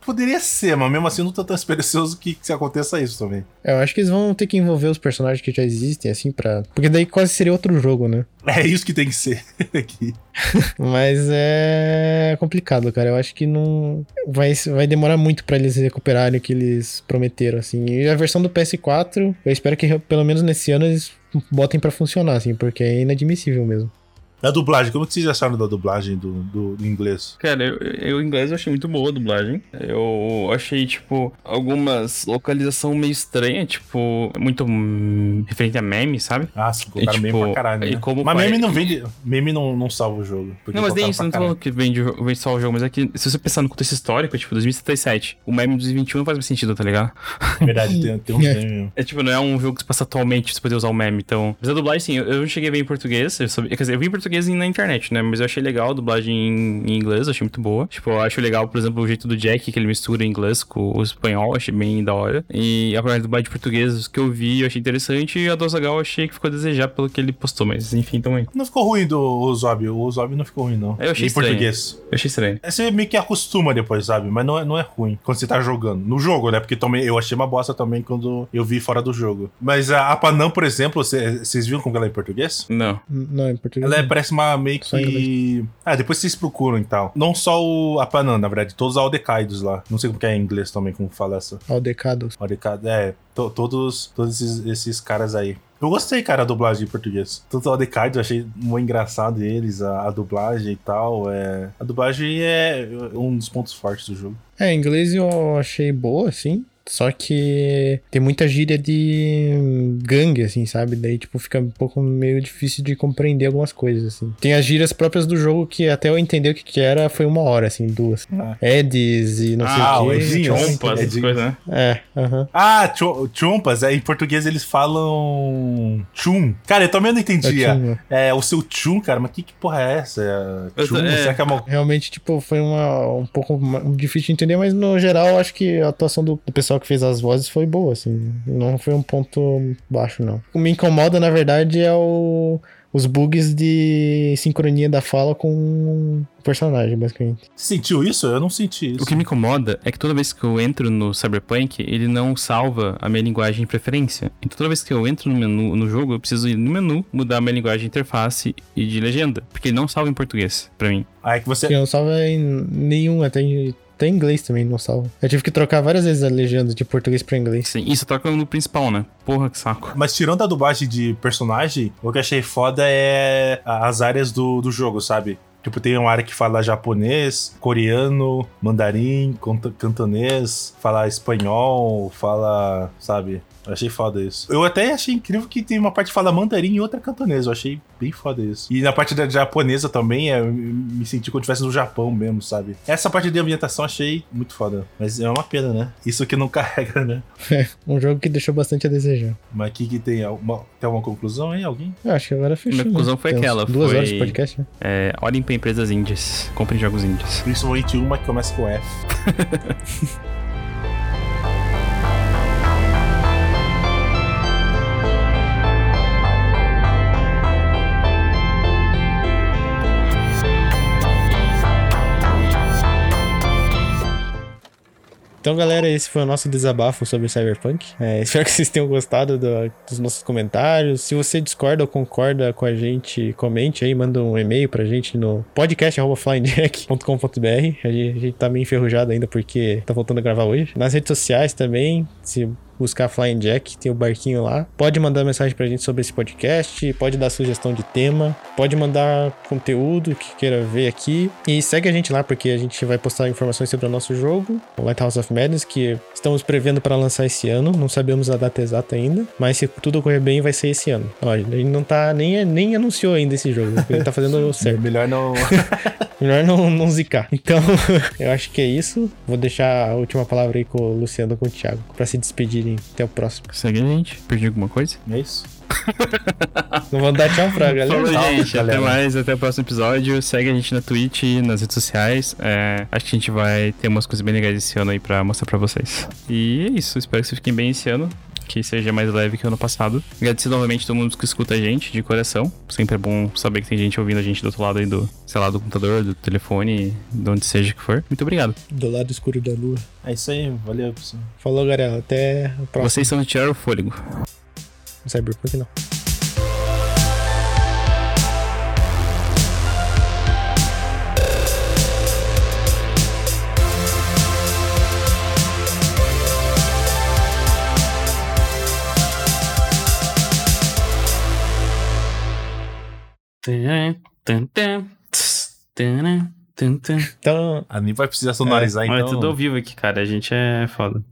Poderia ser, mas mesmo assim eu não tô tão esperançoso que, que aconteça isso também. É, Eu acho que eles vão ter que envolver os personagens que já existem, assim, pra. Porque daí quase seria outro jogo, né? [laughs] É isso que tem que ser [laughs] aqui. Mas é complicado, cara. Eu acho que não. Vai, vai demorar muito pra eles recuperarem o que eles prometeram, assim. E a versão do PS4, eu espero que pelo menos nesse ano eles botem pra funcionar, assim, porque é inadmissível mesmo. A dublagem, como que vocês acharam da dublagem do, do, do inglês? Cara, eu, eu em inglês eu achei muito boa a dublagem. Eu achei, tipo, algumas localização meio estranha, tipo, muito hum, referente a meme, sabe? Ah, sim, colocaram E, meme tipo, pra caralho, né? como mas pai- meme não vende. Meme não, não salva o jogo. Não, mas nem isso, não tô falando que vende, vende só o jogo, mas é que se você pensar no contexto histórico, tipo, 2077, o meme de 2021 não faz mais sentido, tá ligado? caralho. Verdade, tem, tem uns [laughs] É. mesmo. É tipo, não é um jogo que se passa atualmente pra você poder usar o meme, então... Mas a dublagem, sim, eu, eu não cheguei a ver em português, eu sabia, quer dizer, eu vi em português e na internet, né? Mas eu achei legal a dublagem em, inglês, achei muito boa. Tipo, eu acho legal, por exemplo, o jeito do Jack, que ele mistura inglês com o espanhol, achei bem da hora. E a dublagem de português que eu vi, eu achei interessante, e a do Azaghal eu achei que ficou a desejar pelo que ele postou, mas enfim, também. Não ficou ruim do Zob. O Zob não ficou ruim, não. Eu achei em estranho. português. Eu achei estranho. É, Você meio que acostuma depois, sabe? Mas não é, não é ruim quando você tá jogando. No jogo, né? Porque também eu achei uma bosta também quando eu vi fora do jogo. Mas a, a Panam, por exemplo, cê- vocês viram como ela é em português? Não. Não, em português. Ela é, não. Parece uma meio que. Ah, depois vocês procuram e tal. Não só o, a Panam, na verdade, todos os Aldecaidos lá. Não sei como que é em inglês também, como fala essa. Aldecados. Aldecaido. É, to- todos, todos esses, esses caras aí. Eu gostei, cara, da dublagem em português. Tanto o Aldecaido, eu achei muito engraçado eles, a, a dublagem e tal. É... A dublagem é um dos pontos fortes do jogo. É, em inglês eu achei boa, assim. Só que tem muita gíria de gangue, assim, sabe? Daí, tipo, fica um pouco meio difícil de compreender algumas coisas, assim. Tem as gírias próprias do jogo que até eu entender o que, que era foi uma hora, assim, duas. Ah. Eds e não Ah, sei o Então, Chompas, essas coisas, né? É, aham. Ah, chu- chumpas, é, em português eles falam chum. Cara, eu também não É entendia. Chum, É, o seu chum, cara, mas que, que porra é essa? É, Eu chum? é. Será que é uma... Realmente, tipo, foi uma, um pouco difícil de entender, mas no geral, eu acho que a atuação do, do pessoal que fez as vozes foi boa, assim. Não foi um ponto baixo, não. O que me incomoda, na verdade, é o os bugs de sincronia da fala com o personagem, basicamente. Sentiu isso? Eu não senti isso. O que me incomoda é que toda vez que eu entro no Cyberpunk, ele não salva a minha linguagem de preferência. Então toda vez que eu entro no menu no jogo, eu preciso ir no menu, mudar a minha linguagem de interface e de legenda. Porque ele não salva em português, pra mim. Ah, é que você. Não salva em nenhum, até em até em inglês também não salva. Eu tive que trocar várias vezes a legenda de português pra inglês. Sim, isso troca no principal, né? Porra, que saco. Mas tirando a dublagem de personagem, o que eu achei foda é as áreas do, do jogo, sabe? Tipo, tem uma área que fala japonês, coreano, mandarim, cantonês, fala espanhol, fala, sabe? Eu achei foda isso. Eu até achei incrível que tem uma parte que fala mandarim e outra cantonês. Eu achei bem foda isso. E na parte da japonesa também, é, eu me senti como se estivesse no Japão mesmo, sabe? Essa parte de ambientação achei muito foda. Mas é uma pena, né? Isso que não [laughs] carrega, né? É, um jogo que deixou bastante a desejar. Mas aqui que tem alguma, tem alguma conclusão aí, alguém? Eu acho que agora fechou. Minha conclusão né? foi Tem aquela. Duas foi, horas de podcast, né? É, olhem pra empresas índias. Comprem jogos índios. Principalmente uma que começa com F. [laughs] Então, galera, esse foi o nosso desabafo sobre Cyberpunk. É, [laughs] espero que vocês tenham gostado do- dos nossos comentários. Se você discorda ou concorda com a gente, comente aí, manda um e-mail pra gente no podcast.flyingjack.com.br. A a gente tá meio enferrujado ainda porque tá voltando a gravar hoje. Nas redes sociais também, se buscar Flying Jack, tem o barquinho lá. Pode mandar mensagem pra gente sobre esse podcast, pode dar sugestão de tema, pode mandar conteúdo que queira ver aqui. E segue a gente lá, porque a gente vai postar informações sobre o nosso jogo, Lighthouse of Madness, que estamos prevendo para lançar esse ano. Não sabemos a data exata ainda, mas se tudo correr bem, vai ser esse ano. Olha, a gente não tá nem, nem anunciou ainda esse jogo, ele tá fazendo [laughs] certo. Melhor não. [laughs] Melhor não, não zicar. Então, [laughs] eu acho que é isso. Vou deixar a última palavra aí com o Luciano e com o Thiago, pra se despedirem. Até o próximo. Segue a gente. Perdi alguma coisa? é isso? [laughs] Não vou dar tchau pra galera. Falou, Tchau, gente. galera. Até mais. Até o próximo episódio. Segue a gente na Twitch e nas redes sociais. É, acho que a gente vai ter umas coisas bem legais esse ano aí pra mostrar pra vocês. E é isso. Espero que vocês fiquem bem esse ano. Que seja mais leve que o ano passado. Agradecer novamente a todo mundo que escuta a gente de coração. Sempre é bom saber que tem gente ouvindo a gente do outro lado aí do, sei lá, do computador, do telefone, de onde seja que for. Muito obrigado. Do lado escuro da lua. É isso aí, valeu, pessoal. Falou, galera. Até o próximo. Vocês são de tirar o fôlego. Cyberpunk não. Então, A nem vai precisar sonorizar, é, então. É tudo ao vivo aqui, cara. A gente é foda.